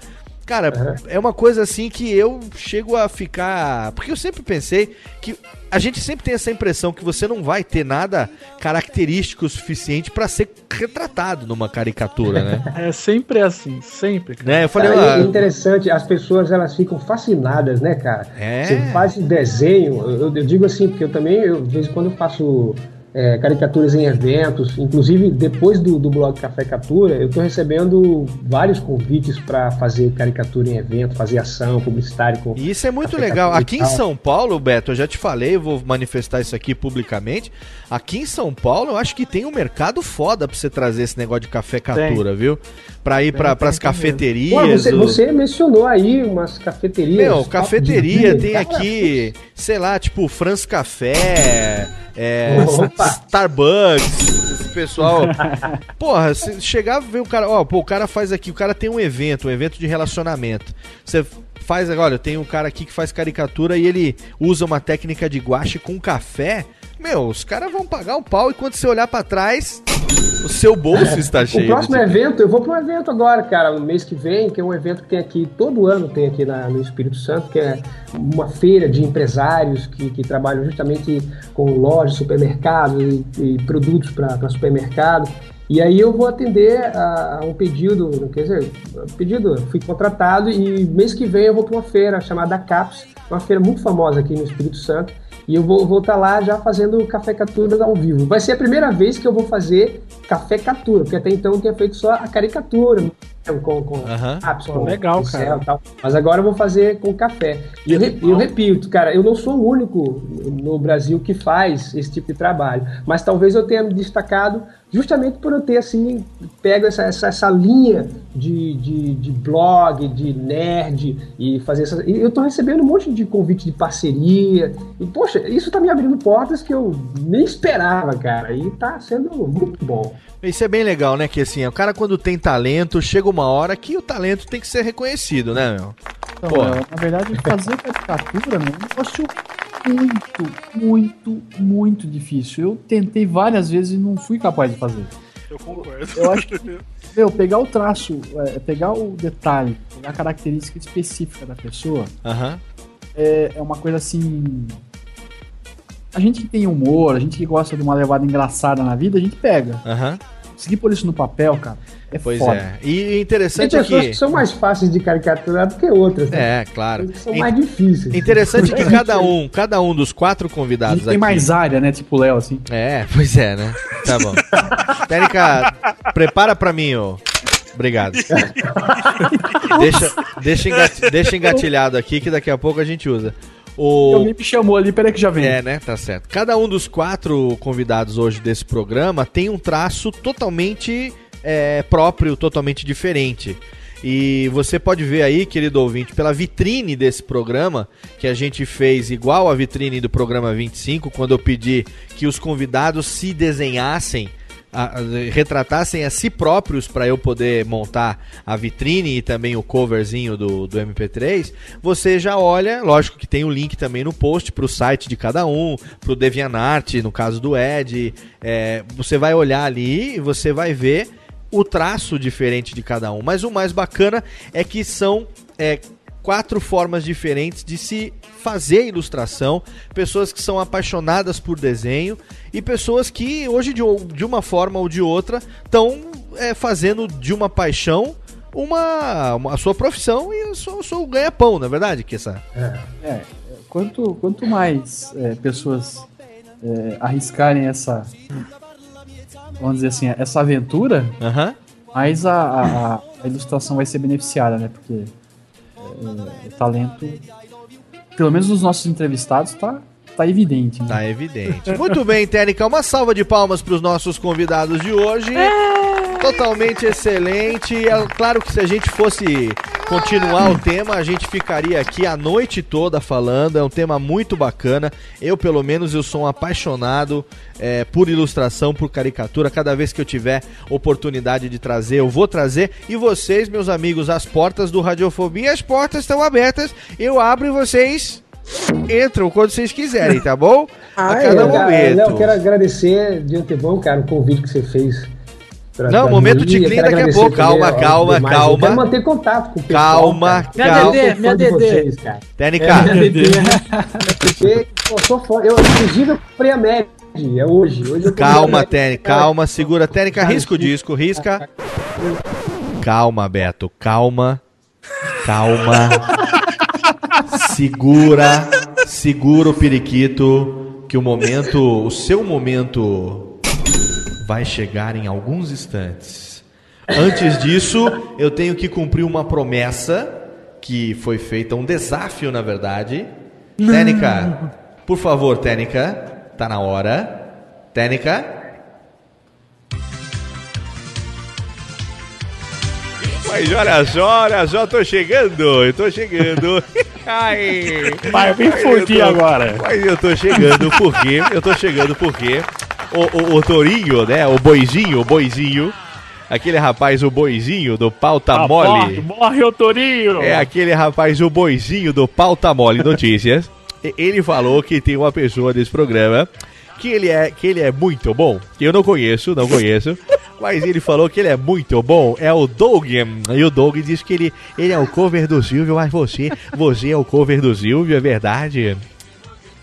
Cara, é uma coisa assim que eu chego a ficar. Porque eu sempre pensei que. A gente sempre tem essa impressão que você não vai ter nada característico o suficiente pra ser retratado numa caricatura, né? É sempre assim, sempre. cara. né? Eu falei, Cara, ah, é interessante, as pessoas elas ficam fascinadas, né, cara? É. Você faz desenho, eu, eu digo assim, porque eu também, eu, de vez em quando eu faço é, caricaturas em eventos, inclusive depois do, do blog Café Captura, eu tô recebendo vários convites para fazer caricatura em evento, fazer ação publicitária com E isso é muito Café legal. Captura Aqui em. São Paulo, Beto, eu já te falei, eu vou manifestar isso aqui publicamente. Aqui em São Paulo, eu acho que tem um mercado foda pra você trazer esse negócio de café catura, viu? Pra ir pra, pras cafeterias. Pô, você, o- você mencionou aí umas cafeterias. Meu, cafeteria tem aqui, sei lá, tipo, France Café, é. Starbucks, esse pessoal. Porra, se chegar ver o cara, ó, pô, o cara faz aqui, o cara tem um evento, um evento de relacionamento. Você faz agora, eu tenho um cara aqui que faz caricatura e ele usa uma técnica de guache com café. Meu, os caras vão pagar um pau e quando você olhar pra trás, o seu bolso está cheio. O próximo evento, eu vou para um evento agora, cara, no mês que vem, que é um evento que tem aqui, todo ano tem aqui na- no Espírito Santo, que é uma feira de empresários que, que trabalham justamente com lojas, supermercados e, e produtos para supermercado. E aí eu vou atender a, um pedido, quer dizer, pedido, fui contratado e mês que vem eu vou para uma feira chamada CAPS, uma feira muito famosa aqui no Espírito Santo, e eu vou estar lá já fazendo café capturas ao vivo. Vai ser a primeira vez que eu vou fazer café captura, porque até então eu tinha feito só a caricatura, com, com lápis, com legal, pincel cara. tal. Mas agora eu vou fazer com café. E eu, eu repito, cara, eu não sou o único no Brasil que faz esse tipo de trabalho, mas talvez eu tenha me destacado justamente por eu ter, assim, pego essa, essa, essa linha de, de, de blog, de nerd, e fazer essas... E eu tô recebendo um monte de convite de parceria, e, poxa, isso tá me abrindo portas que eu nem esperava, cara, e tá sendo muito bom. Isso é bem legal, né? Que assim, o cara quando tem talento, chega uma hora que o talento tem que ser reconhecido, né, meu? Então, Pô. Léo, na verdade, fazer caricatura, meu, é um negócio muito, muito, muito difícil. Eu tentei várias vezes e não fui capaz de fazer. Eu concordo. Eu acho que, meu, pegar o traço, é, pegar o detalhe, pegar a característica específica da pessoa, Aham. é, é uma coisa assim. A gente que tem humor, a gente que gosta de uma levada engraçada na vida, a gente pega. Aham. Conseguir pôr isso no papel, cara, é Pois foda. é. E Tem interessante é pessoas que. que são mais fáceis de caricaturar do que outras, né? É, claro. Tem são mais difíceis. Interessante que cada um, cada um dos quatro convidados tem aqui. mais área, né? Tipo o Léo, assim. É, pois é, né? Tá bom. Térica, prepara pra mim, ô. Obrigado. deixa, deixa engatilhado aqui que daqui a pouco a gente usa. O... Alguém me chamou ali, peraí que já vem. É, né? Tá certo. Cada um dos quatro convidados hoje desse programa tem um traço totalmente é, próprio, totalmente diferente. E você pode ver aí, querido ouvinte, pela vitrine desse programa, que a gente fez igual a vitrine do programa 25, quando eu pedi que os convidados se desenhassem, a- retratassem a si próprios para eu poder montar a vitrine e também o coverzinho do, do MP3, você já olha, lógico que tem o link também no post para o site de cada um, para o DeviantArt, no caso do Ed, é, você vai olhar ali e você vai ver o traço diferente de cada um. Mas o mais bacana é que são é, quatro formas diferentes de se fazer ilustração, pessoas que são apaixonadas por desenho e pessoas que hoje de, de uma forma ou de outra estão é, fazendo de uma paixão uma, uma- a sua profissão e o seu, o seu ganha-pão, na é verdade, que essa É, quanto, quanto mais é, pessoas é, arriscarem essa, vamos dizer assim, essa aventura, mais a, a, a- a ilustração vai ser beneficiada, né? Porque é, o talento, pelo menos nos nossos entrevistados, tá, tá evidente. Né? Tá evidente. Muito bem, Técnica. Uma salva de palmas para os nossos convidados de hoje. Totalmente excelente. É claro que se a gente fosse continuar o tema, a gente ficaria aqui a noite toda falando. É um tema muito bacana. Eu, pelo menos, eu sou um apaixonado é, por ilustração, por caricatura. Cada vez que eu tiver oportunidade de trazer, eu vou trazer. E vocês, meus amigos, as portas do Radiofobia, as portas estão abertas. Eu abro e vocês entram quando vocês quiserem, tá bom? Ah, a cada eu, momento. Léo, quero agradecer de antemão, cara, o convite que você fez. Não, pra momento Eu quero daqui a pouco. Calma, calma, demais. calma. Eu quero manter contato com o pessoal. Calma, cara. calma. Sou fã Minha de DD. vocês, cara. Técnica. É, minha DD. Porque eu sou fã. Eu, inclusive, eu comprei a Med. É hoje. hoje Calma, Med. Técnica, calma, segura. Técnica, risca o disco, risca. Calma, Beto, calma. Calma. Segura, segura o periquito, que o momento, o seu momento vai chegar em alguns instantes. Antes disso, eu tenho que cumprir uma promessa que foi feita, um desafio, na verdade. Não. Técnica, por favor, Técnica, tá na hora. Técnica. Mas olha só, olha só, tô chegando, eu tô chegando. Ai. Vai, Mas eu tô- agora. Mas eu tô chegando porque, eu tô chegando porque o, o, o Torinho, né, o boizinho, o boizinho, aquele rapaz, o boizinho do pauta Ah, mole. morre, morre o Torinho! É aquele rapaz, o boizinho do Pauta Mole Notícias. Ele falou que tem uma pessoa desse programa que ele é, que ele é muito bom. Que eu não conheço, não conheço. Mas ele falou que ele é muito bom. É o Doug. E o Doug disse que ele, ele é o cover do Silvio, mas você, você é o cover do Silvio, é verdade?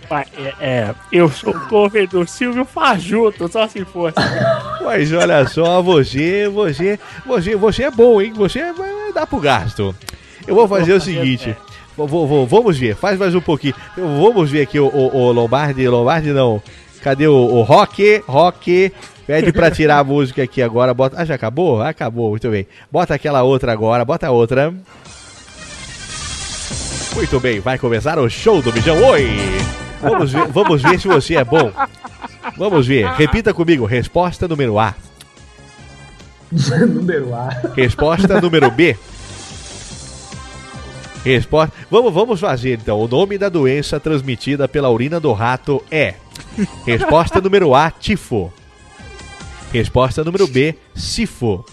É, é, eu sou o cover do Silvio Fajuto, só se fosse. Mas olha só, você, você, você, você é bom, hein? Você é- dá pro gasto. Eu vou fazer o seguinte. Vou, vou- vou- vamos ver, faz mais um pouquinho. Vamos ver aqui o, o, o Lombardi, Lombardi não. Cadê o, o Rock? Rock. Pede pra tirar a música aqui agora. Bota. Ah, já acabou? Acabou, muito bem. Bota aquela outra agora, bota outra. Muito bem, vai começar o show do Mijão. Oi! Vamos ver, vamos ver se você é bom. Vamos ver. Repita comigo. Resposta número A. Número A. Resposta número B. Resposta. Vamos, vamos fazer então. O nome da doença transmitida pela urina do rato é. Resposta número A, tifo. Resposta número B, sifo.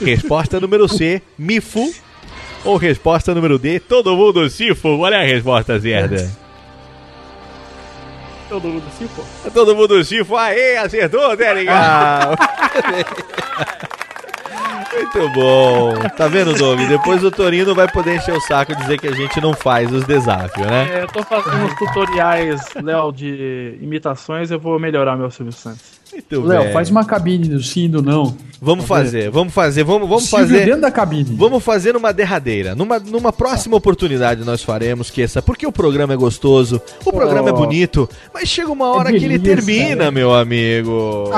Resposta número C, mifo. Ou resposta número D, todo mundo sifo. Olha a resposta certa. Todo mundo se for. Todo mundo sifo. Aê, acertou, né, legal. Muito bom. Tá vendo, Doug? Depois o Torino vai poder encher o saco e dizer que a gente não faz os desafios, né? É, eu tô fazendo uns tutoriais, Léo, de imitações, eu vou melhorar meu Silvio Santos. Muito Léo, faz uma cabine do sim e do não. Vamos fazer, vamos fazer, vamos, vamos Silvio fazer. dentro da cabine. Vamos fazer numa derradeira. Numa, numa próxima oportunidade nós faremos que essa. Porque o programa é gostoso, o programa é Oh. bonito, mas chega uma hora que ele termina, né? meu amigo.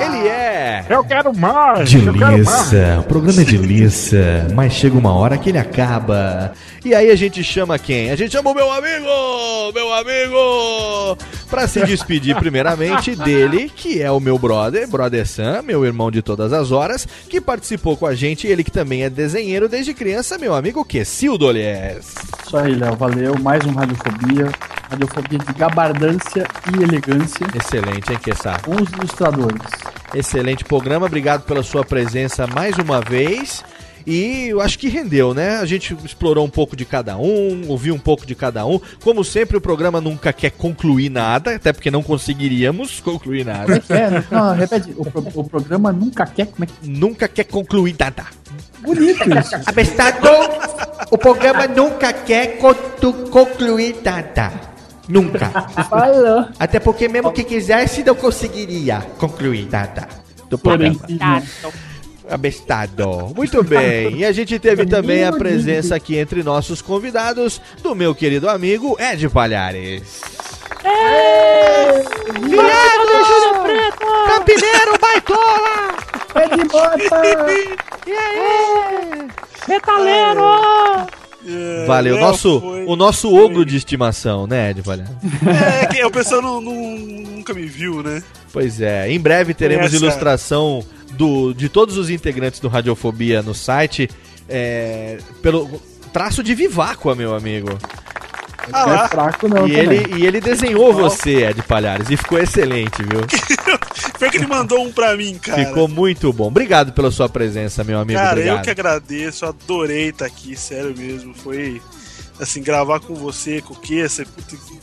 Ele é. Eu quero mais! eu quero mais. Delícia, o programa é delícia, mas chega uma hora que ele acaba. E aí a gente chama quem? A gente chama o meu amigo, meu amigo, pra se despedir primeiramente dele, que é o meu brother, brother Sam, meu irmão de todas as horas, que participou com a gente, ele que também é desenheiro desde criança, meu amigo Quessildo Olhés. Isso aí, Léo. Valeu. Mais um Radiofobia. Radiofobia de gabardância e elegância. Excelente, hein, Kessá? Com os ilustradores. Excelente programa, obrigado pela sua presença mais uma vez. E eu acho que rendeu, né? A gente explorou um pouco de cada um, ouviu um pouco de cada um. Como sempre, o programa nunca quer concluir nada, até porque não conseguiríamos concluir é nada. que é? Não, repete. O, pro- o programa nunca quer. Como é que... Nunca quer concluir nada. Bonito isso. Abestado, o programa nunca quer concluir nada. Nunca. Falou. Até porque mesmo que quisesse, não conseguiria concluir nada do programa. Abestado. Muito bem. E a gente teve também a presença aqui entre nossos convidados do meu querido amigo Ed Palhares. Viado! Campineiro, baitola! Ed Bota! E aí? Metaleiro! Valeu, Léo nosso, foi- o nosso ogro de estimação, né, Ed Palhares? É que o pessoal não, não- nunca me viu, né? Pois é, em breve teremos Essa- ilustração do, de todos os integrantes do Radiofobia no site, é, pelo traço de Viváqua, meu amigo. Ah Não é fraco, não. e, também. ele, e ele desenhou você, Ed Palhares, e ficou excelente, viu? Foi que ele mandou um pra mim, cara. Ficou muito bom. Obrigado pela sua presença, meu amigo. Cara, Obrigado. eu que agradeço, adorei estar aqui, sério mesmo. Foi assim, gravar com você, com o Kessa,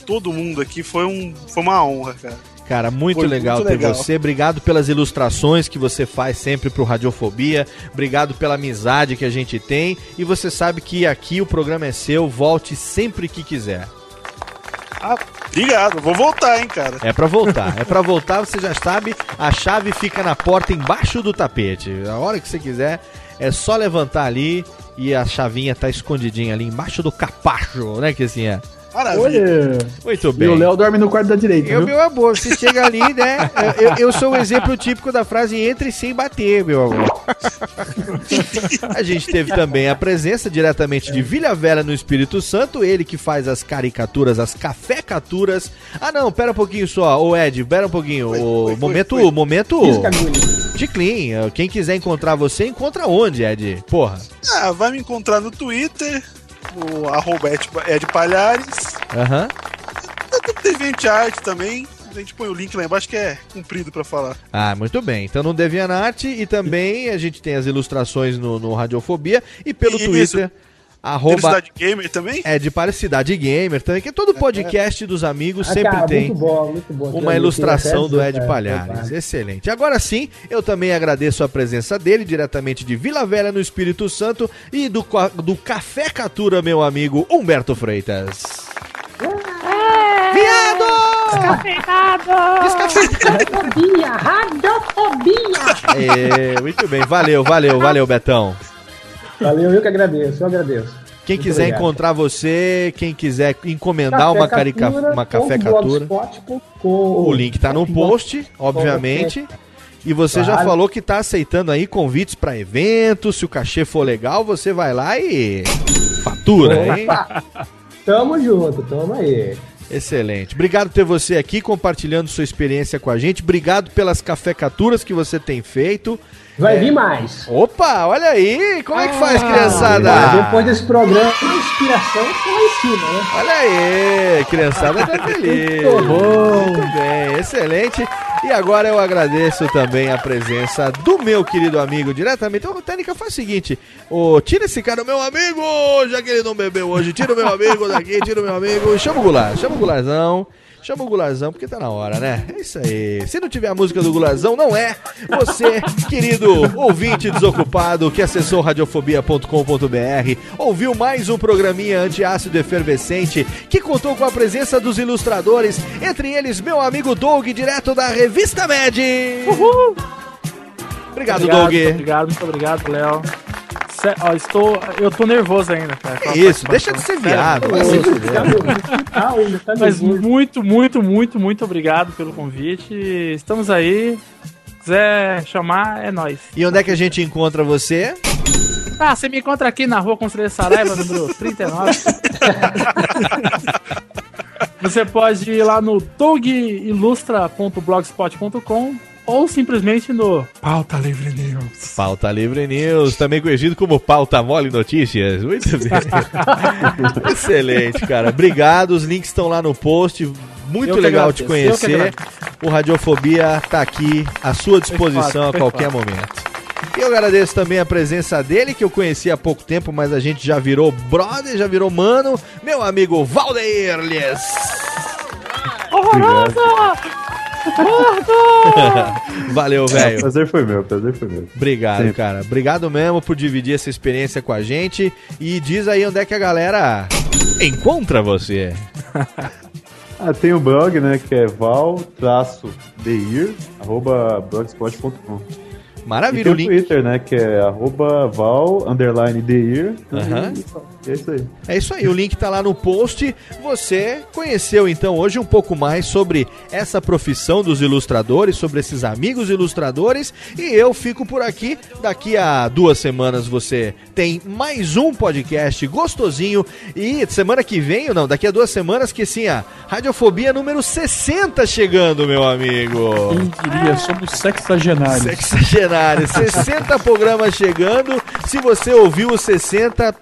todo mundo aqui foi, um, foi uma honra, cara. Cara, muito Foi legal muito ter legal. você. Obrigado pelas ilustrações que você faz sempre pro Radiofobia. Obrigado pela amizade que a gente tem. E você sabe que aqui o programa é seu. Volte sempre que quiser. Ah, obrigado, vou voltar, hein, cara. É pra voltar. É pra voltar, você já sabe. A chave fica na porta embaixo do tapete. A hora que você quiser, é só levantar ali e a chavinha tá escondidinha ali embaixo do capacho, né, que assim é. Maravilha. Olha. Muito E bem. o Léo dorme no quarto da direita, Eu, viu? meu amor, você chega ali, né? Eu, eu- eu sou o exemplo típico da frase entre sem bater, meu amor. A gente teve também a presença diretamente de Vila Velha no Espírito Santo, ele que faz as caricaturas, as cafecaturas. Ah, não, pera um pouquinho só, ô Ed, pera um pouquinho. o momento, momento. Pisca, Gulli. Ticlin, quem quiser encontrar você, encontra onde, Ed? Porra. Ah, vai me encontrar no Twitter, no arroba Ed, Ed Palhares. Aham. Tem DeviantArt também. A gente põe o link lá embaixo que é comprido pra falar. Ah, muito bem. Então no DeviantArt e também a gente tem as ilustrações no, no Radiofobia e pelo Isso. Twitter. Arroba Felicidade Gamer também? é de para Cidade Gamer também, que todo podcast dos amigos Ah, sempre cara, tem muito bom, muito bom. uma ilustração do Ed dizer, Palhares. Excelente. Agora sim, eu também agradeço a presença dele, diretamente de Vila Velha, no Espírito Santo, e do, do Café Catura, meu amigo Humberto Freitas. Radiofobia, radiofobia. É, muito bem, valeu, valeu, valeu, Betão. Valeu, eu que agradeço, eu agradeço. Quem Muito quiser obrigado. encontrar você, quem quiser encomendar uma, carica, uma café catura, o link tá no post, obviamente. E você já Claro. falou que tá aceitando aí convites pra eventos, se o cachê for legal, você vai lá e fatura, hein? Tamo junto, tamo aí. Excelente. Obrigado por ter você aqui compartilhando sua experiência com a gente. Obrigado pelas cafecaturas que você tem feito. Vai É. vir mais. Opa, olha aí! Como é que faz, Ah, criançada? Depois desse programa, a inspiração foi lá em cima, né? Olha aí, criançada tá feliz. Muito bom. Muito bem, excelente. E agora eu agradeço também a presença do meu querido amigo diretamente. Ô, Técnica, faz o seguinte: ô, tira esse cara, meu amigo, já que ele não bebeu hoje. Tira o meu amigo daqui, tira o meu amigo. Chama o Goulart, chama o Goularzão. Chama o Gularzão porque tá na hora, né? É isso aí. Se não tiver a música do Gularzão, não é. Você, querido ouvinte desocupado que acessou radiofobia.com.br, ouviu mais um programinha antiácido efervescente que contou com a presença dos ilustradores, entre eles meu amigo Doug, direto da Revista Med. Uhul! Obrigado, Muito Doug. obrigado, muito obrigado, Léo. Sé- Ó, estou, eu tô nervoso ainda, cara. isso, deixa de ser Sério, viado, vai se nervoso. fuder. tá Mas muito, muito, muito, muito obrigado pelo convite. Estamos aí. Quiser chamar, é nóis. E onde é que a gente encontra você? Ah, você me encontra aqui na rua Conselheiro Saraiva, número 39. Você pode ir lá no dogilustra.blogspot.com ou simplesmente no Pauta Livre News. Pauta Livre News, também conhecido como Pauta Mole Notícias. Muito bem. Excelente, cara. Obrigado. Os links estão lá no post. Muito Eu legal te conhecer. O Radiofobia tá aqui à sua disposição a qualquer momento. E eu agradeço também a presença dele, que eu conheci há pouco tempo, mas a gente já virou brother, já virou mano. Meu amigo Valdeir Lhes. Horrorosa! Valeu, O velho. prazer foi meu, prazer foi meu. Obrigado, Sempre. cara. Obrigado mesmo por dividir essa experiência com a gente. E diz aí onde é que a galera encontra você. Ah, tem o blog, né, que é val-deir, arroba blogspot.com. Maravilha, e tem o link. Twitter, né, que é arroba val, underline deir. Aham. E É isso aí. É isso aí, o link tá lá no post. Você conheceu então hoje um pouco mais sobre essa profissão dos ilustradores, sobre esses amigos ilustradores. E eu fico por aqui. Daqui a duas semanas você tem mais um podcast gostosinho. E semana que vem, ou não, daqui a duas semanas, que sim, a Radiofobia número 60 chegando, meu amigo. Quem diria, somos sexagenários. Sexagenário, 60 programas chegando. Se você ouviu os 60,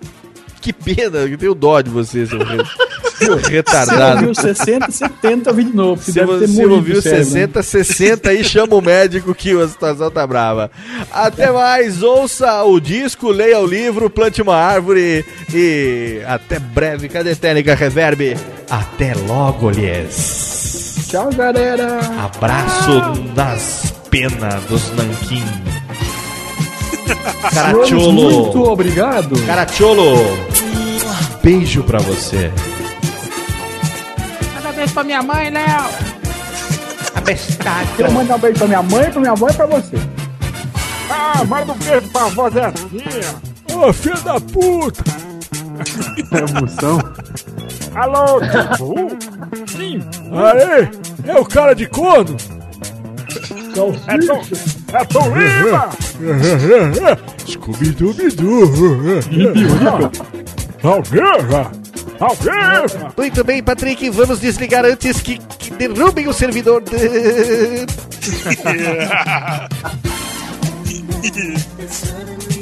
que pena, eu tenho dó de você, seu, re... seu Você retardado. ouviu 60, 70, ouvi de novo. Se deve ter você morrido ouviu o cérebro, né? 60, 60 aí, chama o médico que a situação tá brava. Até mais, ouça o disco, leia o livro, plante uma árvore e até breve. Cadê Técnica Reverb? Até logo, lhes. Tchau, galera. Abraço nas penas dos nanquim. Caracholo. Muito obrigado. Caracholo. Beijo pra você. Manda beijo pra minha mãe, Léo. Abestado. Quero mandar um beijo pra minha mãe, pra minha avó e pra você. Ah, manda um beijo pra avó Zezinha. Ô, filho da puta. É emoção. Alô? Sim. Aê, é o cara de corno? É Tom, é Tom Lima. Scooby-Dooby-Doo. Alveja. Alveja. Muito bem, Patrick, vamos desligar antes que, que derrubem o servidor.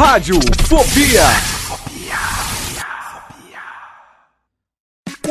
Rádio Fobia.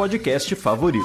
podcast favorito.